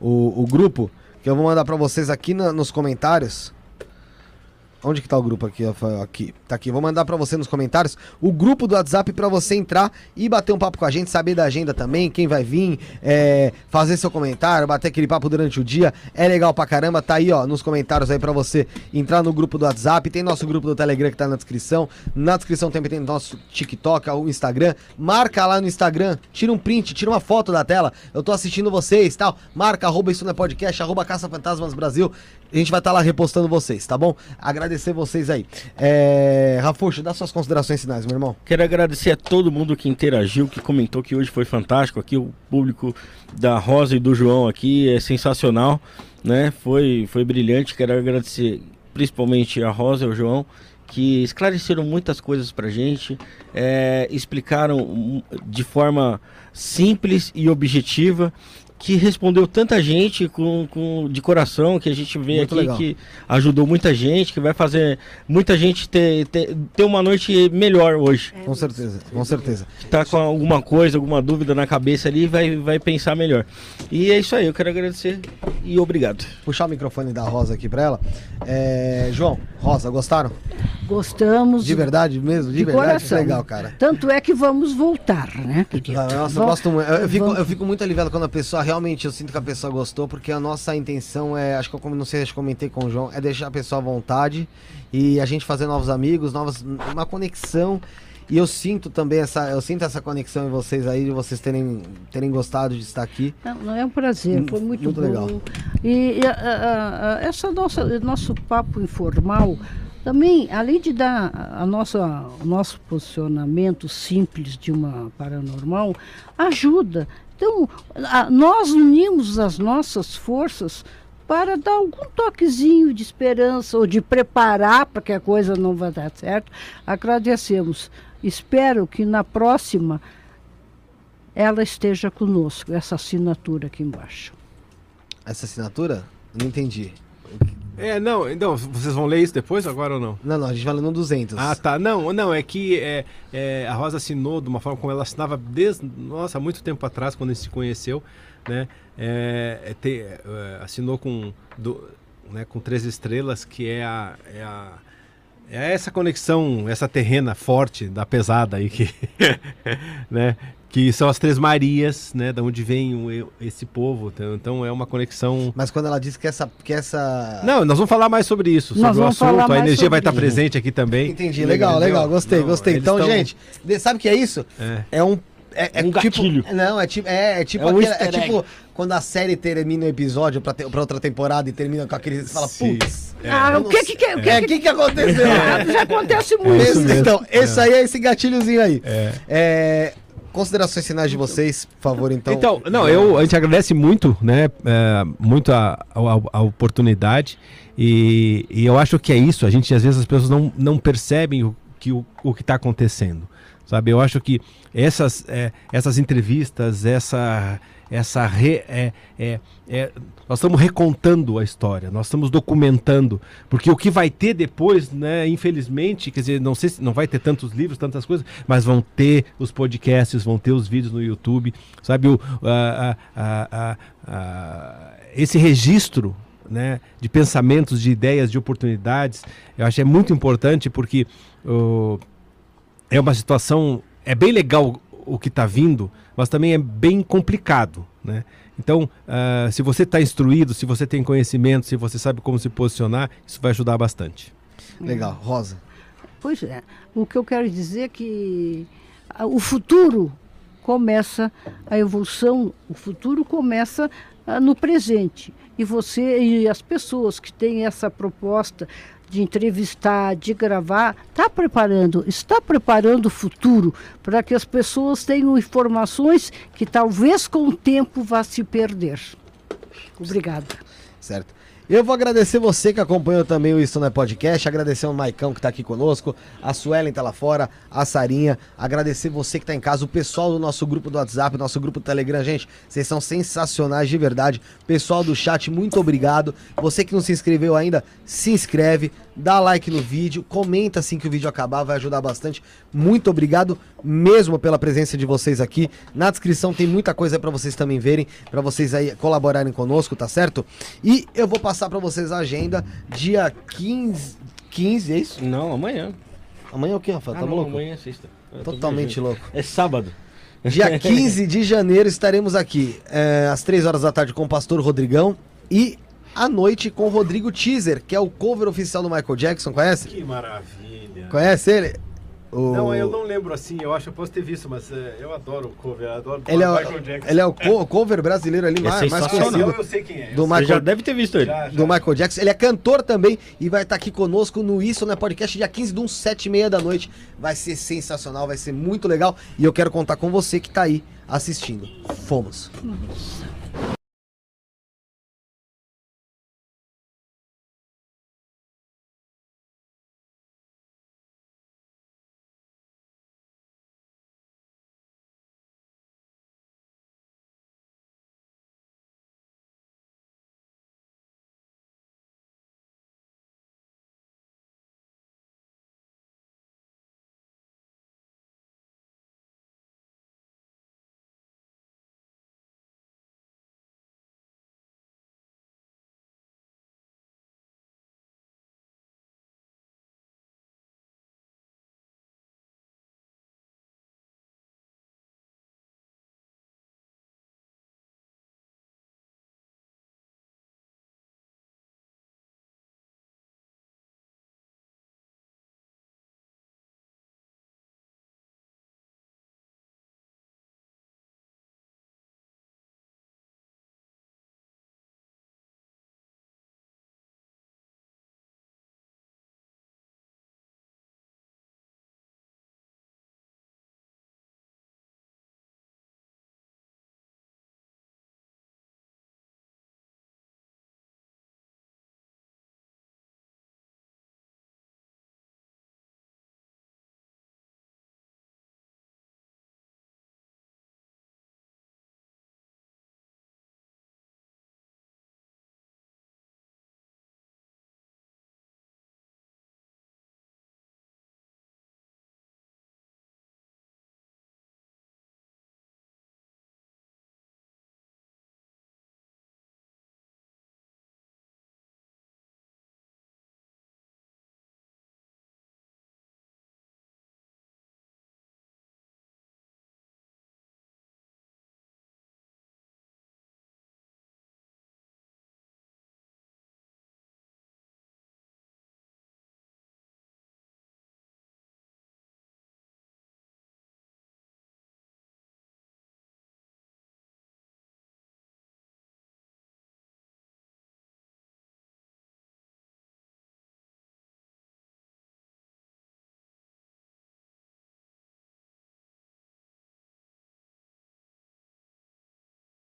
o, o grupo, que eu vou mandar pra vocês aqui na- nos comentários. Onde que tá o grupo aqui, Rafael? Aqui. Tá aqui. Vou mandar pra você nos comentários o grupo do WhatsApp pra você entrar e bater um papo com a gente, saber da agenda também, quem vai vir, é, fazer seu comentário, bater aquele papo durante o dia. É legal pra caramba. Tá aí, ó, nos comentários aí pra você entrar no grupo do WhatsApp. Tem nosso grupo do Telegram que tá na descrição. Na descrição também tem nosso TikTok, o Instagram. Marca lá no Instagram, tira um print, tira uma foto da tela. Eu tô assistindo vocês, tal. Marca, arroba isso não é podcast, arroba Caça Fantasmas Brasil. A gente vai estar lá repostando vocês, tá bom? Agradecer vocês aí. É... Rafuxo, dá suas considerações finais, meu irmão. Quero agradecer a todo mundo que interagiu, que comentou que hoje foi fantástico. Aqui o público da Rosa e do João aqui é sensacional, né? Foi, foi brilhante. Quero agradecer principalmente a Rosa e o João, que esclareceram muitas coisas pra gente, é, explicaram hum, de forma simples e objetiva. Que respondeu tanta gente com, com- de coração, que a gente vê Muito aqui legal. que ajudou muita gente, que vai fazer muita gente ter, ter, ter uma noite melhor hoje. Com certeza, com certeza. Que tá com alguma coisa, alguma dúvida na cabeça ali, vai, vai pensar melhor. E é isso aí, eu quero agradecer e obrigado. Puxar o microfone da Rosa aqui pra ela. É... João, Rosa, gostaram? Gostamos. De verdade mesmo? De, De verdade? coração. Legal, cara. Tanto é que vamos voltar, né, querido? Nossa, eu Vam- gosto muito. Eu, eu fico, eu fico muito aliviado quando a pessoa realmente, eu sinto que a pessoa gostou, porque a nossa intenção é, acho que eu como- não sei se eu comentei com o João, é deixar a pessoa à vontade e a gente fazer novos amigos, novas, uma conexão. E eu sinto também essa, eu sinto essa conexão em vocês aí, de vocês terem, terem gostado de estar aqui. Não, é um prazer, foi muito, Muito bom. legal. E, e, a- a- essa nossa nosso papo informal Também, além de dar a nossa, o nosso posicionamento simples de uma paranormal, ajuda. Então, a, nós unimos as nossas forças para dar algum toquezinho de esperança ou de preparar para que a coisa não vá dar certo. Agradecemos. Espero que na próxima ela esteja conosco, essa assinatura aqui embaixo. Essa assinatura? Não entendi. É, não, então, vocês vão ler isso depois, agora ou não? Não, não, a gente vai ler no 200. Ah, tá. Não, não, é que é, é, a Rosa assinou de uma forma como ela assinava desde, nossa, muito tempo atrás, quando a gente se conheceu, né? É, é, te, é, assinou com, do, né, com três estrelas, que é a, é a é essa conexão, essa terrena forte da pesada aí que, né, que são as Três Marias, né, da onde vem o, esse povo. Então, então é uma conexão. Mas quando ela disse que essa, que essa. Não, nós vamos falar mais sobre isso, sobre nós o assunto. A energia vai estar presente aqui também. Entendi, legal, legal, gostei, Não, gostei. Então, tão... gente, sabe o que é isso? É, é um é, é um tipo, gatilho. Não, é tipo, é, é tipo, É um aquele- é tipo quando a série termina o episódio pra, te- pra outra temporada e termina com aquele. Você fala, putz. ah, eu o que que, que, que, É, o que, que aconteceu? Ah, já acontece muito. Esse- então, esse aí é esse gatilhozinho aí. É. É, considerações finais de vocês, por favor, então. Então, não, eu, a gente agradece muito, né, é, muito a, a, a oportunidade e, e eu acho que é isso, a gente, às vezes, as pessoas não, não percebem o que o, o que está acontecendo, sabe? Eu acho que essas, é, essas entrevistas, essa, essa re, é, é, é, nós estamos recontando a história, nós estamos documentando, porque o que vai ter depois, né, infelizmente, quer dizer, não sei se não vai ter tantos livros, tantas coisas, mas vão ter os podcasts, vão ter os vídeos no YouTube, sabe? O, a, a, a, esse registro né, de pensamentos, de ideias, de oportunidades, eu acho que é muito importante porque é uma situação, é bem legal o que está vindo, mas também é bem complicado, né? Então, ah, se você está instruído, se você tem conhecimento, se você sabe como se posicionar, isso vai ajudar bastante. Legal, Rosa. Pois é. O que eu quero dizer é que o futuro começa, a evolução, o futuro começa ah, no presente. E você e as pessoas que têm essa proposta de entrevistar, de gravar, está preparando, está preparando o futuro para que as pessoas tenham informações que talvez com o tempo vá se perder. Obrigada. Certo. Eu vou agradecer você que acompanhou também o Isso Não é Podcast, agradecer o Maicão que tá aqui conosco, a Suelen tá lá fora, a Sarinha, agradecer você que tá em casa, o pessoal do nosso grupo do WhatsApp, nosso grupo do Telegram, gente, vocês são sensacionais de verdade. Pessoal do chat, muito obrigado. Você que não se inscreveu ainda, se inscreve, dá like no vídeo, comenta assim que o vídeo acabar, vai ajudar bastante. Muito obrigado mesmo pela presença de vocês aqui. Na descrição tem muita coisa para vocês também verem, para vocês aí colaborarem conosco, tá certo? E eu vou passar para vocês a agenda dia 15, 15, é isso? Não, amanhã. Amanhã é o que, Rafael? Ah, tá não, louco? amanhã é sexta. Eu Totalmente louco. É sábado. Dia 15 de janeiro estaremos aqui, é, às 3 horas da tarde, com o pastor Rodrigão e à noite com o Rodrigo Teaser, que é o cover oficial do Michael Jackson. Conhece? Que maravilha! Conhece ele? O- Não, eu não lembro assim, eu acho que eu posso ter visto, mas é, eu adoro o cover, eu adoro Ele é, Michael o, Jackson. ele é o co- cover brasileiro ali É mais, mais sensacional. conhecido eu sei quem é. do Michael, já deve ter visto ele. Já, já. do Michael Jackson. Ele é cantor também e vai estar aqui conosco no Isso né Podcast dia 15 de um 7 e meia da noite. Vai ser sensacional, vai ser muito legal e eu quero contar com você que tá aí assistindo. Fomos. Nossa.